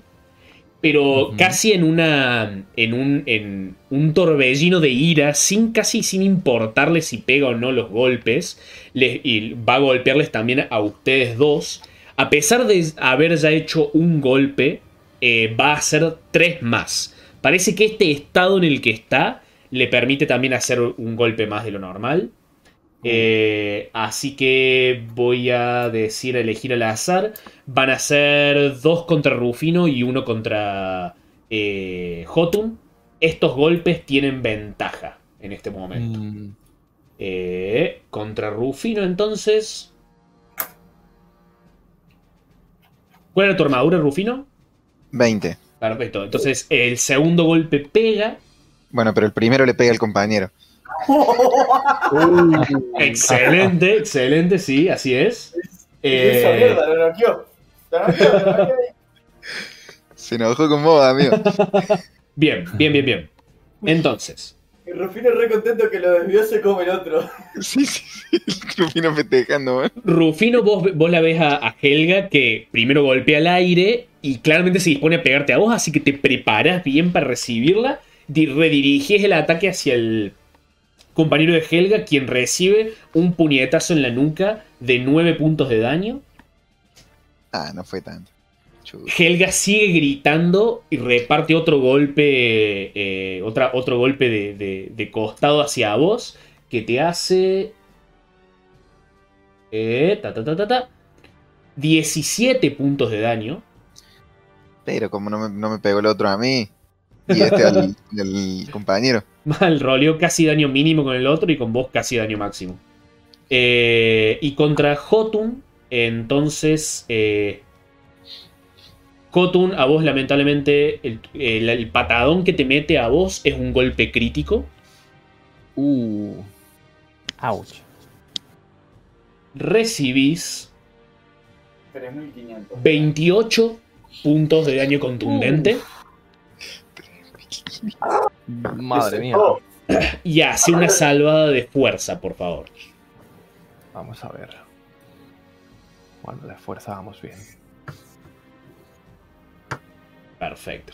pero casi en una. en un. en un torbellino de ira, sin casi sin importarle si pega o no los golpes, les- y va a golpearles también a ustedes dos. A pesar de haber ya hecho un golpe, eh, va a hacer tres más. Parece que este estado en el que está le permite también hacer un golpe más de lo normal. Eh, así que voy a decir elegir al azar. Van a ser dos contra Rufino y uno contra eh, Jotun. Estos golpes tienen ventaja en este momento. Mm, Eh, contra Rufino entonces. ¿Cuál era tu armadura, Rufino? 20. Perfecto. Entonces el segundo golpe pega. Bueno, pero el primero le pega al compañero. Excelente, excelente, sí, así es. Esa Eh, mierda, lo noqueó. Lo noqueó, lo noqueó ahí. Se enojó con vos, amigo. bien, bien, bien, bien. Entonces, Rufino re contento que lo desvió se come el otro. Sí, sí, sí. Rufino festejando, man. Rufino, vos, vos la ves a, a Helga que primero golpea al aire y claramente se dispone a pegarte a vos, así que te preparas bien para recibirla. Di- Rediriges el ataque hacia el compañero de Helga, quien recibe un puñetazo en la nuca de 9 puntos de daño. Ah, no fue tanto. Helga sigue gritando y reparte otro golpe, eh, otra, otro golpe de, de- de costado hacia vos, que te hace... eh, ta, ta, ta, ta, ta, 17 puntos de daño. Pero como no me, no me pegó el otro a mí. Y este al, al compañero. Mal, roleó casi daño mínimo con el otro y con vos casi daño máximo. Eh, y contra Jotun, entonces... Eh, Jotun, a vos lamentablemente el, el- el patadón que te mete a vos es un golpe crítico. Uh, Ouch. Recibís 3500. 28 puntos de daño contundente Madre mía. Y hace una salvada de fuerza, por favor. Vamos a ver. Bueno, de fuerza vamos bien. Perfecto.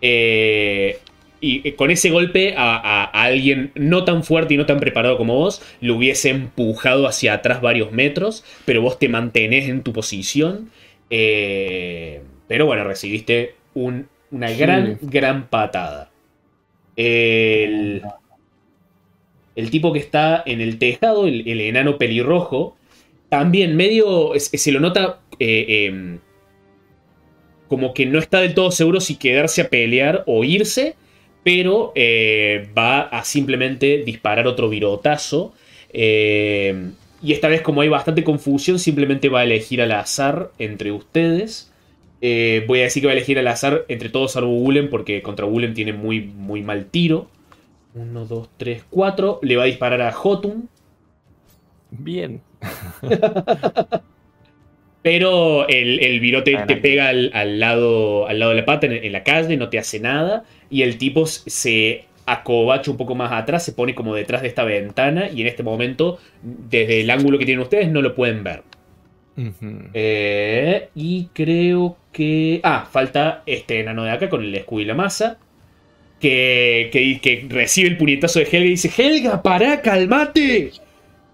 Eh, y eh, con ese golpe a, a- a alguien no tan fuerte y no tan preparado como vos, lo hubiese empujado hacia atrás varios metros, pero vos te mantenés en tu posición. Eh, pero bueno, recibiste un- una gran, gran patada. El, el tipo que está en el tejado, el, el enano pelirrojo, también medio se se lo nota eh, em, como que no está del todo seguro si quedarse a pelear o irse, pero eh, va a simplemente disparar otro virotazo. eh, y esta vez como hay bastante confusión, simplemente va a elegir al azar entre ustedes. Eh, voy a decir que va a elegir al azar entre todos salvo Gulen, porque contra Gulen tiene muy, muy mal tiro. 1, 2, 3, 4. Le va a disparar a Jotun. Bien. Pero el, el virote te pega al, al lado, al lado de la pata en, en la calle, no te hace nada. Y el tipo se acobacha un poco más atrás, se pone como detrás de esta ventana. Y en este momento, desde el ángulo que tienen ustedes, no lo pueden ver. Eh, y creo que. Ah, falta este enano de acá con el escudo y la masa. Que, que, que recibe el puñetazo de Helga y dice: ¡Helga, pará, calmate!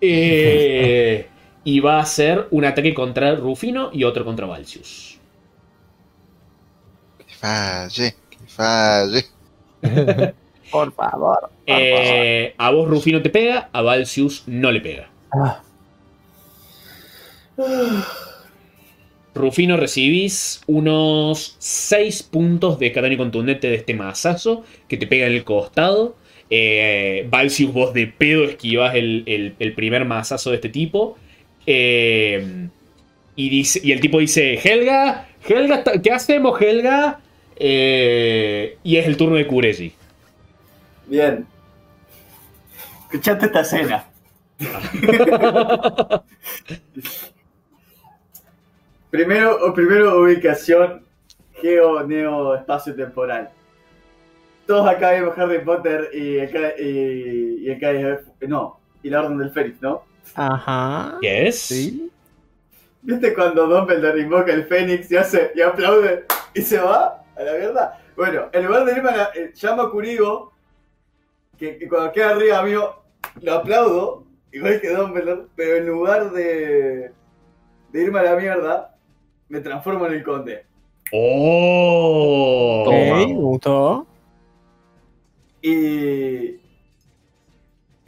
Eh, y va a hacer un ataque contra Rufino y otro contra Valsius. Que falle, que falle. Por favor. por Eh, a vos, Rufino, te pega, a Valsius no le pega. favor. Ah, Rufino, recibís unos 6 puntos de daño contundente de este mazazo que te pega en el costado. Eh, Valsius, vos de pedo esquivas el, el- el primer mazazo de este tipo. Eh, y, dice, y el tipo dice: Helga, Helga, ¿qué hacemos, Helga? Eh, y es el turno de Kureji. Bien. Escuchate esta escena. Primero, o primero ubicación geo, neo, espacio temporal. Todos acá vimos Harry Potter y el, y, y el no, y la Orden del Fénix, ¿no? Ajá. ¿Qué es? Sí. ¿Viste cuando Dumbledore invoca el Fénix y hace y aplaude y se va a la mierda? Bueno, en lugar de irme a la, eh, llamo a Kurigo, que, que cuando queda arriba mío, lo aplaudo, igual que Dumbledore, pero en lugar de, de irme a la mierda, me transformo en el conde. ¡Oh! Ok, me gustó. Y.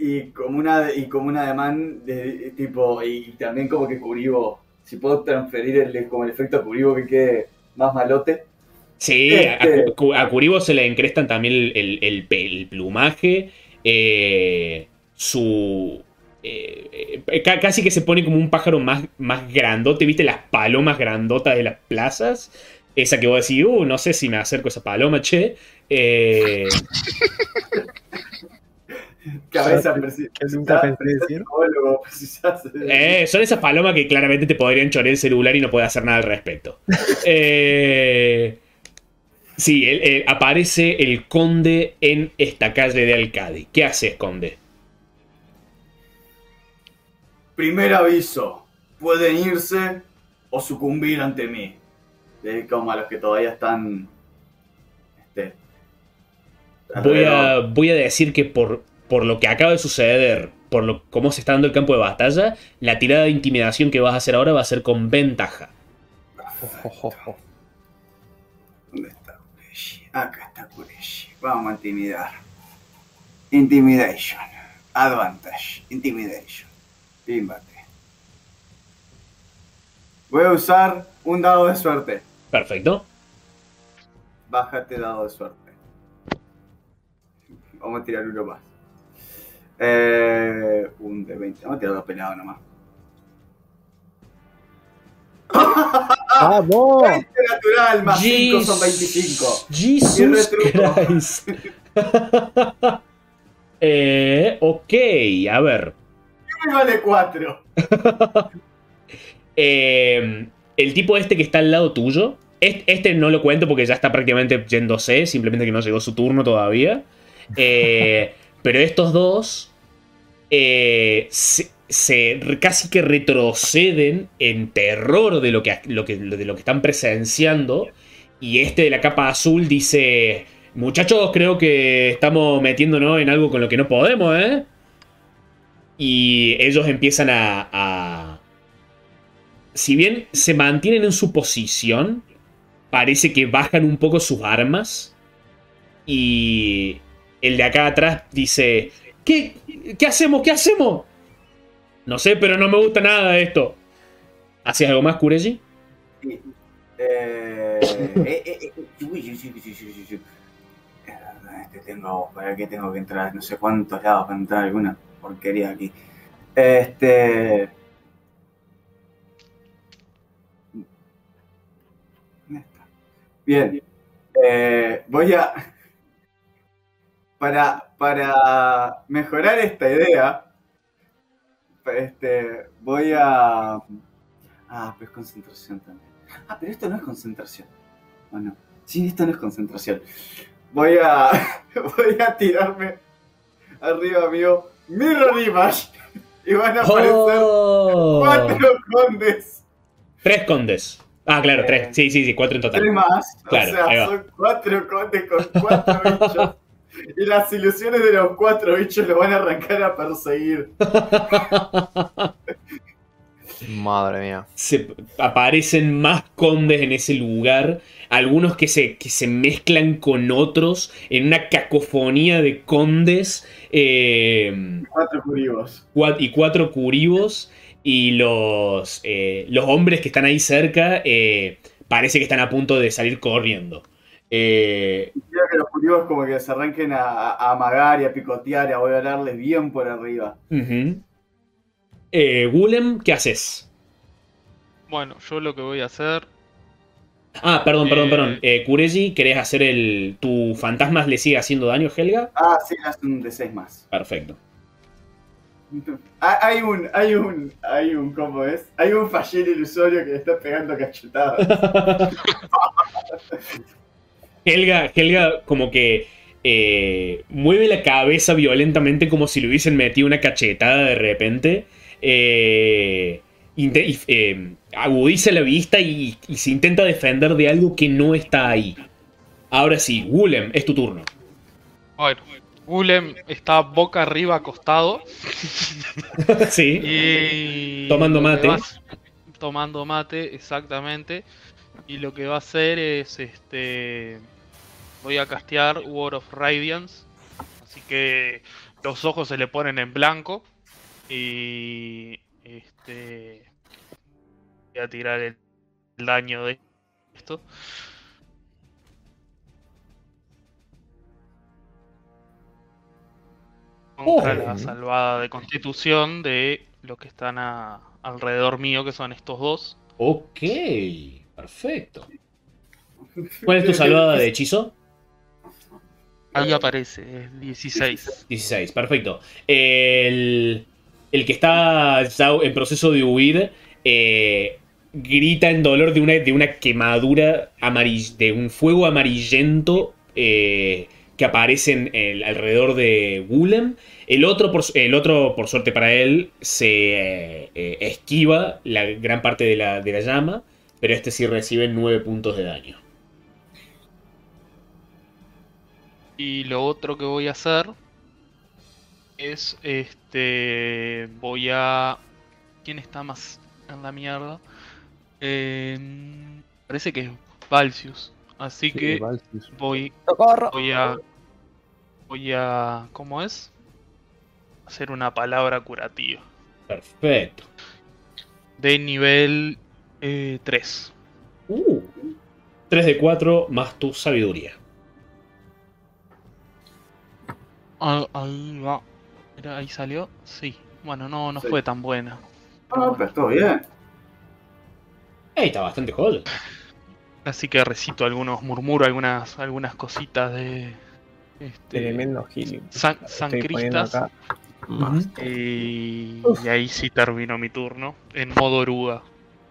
Y como una y como un ademán de tipo. Y, también como que Kuribo. Si puedo transferir el, como el efecto a Kuribo que quede más malote. Sí, a, Este- a se le encrestan también el, el- el pe- el plumaje, eh, su... eh, eh, ca- casi que se pone como un pájaro más, más grandote, ¿viste? Las palomas grandotas de las plazas. Esa que vos decís, uh, no sé si me acerco a esa paloma, che. Eh, Cabeza preci- Que nunca precisás, pensé decir. psicólogo, precisás. eh, son esas palomas que claramente te podrían chorear el celular y no puedes hacer nada al respecto. Eh, sí, el- el- aparece el conde en esta calle de Alcadi. ¿Qué haces, conde? Primer aviso. Pueden irse o sucumbir ante mí. Es como a los que todavía están. Este. Voy a, voy a decir que por, por lo que acaba de suceder, por lo, cómo se está dando el campo de batalla, la tirada de intimidación que vas a hacer ahora va a ser con ventaja. ¿Dónde está Kureshi? Acá está Kureshi. Vamos a intimidar. Intimidation. Advantage. Intimidation. Pímbate. Voy a usar un dado de suerte. Perfecto. Bájate dado de suerte. Vamos a tirar uno más. Eh, un de 20. Vamos a tirar dos pelados nomás. ¡Vamos! 20 natural más 5 son 25. Y Jesus. Christ. Eh, ok, a ver. nivel vale 4. Eh, el tipo este que está al lado tuyo, est- este no lo cuento porque ya está prácticamente yéndose, simplemente que no llegó su turno todavía. Eh, pero estos dos eh, se, casi que retroceden en terror de lo que, lo que- de lo que están presenciando. Y este de la capa azul dice: Muchachos, creo que estamos metiéndonos en algo con lo que no podemos, ¿eh? Y ellos empiezan a- a si bien se mantienen en su posición, parece que bajan un poco sus armas. Y el de acá atrás dice, ¿qué, ¿qué hacemos? ¿Qué hacemos? No sé, pero no me gusta nada de esto. ¿Haces algo más, Kureji? Eh, eh, eh, tengo, ¿para qué tengo que entrar? No sé cuántos lados para entrar alguna porquería aquí. Este. Bien. Eh, voy a. Para, para mejorar esta idea, este, voy a. Ah, pero es concentración también. Ah, pero esto no es concentración. ¿O no? Sí, esto no es concentración. Voy a. Voy a tirarme arriba mío Mirror Image. Y van a aparecer ¡Oh! cuatro condes. Tres condes. Ah, claro, tres. Sí, sí, sí, cuatro en Tres total. más. Claro, o sea, son cuatro condes con cuatro bichos. Y las ilusiones de los cuatro bichos lo van a arrancar a perseguir. Madre mía. se aparecen más condes en ese lugar, algunos que se, que se mezclan con otros en una cacofonía de condes eh, Cuatro curibos. y cuatro curibos y los, eh, los hombres que están ahí cerca eh, parece que están a punto de salir corriendo. Eh, que los como que se arranquen a, a amagar y a picotear y a volarles bien por arriba. ujú. Eh, Gulem, ¿qué haces? Bueno, yo lo que voy a hacer. Ah, perdón, perdón, Eh. perdón. Eh, Kureji, ¿querés hacer el. ¿Tu fantasma le sigue haciendo daño, Helga? Ah, sí, un de seis más. Perfecto. Ah, Hay un, hay un, hay un, ¿cómo es? Hay un fallero ilusorio que le está pegando cachetadas. Helga, Helga como que eh, mueve la cabeza violentamente como si le hubiesen metido una cachetada de repente. Eh, eh, agudiza la vista y, y se intenta defender de algo que no está ahí. Ahora sí, Gulem, es tu turno. Bueno, Gulem está boca arriba acostado. sí. Y. Tomando mate. tomando mate, exactamente. Y lo que va a hacer es este. Voy a castear War of Radiance. Así que los ojos se le ponen en blanco. Y. Este. Voy a tirar el, el daño de esto. Contra Oh. la salvada de constitución de los que están a- alrededor mío, que son estos dos. Ok, perfecto. ¿Cuál es tu salvada de hechizo? Ahí aparece, es 16. 16, perfecto. El, el que está ya en proceso de huir eh, grita en dolor de una, de una quemadura de un fuego amarillento eh, que aparece en el- alrededor de Gulem. El otro, por, el otro, por suerte para él, se eh, esquiva la gran parte de la, de la llama, pero este sí recibe 9 puntos de daño. Y lo otro que voy a hacer es este. Voy a. ¿Quién está más en la mierda? Eh, parece que es Valsius. Así que Valsius. voy, ¡Socorro! voy a. Voy a. ¿Cómo es? Hacer una palabra curativa. Perfecto. De nivel eh, 3. Uh, 3 de 4 más tu sabiduría. Ah, ahí va. Mira, ahí salió. Sí. Bueno, no, no Sí. fue tan buena. Ah, pero estuvo bien. Está bastante joya. Así que recito algunos, murmuro algunas, algunas cositas de. Este, Tremendo healing. san- acá. Más. Y, y ahí sí terminó mi turno, en modo oruga.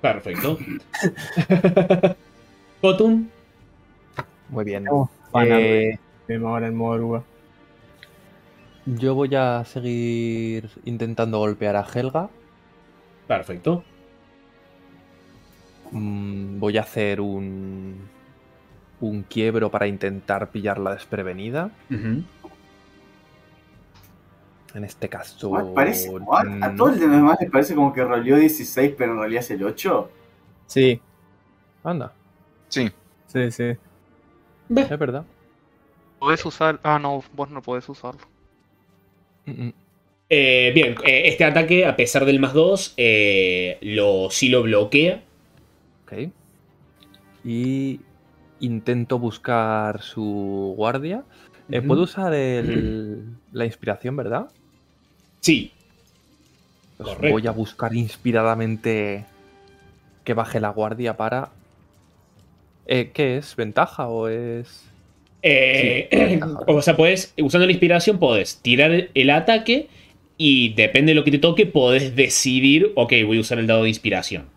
Perfecto. Kotun. Muy bien. Fanas Eh, ahora en modo oruga. yo voy a seguir intentando golpear a Helga. Perfecto. Mm, voy a hacer un, un quiebro para intentar pillarla desprevenida. Ujú. En este caso. What? Parece, what? A mm, todos los demás les parece como que roleó 16, pero en realidad es el 8. Sí, Anda, Sí, sí, sí. es verdad. ¿Podés usar? Ah, no, vos no podés usarlo. Mm, mm. Eh, bien, eh, este ataque, a pesar del más 2, lo, sí lo bloquea. Ok. Y intento buscar su guardia. Eh. Puedo usar el- la inspiración, ¿verdad? Sí, Pues Correcto. voy a buscar inspiradamente que baje la guardia para. Eh, ¿Qué es? ¿Ventaja o es.? Eh, Sí, ventaja. o sea, puedes, usando la inspiración, podés tirar el ataque y depende de lo que te toque, podés decidir, ok, voy a usar el dado de inspiración.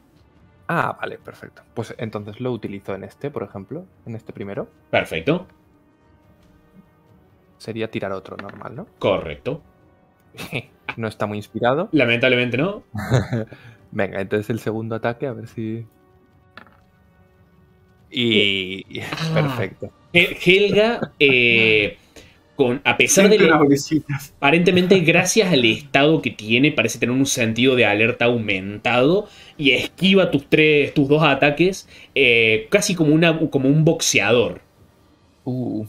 Ah, vale, perfecto. Pues entonces lo utilizo en este, por ejemplo. En este primero. Perfecto, Sería tirar otro normal, ¿no? correcto. no está muy inspirado. Lamentablemente no. Venga, entonces el segundo ataque, a ver si. Y. Ah. Perfecto. Eh, Helga, eh, con, a pesar de... Siempre. Aparentemente, gracias al estado que tiene, parece tener un sentido de alerta aumentado y esquiva tus tres, tus dos ataques, eh, casi como, una, como un boxeador. Uh.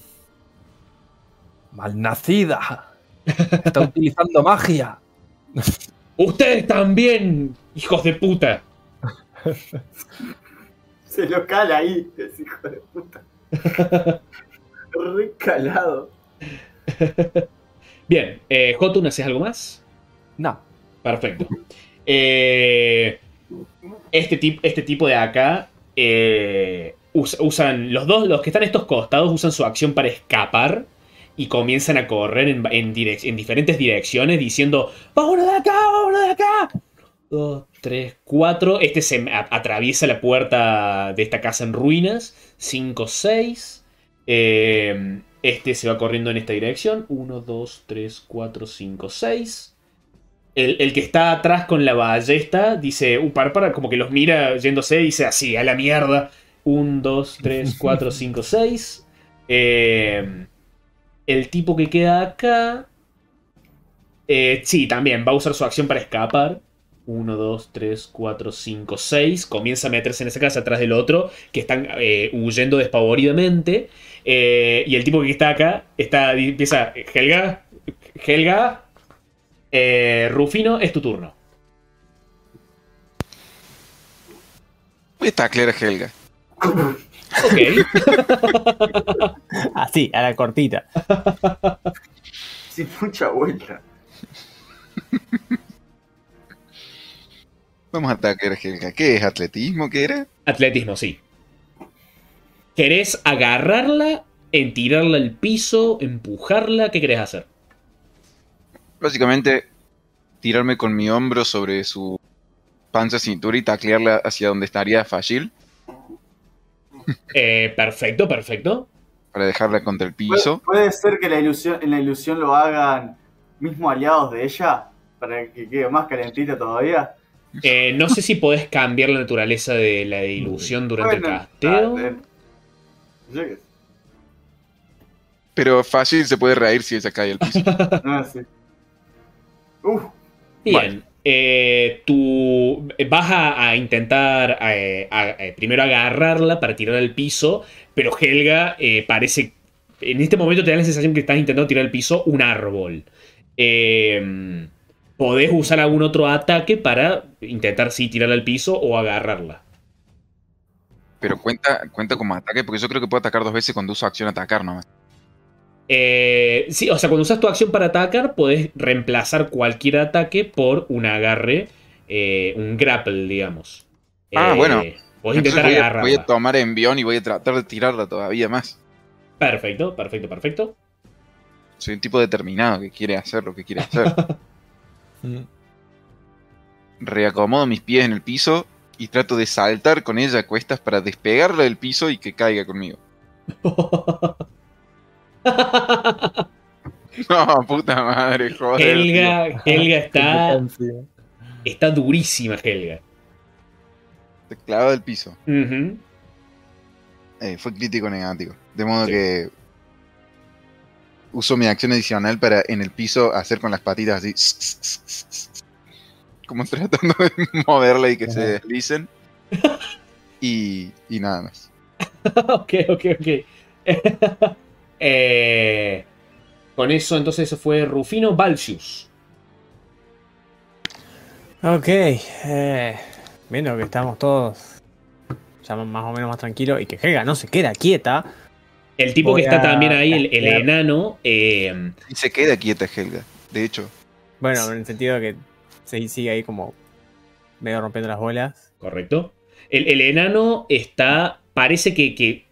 Malnacida. Está utilizando magia. Ustedes también, hijos de puta. Se lo cala ahí, ese hijo de puta. Recalado. Bien, eh, Jotun, ¿haces algo más? No. Perfecto. Eh, este, tip- este tipo de acá eh, us- usan los dos, los que están a estos costados usan su acción para escapar y comienzan a correr en, en direc- en diferentes direcciones diciendo ¡Vámonos de acá! ¡Vámonos de acá! Dos, tres, cuatro. Este se atraviesa la puerta de esta casa en ruinas. Cinco, seis. Eh, este se va corriendo en esta dirección. Uno, dos, tres, cuatro, cinco, seis. El, el que está atrás con la ballesta dice, uh, para, para, como que los mira yéndose y dice así, a la mierda. 1, 2, 3, 4, 5, 6. El tipo que queda acá. eh, sí, también va a usar su acción para escapar. 1, 2, 3, 4, 5, 6. Comienza a meterse en esa casa atrás del otro, que están eh, huyendo despavoridamente. Eh, y el tipo que está acá está, empieza, Helga, Helga, eh, Rufino, es tu turno. Voy a taclear a Helga. Ok. Así, a la cortita. Sin mucha vuelta. Vamos a taclear a Helga. ¿Qué es? ¿Atletismo? ¿Qué era? Atletismo, sí. ¿Querés agarrarla, en tirarla al piso, empujarla? ¿Qué querés hacer? Básicamente, tirarme con mi hombro sobre su panza, cintura y taclearla hacia donde estaría Fashil Eh, perfecto, perfecto. para dejarla contra el ¿Puede, piso. puede ser que la ilusión, en la ilusión lo hagan mismo aliados de ella? Para que quede más calentita todavía. Eh, no sé si podés cambiar la naturaleza de la ilusión durante el Bueno, casteo. ah, qué sé. Pero Fashil se puede reír si ella cae al piso. Ah, sí. Uf, Bien. Eh, tú vas a, intentar eh, eh, primero agarrarla para tirarla al piso, pero Helga eh, parece. En este momento te da la sensación que estás intentando tirar al piso un árbol. Eh, podés usar algún otro ataque para intentar sí tirarla al piso o agarrarla. Pero cuenta, cuenta como ataque, porque yo creo que puedo atacar dos veces cuando uso acción atacar nomás. Eh, sí, o sea, cuando usas tu acción para atacar, podés reemplazar cualquier ataque por un agarre, eh, un grapple, digamos. Ah, Eh, bueno. Podés intentar voy, a, voy a tomar envión y voy a tratar de tirarla todavía más. Perfecto, perfecto, perfecto. Soy un tipo determinado que quiere hacer lo que quiere hacer. Mm. Reacomodo mis pies en el piso y trato de saltar con ella a cuestas para despegarla del piso y que caiga conmigo. No, puta madre, joder. tío. Helga, Helga está, está durísima, Helga. Te clava del piso. Eh, fue crítico negativo. De modo Sí. que uso mi acción adicional para en el piso hacer con las patitas así. Como tratando de moverla y que se deslicen. Y, y nada más. ok, ok, ok. Eh, con eso, entonces, eso fue Rufino Balcius. Ok, eh, viendo que estamos todos ya más o menos más tranquilos y que Helga no se queda quieta. El tipo que está a también ahí, el, enano. eh, Y se queda quieta Helga. De hecho, Bueno, en el sentido de que se sigue ahí como medio rompiendo las bolas. Correcto. El, el enano está. Parece que, que-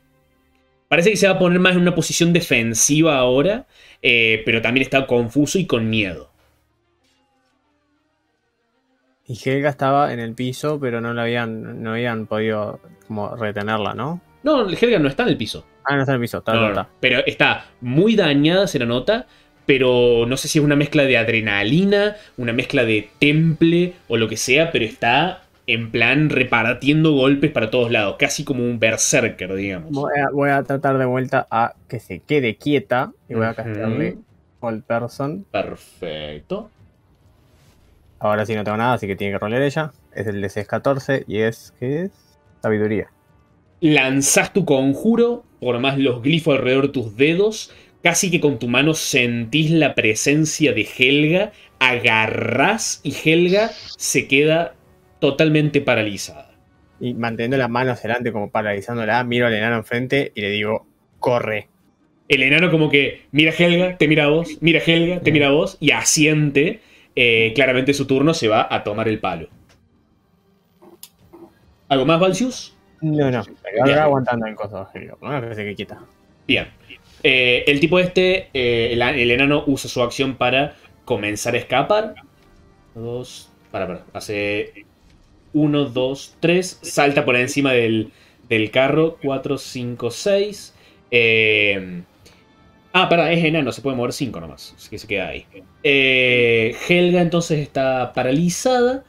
Parece que se va a poner más en una posición defensiva ahora. eh, pero también está confuso y con miedo. Y Helga estaba en el piso, pero no la habían, no habían podido como retenerla, ¿no? No, el Helga no está en el piso. Ah, no está en el piso, está, No, está. Pero está muy dañada, se la nota. Pero no sé si es una mezcla de adrenalina, una mezcla de temple o lo que sea, pero está en plan repartiendo golpes para todos lados, casi como un berserker, digamos. Voy a, voy a tratar de vuelta a que se quede quieta y voy a castearle Hold Person. Perfecto. Ahora sí no tengo nada, así que tiene que rolear ella. Es el DC 14 y es. ¿Qué es? Sabiduría. Lanzás tu conjuro, por más los glifos alrededor de tus dedos, casi que con tu mano sentís la presencia de Helga, agarrás y Helga se queda totalmente paralizada. Y manteniendo las manos adelante como paralizándola, miro al enano enfrente y le digo, corre. El enano como que mira a Helga, te mira a vos, mira a Helga, te mira a vos y asiente. Eh, claramente su turno se va a tomar el palo. ¿Algo más, Valsius? No, no. Ahora aguantando en cosas. digo, No, que se quieta. Bien. Eh, el tipo este, eh, el, el enano usa su acción para comenzar a escapar. Dos. Para, para. Hace. Uno, dos, tres. Salta por encima del, del carro. Cuatro, cinco, seis. Eh, ah, para, es enano, se puede mover cinco nomás. Así que se queda ahí. Eh, Helga entonces está paralizada.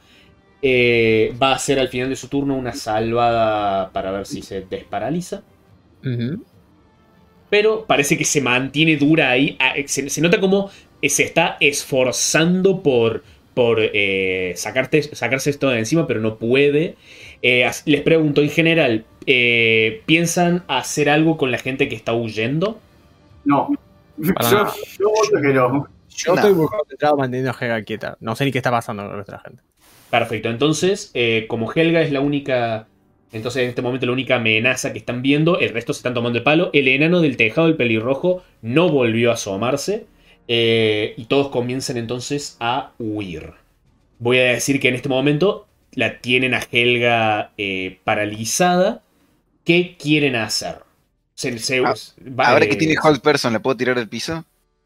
Eh, va a hacer al final de su turno una salvada para ver si se desparaliza pero parece que se mantiene dura ahí. Ah, Se, se nota como eh, se está esforzando por, por eh, sacarte, sacarse esto de encima, pero no puede. Eh, les pregunto, en general, eh, ¿piensan hacer algo con la gente que está huyendo? No. Para Yo, nada. yo voto que no. Yo No. estoy muy concentrado manteniendo a Helga quieta. No sé ni qué está pasando con nuestra gente. Perfecto, entonces, eh, como Helga es la única... Entonces, en este momento, la única amenaza que están viendo, el resto se están tomando el palo. El enano del tejado, el pelirrojo, no volvió a asomarse. Eh, y todos comienzan entonces a huir. Voy a decir que en este momento la tienen a Helga eh, paralizada. ¿Qué quieren hacer? Se- se- Ah, va- ahora eh, que tiene Hold Person, ¿la puedo tirar al piso?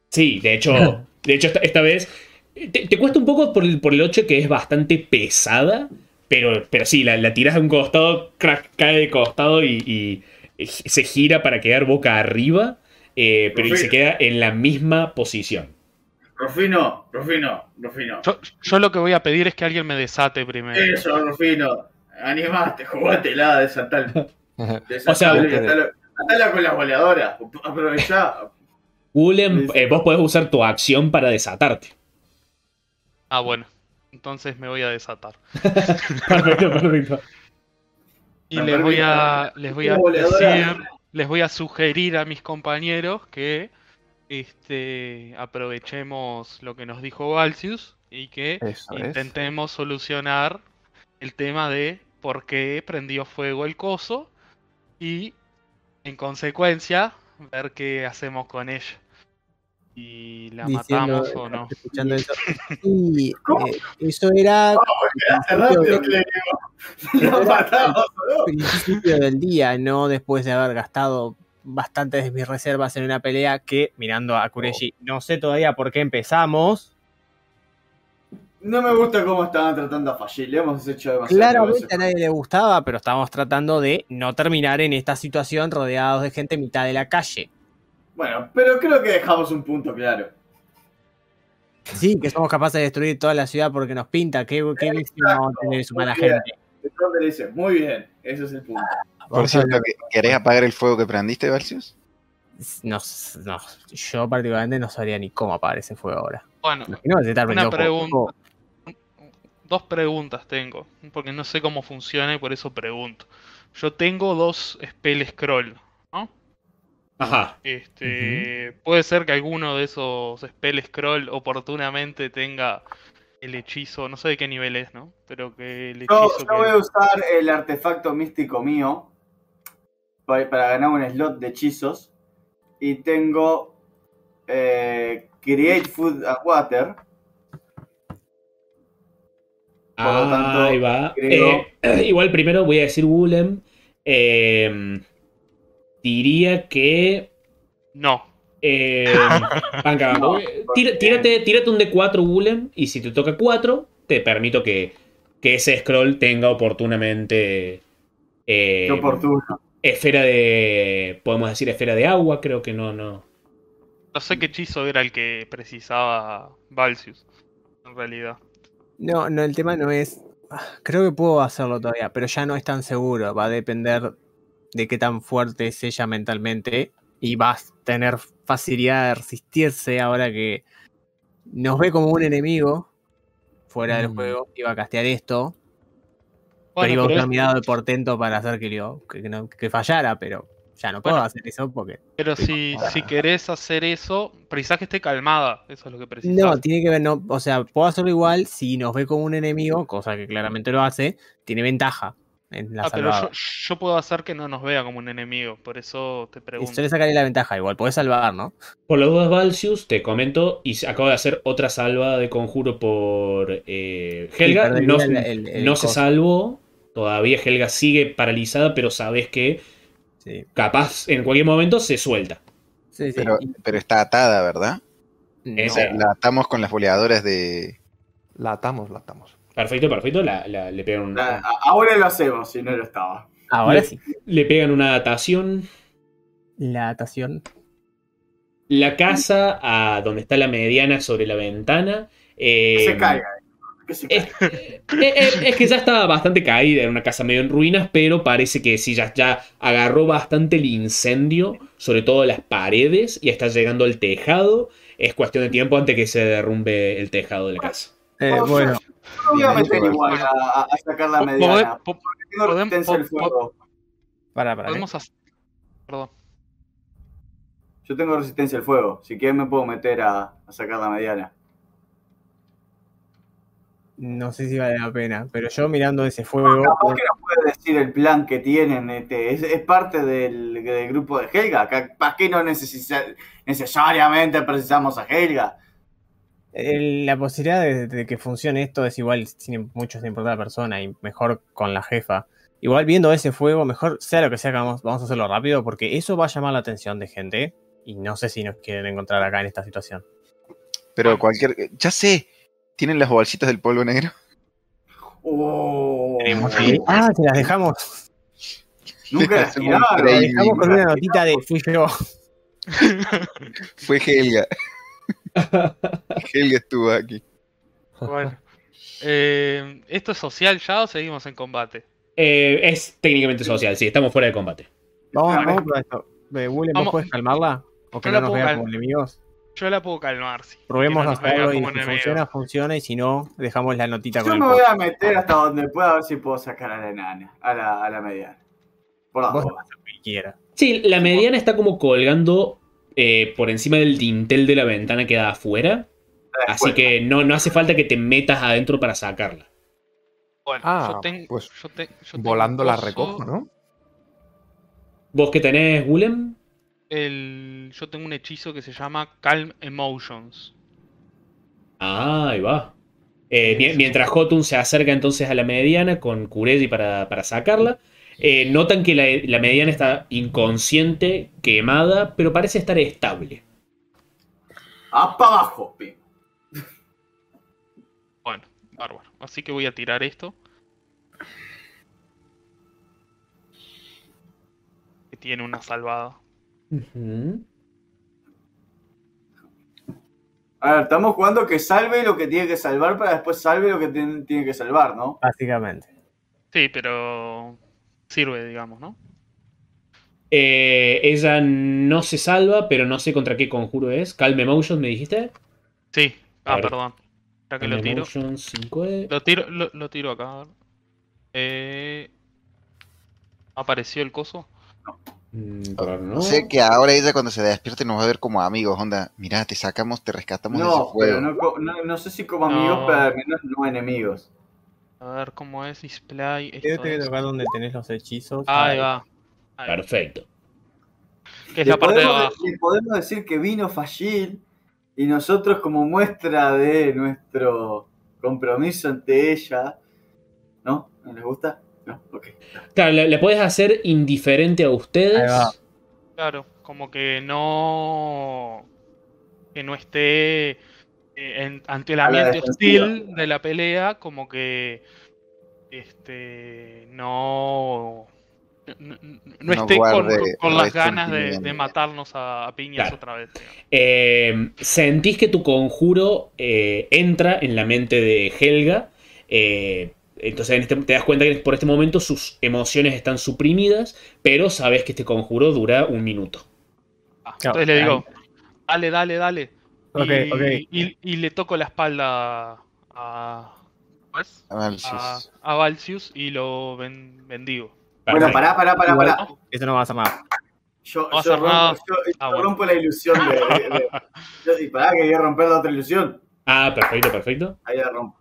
Sí, de hecho, de hecho esta, esta vez te, te cuesta un poco por el, por el 8 que es bastante pesada, pero, pero sí, la, la tiras de un costado, crack, cae de costado y, y se gira para quedar boca arriba, eh, pero y se queda en la misma posición. Rufino, Rufino, Rufino. Yo, yo lo que voy a pedir es que alguien me desate primero. Eso, Rufino. Animaste, jugátela, desatala. O sea, desatala, desatala con las goleadoras. Aprovechá. Sí. eh, vos podés usar tu acción para desatarte. Ah, bueno. Entonces me voy a desatar. Perfecto, perfecto. Y les voy a, les voy a decir, les voy a sugerir a mis compañeros que este, aprovechemos lo que nos dijo Valsius y que Eso es. intentemos solucionar el tema de por qué prendió fuego el coso y en consecuencia ver qué hacemos con ella. Si la Diciendo- matamos o no. Escuchando eso. Sí, ¿Cómo? eh, eso era rápido que. Lo matamos, ¿no? principio del día, no después de haber gastado bastantes de mis reservas en una pelea que, mirando a Kureshi, no sé todavía por qué empezamos. No me gusta cómo estaban tratando a Fallil. Le hemos hecho demasiado. Claramente a nadie le gustaba, pero estábamos tratando de no terminar en esta situación rodeados de gente en mitad de la calle. Bueno, pero creo que dejamos un punto claro. Sí, que somos capaces de destruir toda la ciudad porque nos pinta. Qué, qué víctima vamos a tener su mala gente. Entonces le dice, muy bien, ese es el punto. Por cierto, ¿que- ¿querés apagar el fuego que prendiste, Valsius? No, no, yo particularmente no sabría ni cómo apagar ese fuego ahora. Bueno, Una pregunta. fuego. dos preguntas tengo, porque no sé cómo funciona y por eso pregunto. Yo tengo dos spell scroll, ¿no? Ajá. Este, puede ser que alguno de esos spell scroll oportunamente tenga el hechizo, no sé de qué nivel es, ¿no? Pero que el Yo, hechizo yo que- voy a usar el artefacto místico mío pa- para ganar un slot de hechizos. Y tengo eh, Create Food and Water. Por lo tanto, Ahí va. creo- Eh, igual primero voy a decir Willem. Eh, diría que. No. Eh, banca, banca. No, Tira- tírate, tírate un D4 Willem. Y si te toca 4, te permito que, que ese scroll tenga oportunamente. eh, Qué oportuno. esfera de. Podemos decir esfera de agua, creo que no, no. No sé qué hechizo era el que precisaba Valsius, en realidad. No, no, el tema no es. ah, Creo que puedo hacerlo todavía, pero ya no es tan seguro. Va a depender de qué tan fuerte es ella mentalmente. Y va a tener facilidad de resistirse ahora que nos ve como un enemigo fuera del Mm. juego. Iba a castear esto. pero iba a pero usar es- mi dado de portento para hacer que, lo- que, que no- que fallara, pero ya no puedo Bueno. hacer eso porque. Pero si, si querés hacer eso, precisás que esté calmada. Eso es lo que precisás. No, tiene que ver, no, o sea, puedo hacerlo igual si nos ve como un enemigo, cosa que claramente lo hace, tiene ventaja en la Ah, pero yo, yo puedo hacer que no nos vea como un enemigo, por eso te Y pregunto. suele sacarle la ventaja, igual, podés salvar, ¿no? Por los dos Valsius, te comento, y acabo de hacer otra salvada de conjuro por eh, Helga. Sí, no el- el- el no se salvó, todavía Helga sigue paralizada, pero sabes que Sí, capaz en cualquier momento se suelta. sí, sí. Pero, está atada, ¿verdad? no, La atamos con las boleadoras de. La atamos, la atamos. Perfecto, perfecto. la- la- le, pegan un- A- a- Ahora lo hacemos, si no lo estaba. Ahora le- sí. le pegan una datación. La atación. La casa a donde está la mediana sobre la ventana. eh, Que se caiga. Que se Es, caiga. eh, eh, es que ya estaba bastante caída, era una casa medio en ruinas, pero parece que sí, ya, ya agarró bastante el incendio, sobre todo las paredes, y está llegando al tejado. Es cuestión de tiempo antes que se derrumbe el tejado de la casa. Eh, bueno, No voy a meter igual a, sacar la mediana. pode- po- Tengo podem- resistencia al po- fuego. para, para. podemos hacer. Perdón. Yo tengo resistencia al fuego. Si quieren me puedo meter a, a sacar la mediana. No sé si vale la pena, pero yo mirando ese fuego. Capaz que nos puede decir el plan que tienen. Este, es, es parte del, del grupo de Helga. Capaz que no necesariamente precisamos a Helga. La posibilidad de, de que funcione esto es igual, sin mucho sin importar la persona, y mejor con la jefa. Igual viendo ese fuego, mejor sea lo que sea que vamos, vamos a hacerlo rápido, porque eso va a llamar la atención de gente. Y no sé si nos quieren encontrar acá en esta situación. Pero cualquier. Ya sé. ¿Tienen las bolsitas del polvo negro? Oh, Ah, se las dejamos. nunca las tiraron. Las dejamos con una notita de fui yo. Fue Helga. Helga estuvo aquí. Bueno. Eh, ¿Esto es social ya o seguimos en combate? Eh, es técnicamente social, sí, estamos fuera de combate. Vamos, Vale. vamos por esto. Eh, Willem, ¿vos podés calmarla? ¿O que Yo no la nos puedo vea cal- como enemigos? Yo la puedo calmar, sí. Probemos no hacerlo y si enemigos. funciona, funciona. Y si no, dejamos la notita con Yo el me voy a meter hasta donde pueda a ver si puedo sacar a la enana, a la, a la mediana. Por quieras. Sí, la mediana está como colgando eh, por encima del dintel de la ventana que da afuera. Así que no, no hace falta que te metas adentro para sacarla. Bueno, Ah, yo, pues, yo te- yo tengo Volando la recojo, ¿no? ¿Vos que tenés, Willem? el- yo tengo un hechizo que se llama Calm Emotions. Ah, ahí va. Eh, mi- mientras Jotun se acerca entonces a la mediana con Kuregi para, para sacarla, eh, notan que la, la mediana está inconsciente, quemada, pero parece estar estable. ¡Ah, para abajo! Bueno, Bárbaro. Así que voy a tirar esto. Que tiene una salvada. Ujú. A ver, estamos jugando que salve lo que tiene que salvar para después salve lo que tiene que salvar, ¿no? Básicamente. Sí, pero sirve, digamos, ¿no? Eh, ella no se salva, pero no sé contra qué conjuro es. Calm Emotion, ¿me dijiste? Sí. Ah, perdón. Espera que lo tiro. Emotion 5E. Lo tiro, lo, lo tiro acá. a ver. Eh... ¿Apareció el coso? Mm, ahora no. No sé que ahora ella cuando se despierte nos va a ver como amigos, onda, mirá, te sacamos, te rescatamos de ese No, juego. pero no, no, no sé si como No. amigos, pero al menos no enemigos. A ver cómo es display. Esto que tocar donde tenés los hechizos. Ahí va. Ahí. Perfecto. Que es Le la parte de podemos, abajo. le podemos decir que vino Fashil y nosotros como muestra de nuestro compromiso ante ella, ¿no? ¿No les gusta? No, ok. Claro, le, le puedes hacer indiferente a ustedes. Ahí va. Claro, como que no. que no esté eh, en- ante el ambiente hostil de la pelea, como que. Este. no. No, no- no No esté con, con las ganas de, matarnos a, a piñas Claro. otra vez. Eh, sentís que tu conjuro eh, entra en la mente de Helga. eh, entonces en este- te das cuenta que por este momento sus emociones están suprimidas, pero sabes que este conjuro dura un minuto. Ah, Claro, entonces le digo, dale, dale, dale. Ok, y, y- y le toco la espalda a. Ah, a, sí. a Valsius y lo ben- bendigo. Bueno, Perfecto. pará, pará, pará, pará. Eso no va a hacer nada. Yo, No va a yo hacer nada. rompo, yo- yo Ah, bueno. rompo la ilusión de... de- de- yo- y pará, que voy a romper la otra ilusión. Ah, perfecto, perfecto. Ahí la rompo.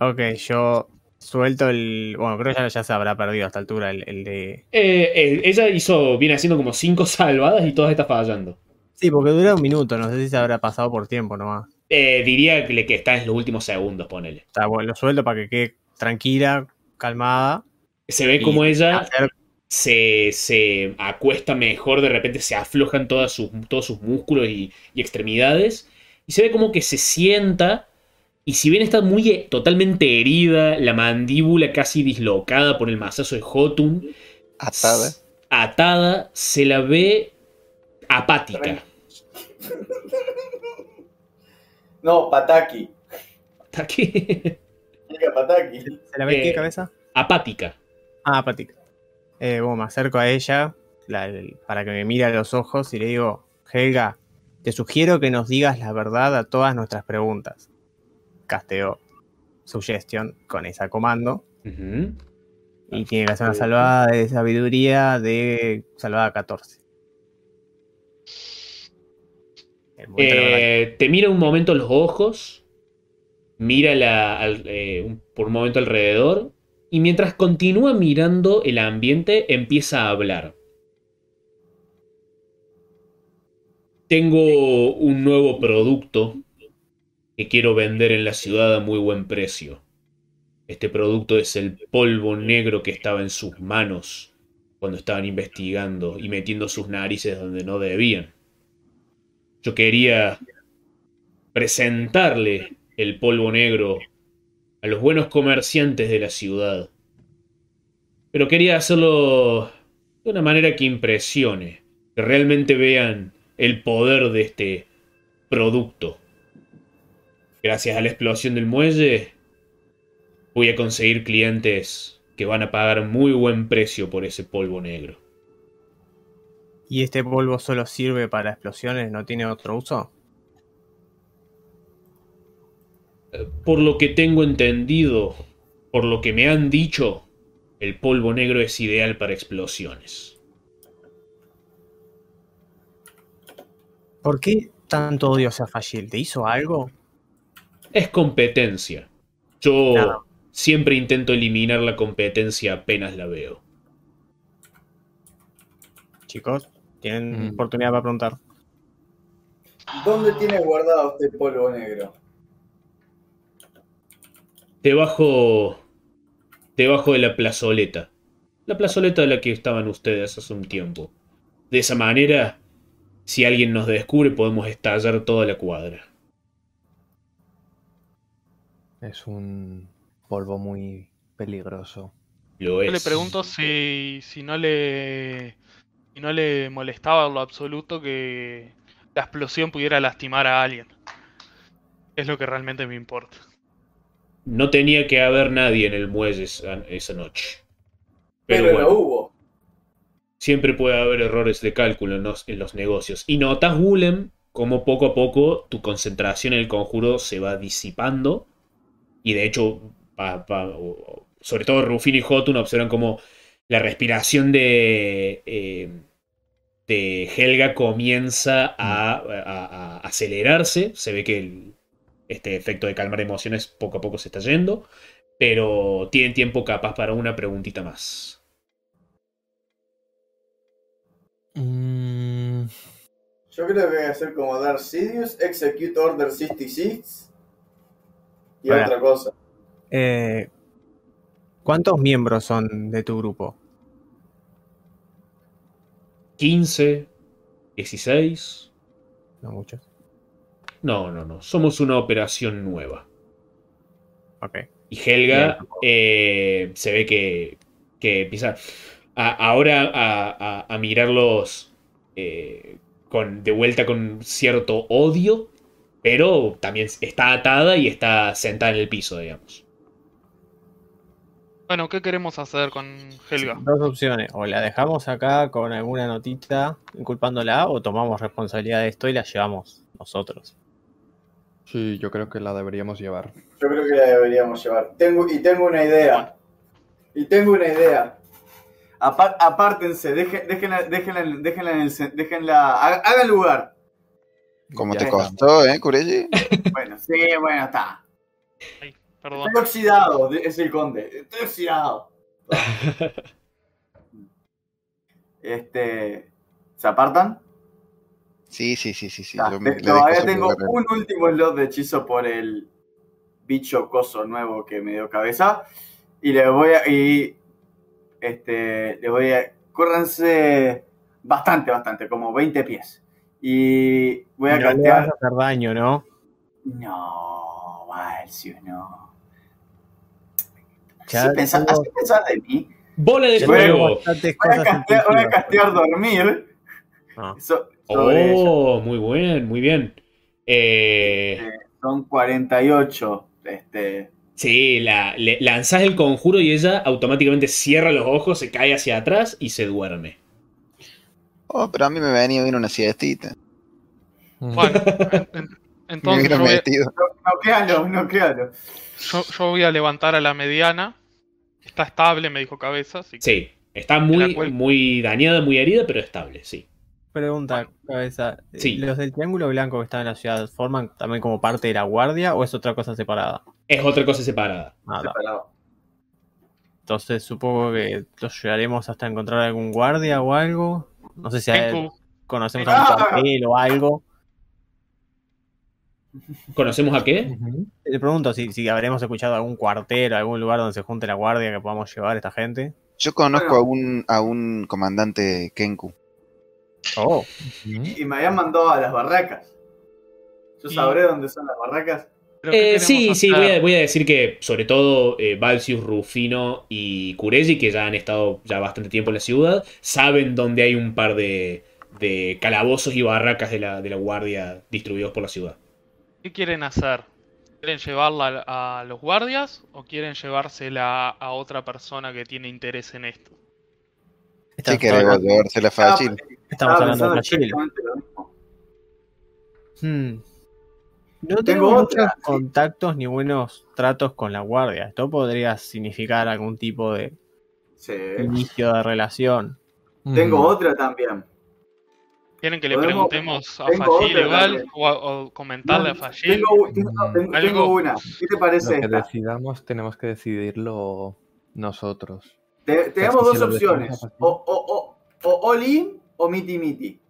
Ok, yo suelto el. Bueno, creo que ya, ya se habrá perdido a esta altura el, el de. Eh, eh, ella hizo, viene haciendo como cinco salvadas y todas está fallando. Sí, porque dura un minuto, no sé si se habrá pasado por tiempo nomás. Eh, diría que está en los últimos segundos, ponele. Sea, bueno, lo suelto para que quede tranquila, calmada. Se ve como ella hacer- se, se acuesta mejor, de repente se aflojan todas sus, todos sus músculos y, y extremidades. Y se ve como que se sienta. Y si bien está muy eh, totalmente herida, la mandíbula casi dislocada por el mazazo de Jotun, Atada. atada, se la ve apática. No, Pataki. Diga Pataki. ¿Se la ve Eh, qué cabeza? apática. Ah, patica. Eh, bueno, me acerco a ella la- el- para que me mire a los ojos y le digo, Helga, te sugiero que nos digas la verdad a todas nuestras preguntas. Casteo suggestion con esa comando y tiene que hacer una salvada de sabiduría de salvada 14. Eh, te mira un momento los ojos, mira eh, por un momento alrededor, y mientras continúa mirando el ambiente, empieza a hablar. Tengo un nuevo producto que quiero vender en la ciudad a muy buen precio. Este producto es el polvo negro que estaba en sus manos cuando estaban investigando y metiendo sus narices donde no debían. Yo quería presentarle el polvo negro a los buenos comerciantes de la ciudad. Pero quería hacerlo de una manera que impresione, que realmente vean el poder de este producto. Gracias a la explosión del muelle, voy a conseguir clientes que van a pagar muy buen precio por ese polvo negro. ¿Y este polvo solo sirve para explosiones? ¿No tiene otro uso? Por lo que tengo entendido, por lo que me han dicho, el polvo negro es ideal para explosiones. ¿Por qué tanto odio hacia Fashil? ¿Te hizo algo? Es competencia. Yo siempre intento eliminar la competencia apenas la veo. Chicos, tienen Mm. oportunidad para preguntar. ¿Dónde tiene guardado este polvo negro? Debajo. Debajo de la plazoleta. La plazoleta de la que estaban ustedes hace un tiempo. De esa manera, si alguien nos descubre, podemos estallar toda la cuadra. Es un polvo muy peligroso. Lo Yo le pregunto si, si no le si no le molestaba en lo absoluto que la explosión pudiera lastimar a alguien. Es lo que realmente me importa. No tenía que haber nadie en el muelle esa, esa noche. Pero, Pero, bueno, lo hubo. siempre puede haber errores de cálculo en los, en los negocios. Y notas, Gulem, como poco a poco tu concentración en el conjuro se va disipando. Y de hecho, pa- pa- o- sobre todo Rufino y Jotun observan como la respiración de, eh, de Helga comienza a, a- a acelerarse. Se ve que el- este efecto de calmar emociones poco a poco se está yendo. Pero tienen tiempo capaz para una preguntita más. Mm, Yo creo que voy a hacer como Darth Sidious, Execute Order 66 y otra cosa. Eh, ¿Cuántos miembros son de tu grupo? 15, 16. No muchos. No, no, no. Somos una operación nueva. Ok. Y Helga eh, se ve que, que empieza a- ahora a, a- a mirarlos eh, con, de vuelta con cierto odio, pero también está atada y está sentada en el piso, digamos. Bueno, ¿qué queremos hacer con Helga? Dos opciones. O la dejamos acá con alguna notita inculpándola o tomamos responsabilidad de esto y la llevamos nosotros. sí, yo creo que la deberíamos llevar. Yo creo que la deberíamos llevar. Tengo, y tengo una idea. Y tengo una idea. Apa- apártense, déjenla, déjenla, déjenla en el déjenla, haga- hagan lugar. ¿Cómo Ya te estamos. costó, eh, Kuregi? Bueno, sí, bueno, está. Perdón. Estoy oxidado, es el conde. Estoy oxidado. Este. ¿Se apartan? Sí, sí, sí, sí, sí. Ah, yo me- todavía tengo lugar. un último slot de hechizo por el bicho coso nuevo que me dio cabeza. Y le voy a. Y. Este. Le voy a. Córranse bastante, bastante, como 20 pies. Y voy a no le vas a hacer daño, ¿no? No, Valcio, no. Así pensar, tengo- así de mí. Bola de fuego. Voy a castear, voy a intuitivas. castear dormir. Ah. so- sobre ella. Oh, muy bien, muy bien. Eh, Son 48. Este. sí, la, le, lanzás el conjuro y ella automáticamente cierra los ojos, se cae hacia atrás y se duerme. Oh, pero a mí me venía bien una siestita. Bueno, en- en- Me entonces hubiera yo voy, a, metido. No créalo, no créalo. yo- yo voy a levantar a la mediana. Está estable, me dijo cabeza. Así que Sí, está muy, cual- muy dañada, muy herida, pero estable, sí. Pregunta, cabeza. Sí. ¿Los del Triángulo Blanco que están en la ciudad forman también como parte de la guardia o es otra cosa separada? Es otra cosa separada. Nada. Separado. Entonces supongo que los llevaremos hasta encontrar algún guardia o algo. No sé si Kenku, conocemos Ah. algún cuartel o algo. ¿Conocemos a qué? Le pregunto si, si habremos escuchado algún cuartel o algún lugar donde se junte la guardia que podamos llevar a esta gente. Yo conozco Bueno. a un a un comandante Kenku. Oh, Y me habían mandado a las barracas. Yo Y- sabré dónde son las barracas. ¿pero qué Eh, sí, sí, voy a, hacer? voy a decir que sobre todo eh, Valsius, Rufino y Kuregi, que ya han estado ya bastante tiempo en la ciudad, saben dónde hay un par de, de calabozos y barracas de la, de la guardia distribuidos por la ciudad. ¿Qué quieren hacer? ¿Quieren llevarla a a los guardias o quieren llevársela a otra persona que tiene interés en esto? Si estamos queremos hablando, llevársela fácil. estamos hablando de mismo. Hmm. No Tengo tengo otra, muchos contactos ni buenos tratos con la guardia. Esto podría significar algún tipo de Sí. inicio de relación. Tengo otra también. ¿Quieren que le Podemos- preguntemos a otra igual o, a- o comentarle a Fagil? Tengo, tengo- tengo- una. ¿Qué te parece Lo que esta? decidamos tenemos que decidirlo nosotros. Te- tenemos dos opciones. O, o, o, o all in o miti miti.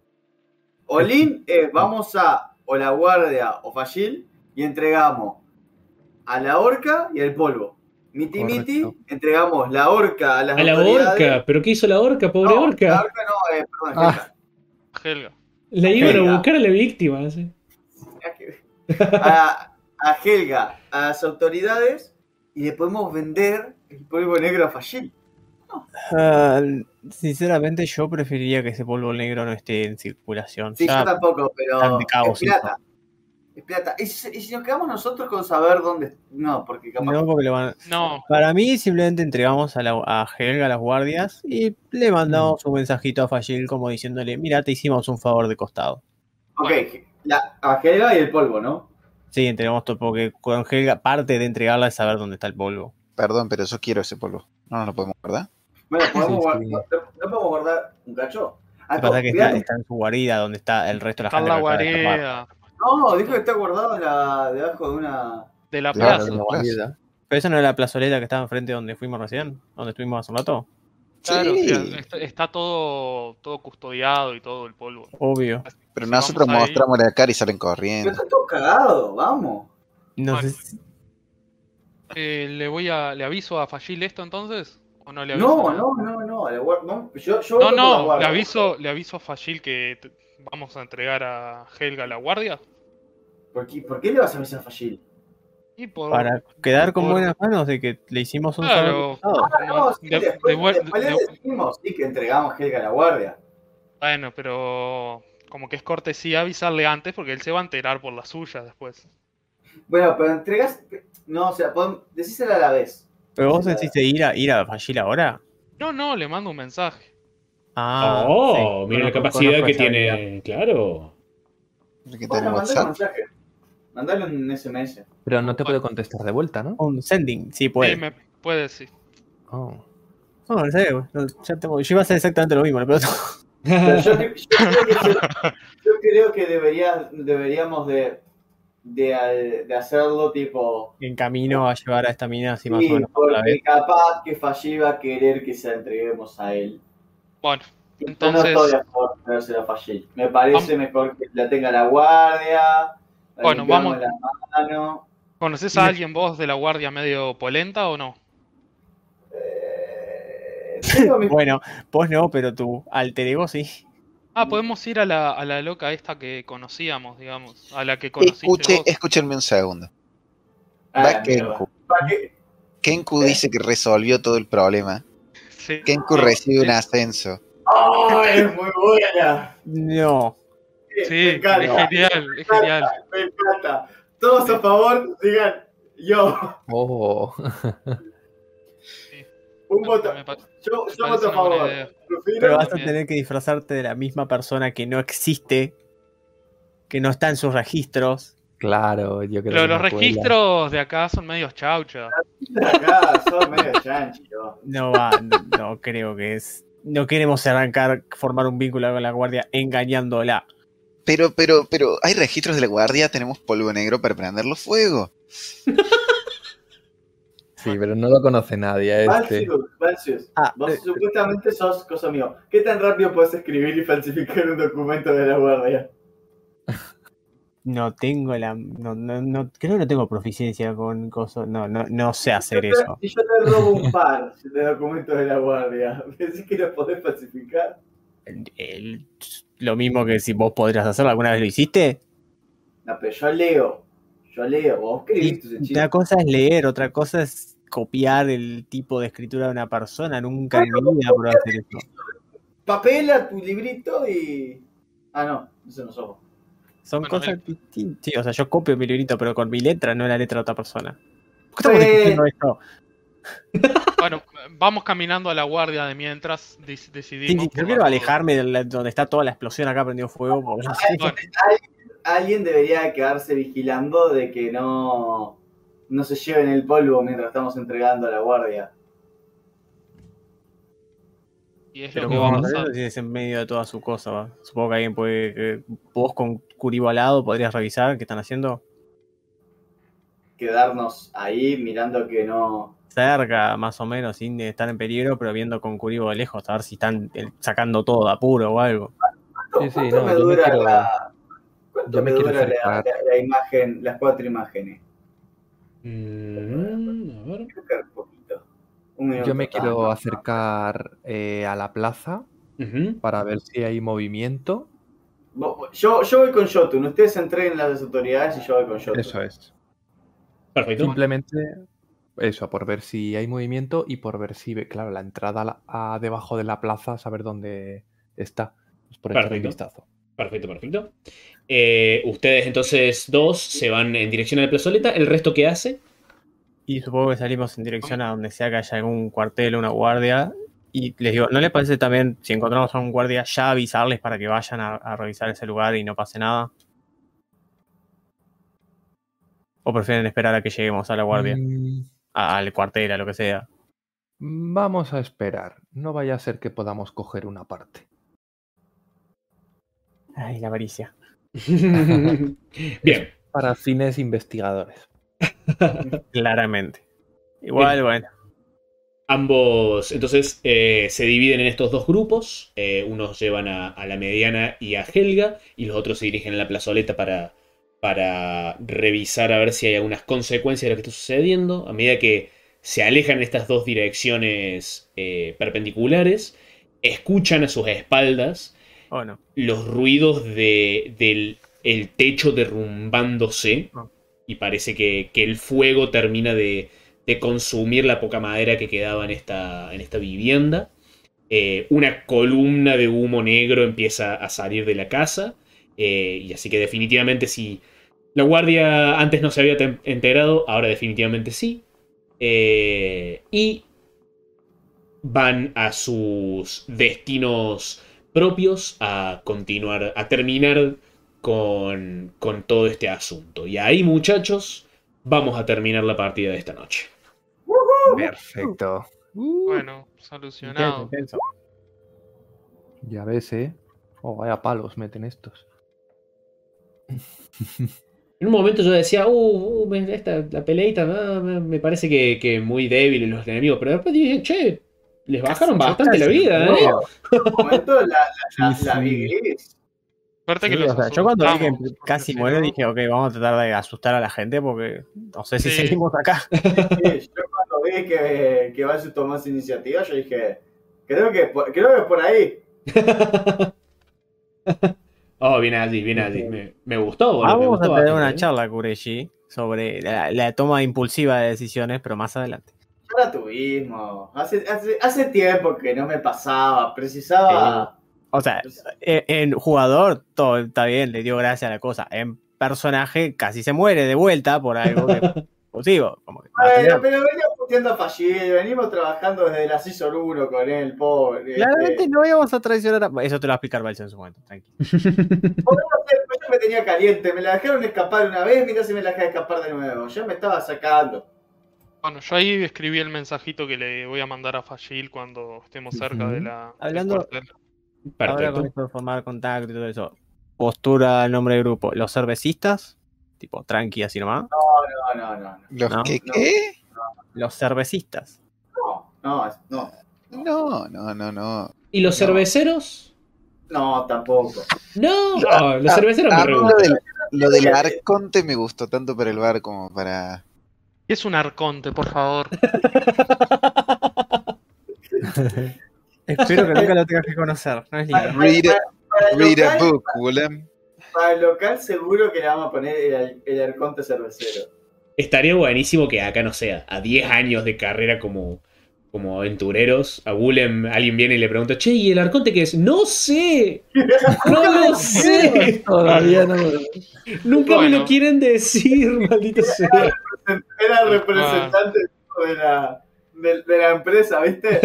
All in es vamos a o la guardia o Fagil y entregamos a la horca y al polvo. Miti miti, entregamos la horca a las A la autoridades. orca, pero ¿qué hizo la orca, pobre No, La orca? horca no, eh, perdón, Ah. Helga. La iban a buscar a la víctima. sí. a, a Helga a las autoridades y le podemos vender el polvo negro a Fashil. Ah, sinceramente, yo preferiría que ese polvo negro no esté en circulación. Sí, Ya- yo tampoco, pero de caos, es plata. ¿Y si, y si nos quedamos nosotros con saber dónde? No, porque capaz. no, porque le van- No, Para mí, simplemente entregamos a, la, a Helga a las guardias y le mandamos un mensajito a Fashil como diciéndole: Mira, te hicimos un favor de costado. Ok, la, a Helga y el polvo, ¿no? Sí, entregamos todo, porque con Helga, parte de entregarla es saber dónde está el polvo. Perdón, pero yo quiero ese polvo. No nos lo podemos guardar. Bueno, podemos Sí, guardar, sí. ¿no, no podemos guardar un cacho? Ah, Lo que pasa es que está, en su guarida, donde está el resto de la está en gente. la guarida No, dijo que está guardado en la, debajo de una. de la Claro, plaza. Pero eso no era la plazoleta que estaba enfrente donde fuimos recién, donde estuvimos hace un rato. Claro, Sí. está, está todo, todo custodiado y todo el polvo. Obvio. Pero Si nosotros ahí- mostramos la cara y salen Pero corriendo. está todo cagado, vamos. No Bueno. sé si- Eh, ¿le voy a, le aviso a Fashil esto entonces? ¿O no le aviso? No, no, no, no. Yo, yo No, no, le aviso, le aviso a Fashil que vamos a entregar a Helga a la guardia. ¿Por qué, por qué le vas a avisar a Fashil? Y por. para quedar con por- buenas manos de que le hicimos un Claro. favor. Ah, no, sí, de- después, de después de- le decimos sí, que entregamos Helga a la guardia. Bueno, pero como que es cortesía avisarle antes porque él se va a enterar por las suyas después. Bueno, pero entregas. No, o sea, podemos, decísela a la vez. Pero vos decís ir a, ir a Fashil ahora. No, no, le mando un mensaje. Ah, oh, sí, mira la capacidad que tiene. Claro. Que Bueno, mandale un mensaje. Mandale un SMS. Pero no te puede contestar de vuelta, ¿no? Un sending, sí puede. Sí, me puede, sí. Oh. No, no, ya tengo- yo iba a hacer exactamente lo mismo, pero Pero yo, yo creo que, yo creo que debería, deberíamos de, de, al- de hacerlo tipo. en camino a llevar a esta mina así más Sí, o menos a la porque capaz que Fallí va a querer que se entreguemos a él. Bueno, Yo no Entonces- estoy a favor de dársela a Fallí. Me parece mejor que la tenga la guardia. la Bueno, vamos- la mano. ¿conoces a alguien vos de la guardia medio polenta o no? Eh, mis- Bueno, vos no, pero tu alter ego sí. Ah, podemos ir a la, a la loca esta que conocíamos, digamos. A la que conociste Escuche, vos. escúchenme un segundo. Ah, Va la mierda. Kenku. Kenku dice que resolvió todo el problema. Sí. Kenku recibe un ascenso. ¡Oh, es muy buena! No. Sí, me es encanta. genial, es genial. Me encanta. Todos a favor, digan yo. Oh. Un voto. Yo, yo voto a favor. Pero vas a tener que disfrazarte de la misma persona que no existe, que no está en sus registros. Claro, yo creo Pero que los registros de acá son medios chaucha. acá sos medio chanchi, yo. No va, no, no creo que es. No queremos arrancar, formar un vínculo con la guardia engañándola. Pero, pero, pero, hay registros de la guardia, tenemos polvo negro para prenderlo fuego. Sí, pero no lo conoce nadie a este. Valsius, Valsius, Ah, vos eh, supuestamente sos cosa mío. ¿Qué tan rápido puedes escribir y falsificar un documento de la guardia? No tengo la. No, no, no- creo que no tengo proficiencia con cosas. No, no, no sé hacer yo te- eso. Si yo te robo un par de documentos de la guardia, ¿decís que los podés falsificar? El- el- lo mismo que si vos podrías hacerlo, ¿alguna vez lo hiciste? No, pero yo leo. Yo leo. Vos escribís tus Y hechizos. una cosa es leer, otra cosa es copiar el tipo de escritura de una persona. Nunca en mi vida puedo hacer eso. Papela tu librito y. Ah, no, eso no somos. Son Bueno, cosas el- distintas. Sí, o sea, yo copio mi librito, pero con mi letra, no la letra de otra persona. ¿Por qué estamos Eh. esto? Bueno, vamos caminando a la guardia de mientras Sí, decidimos. sí, yo quiero alejarme de la- donde está toda la explosión acá prendido fuego. porque. Bueno, Alguien debería quedarse vigilando de que no. No se lleven el polvo mientras estamos entregando a la guardia. y es Pero lo que ¿cómo vamos a hacer es en medio de toda su cosa? va? Supongo que alguien puede. vos con Curibo al lado podrías revisar qué están haciendo. Quedarnos ahí mirando que no. Cerca, más o menos, sin estar en peligro, pero viendo con Curibo de lejos, a ver si están eh, sacando todo de apuro o algo. Sí, sí, ¿Cuánto no, me yo me dura quiero- la. ¿Cuánto yo me me, quiero dura la, acercar. la- la imagen, las cuatro imágenes? Mm, a ver. Yo me quiero acercar eh, a la plaza para ver si hay movimiento. Yo, yo voy con Jotun. Ustedes entreguen las autoridades y yo voy con Jotun. Eso es. Perfecto. Simplemente eso, por ver si hay movimiento y por ver si, claro, la entrada a debajo de la plaza, saber dónde está. Pues por echar un Perfecto. vistazo. Perfecto, perfecto. Eh, ustedes entonces dos se van en dirección a la plazoleta. ¿El resto qué hace? Y supongo que salimos en dirección a donde sea que haya algún cuartel o una guardia. Y les digo, ¿no les parece también, si encontramos a un guardia, ya avisarles para que vayan a, a revisar ese lugar y no pase nada? ¿O prefieren esperar a que lleguemos a la guardia? Mm, A- al cuartel, a lo que sea. Vamos a esperar. No vaya a ser que podamos coger una parte. Ay, la avaricia. Bien. Para fines investigadores. Claramente. Igual, bueno. Ambos, entonces, eh, se dividen en estos dos grupos. Eh, unos llevan a, a la mediana y a Helga, y los otros se dirigen a la plazoleta para, para revisar a ver si hay algunas consecuencias de lo que está sucediendo. A medida que se alejan estas dos direcciones eh, perpendiculares, escuchan a sus espaldas ¿O no? los ruidos de, del el techo derrumbándose Ah. y parece que, que el fuego termina de, de consumir la poca madera que quedaba en esta, en esta vivienda. Eh, una columna de humo negro empieza a salir de la casa eh, y así que definitivamente si la guardia antes no se había enterado, ahora definitivamente sí. Eh, y van a sus destinos propios a continuar, a terminar con, con todo este asunto. Y ahí, muchachos, vamos a terminar la partida de esta noche. Perfecto. Bueno, Intenso, solucionado. intenso. Ya ves, ¿eh? Oh, vaya palos meten estos. En un momento yo decía, uh, uh, esta, la peleita ah, me, parece que, que muy débil los enemigos, pero después dije, che, les bajaron Casi, bastante la vida, no. ¿eh? En un momento la, la, la, Sí, la sí. vi gris. Suerte Sí, que los o sea, yo cuando vi que casi si muere dije, ok, vamos a tratar de asustar a la gente porque no sé si Sí. seguimos acá. Sí, yo cuando vi que, que Valsu tomó esa iniciativa, yo dije, creo que, creo que por ahí. oh, bien allí, bien allí. Me, me gustó, boludo, me Vamos a tener bastante, una ¿eh? charla, Kureshi, sobre la, la toma impulsiva de decisiones, pero más adelante. Ya la tuvimos. Hace, hace, hace tiempo que no me pasaba. Precisaba. O sea, en, en jugador todo está bien, le dio gracia a la cosa. En personaje casi se muere de vuelta por algo que impulsivo. Como que, Bueno, pero venía puteando a Fallido. Venimos trabajando desde la Season 1 con él, pobre. Claramente Este, no íbamos a traicionar a... Eso te lo va a explicar Balsa en su momento, tranquilo. yo me tenía caliente. Me la dejaron escapar una vez. Mirá si me la dejé escapar de nuevo. Ya me estaba sacando. Bueno, yo ahí escribí el mensajito que le voy a mandar a Fagil cuando estemos cerca de la. Hablando-. Ahora con esto de formar contacto y todo eso. Postura, nombre de grupo. Los cervecistas, tipo tranqui así nomás. No, no, no. No, ¿Los No, que no. qué? Los cervecistas. no, no, no, No, no, no, no. ¿Y los No. cerveceros? no, tampoco. No, oh, los Ah, cerveceros me ah, lo, del, lo del arconte me gustó tanto para el bar como para. ¿Qué es un arconte, por favor? Espero que nunca lo tengas que conocer. No es lindo. Para, Read a book, Willem. Para el local seguro que le vamos a poner el, el arconte cervecero. Estaría buenísimo que acá, no sea, a 10 años de carrera como, como aventureros, a Willem alguien viene y le pregunta, che, ¿y el arconte qué es? ¡No sé! ¡No lo sé! Todavía no. Nunca me lo quieren decir, maldito sea. Era el representante de la, de, de la empresa, ¿viste?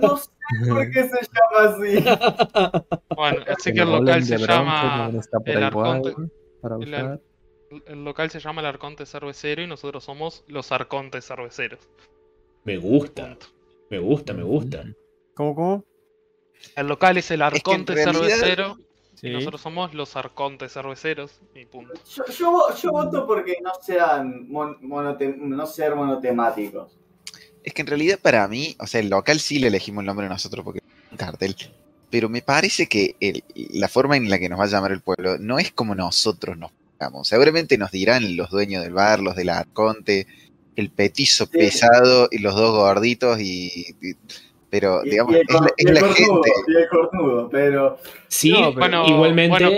No sé por qué se llama así. Bueno, así que el local se llama. el arconte- para. El local se llama el Arconte Cervecero y nosotros somos los Arcontes Cerveceros. Me gusta, me gusta, me gusta. ¿Cómo, cómo? El local es el Arconte realidad- Cervecero Sí. y nosotros somos los Arcontes Cerveceros y punto. Yo, yo, vo- yo voto porque no sean mon- monote- no ser monotemáticos. Es que en realidad para mí, o sea, el local sí le elegimos el nombre nosotros porque es un cartel. Pero me parece que el- la forma en la que nos va a llamar el pueblo no es como nosotros nos pongamos. Seguramente nos dirán los dueños del bar, los del arconte, el petizo Sí. pesado y los dos gorditos y... y- pero, Y, digamos, y el, es la, es y el la cornudo, gente. y el cornudo, pero Sí, No, pero- Bueno, igualmente bueno,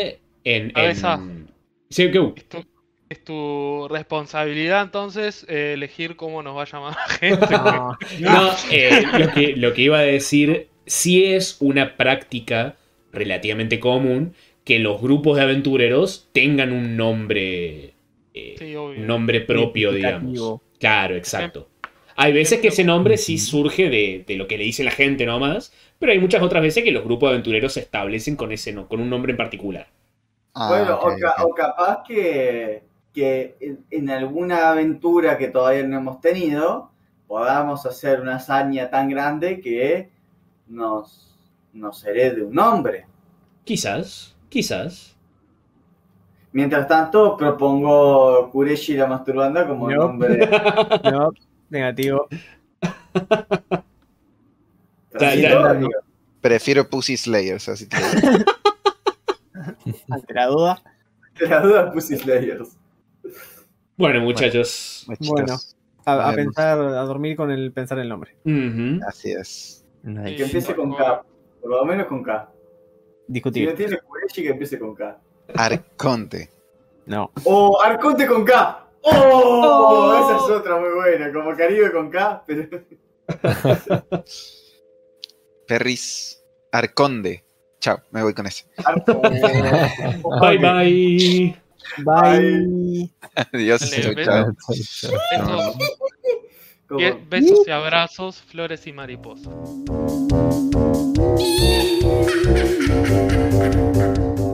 en, en- Sí, ¿qué? Esto, Es tu responsabilidad entonces eh, elegir cómo nos va a llamar la gente. No, No, eh, lo, que, lo que iba a decir, sí es una práctica relativamente común que los grupos de aventureros tengan un nombre, eh, Sí, obvio. un nombre propio, digamos. Claro, exacto. Hay veces que ese nombre sí surge de, de lo que le dice la gente nomás, pero hay muchas otras veces que los grupos de aventureros se establecen con, ese, no- con un nombre en particular. Ah, bueno, o, ca- ok. o capaz que, que en, en alguna aventura que todavía no hemos tenido, podamos hacer una hazaña tan grande que nos, nos herede un nombre. Quizás, quizás. Mientras tanto, propongo Kureshi la masturbanda como No. nombre no, negativo. Ya, ya. transitorio. Prefiero Pussy Slayers, así te digo. Ante la duda. De la duda, Pussy Slayers. Bueno, muchachos. Bueno. Machitos. A, pensar, a dormir con el pensar el nombre. Ujú. Así es. Que empiece con K. Por lo menos con K. Si no Discutir. tiene Kureshi, que empiece con K. Arconte. No. ¡Oh! Arconte con K. ¡Oh! Esa es otra muy buena. Como Caribe con K, pero. Perris. Arconde. Chao, me voy con ese. Arconte. Bye bye. Bye. Adiós. Besos y abrazos, flores y mariposas. Thank you.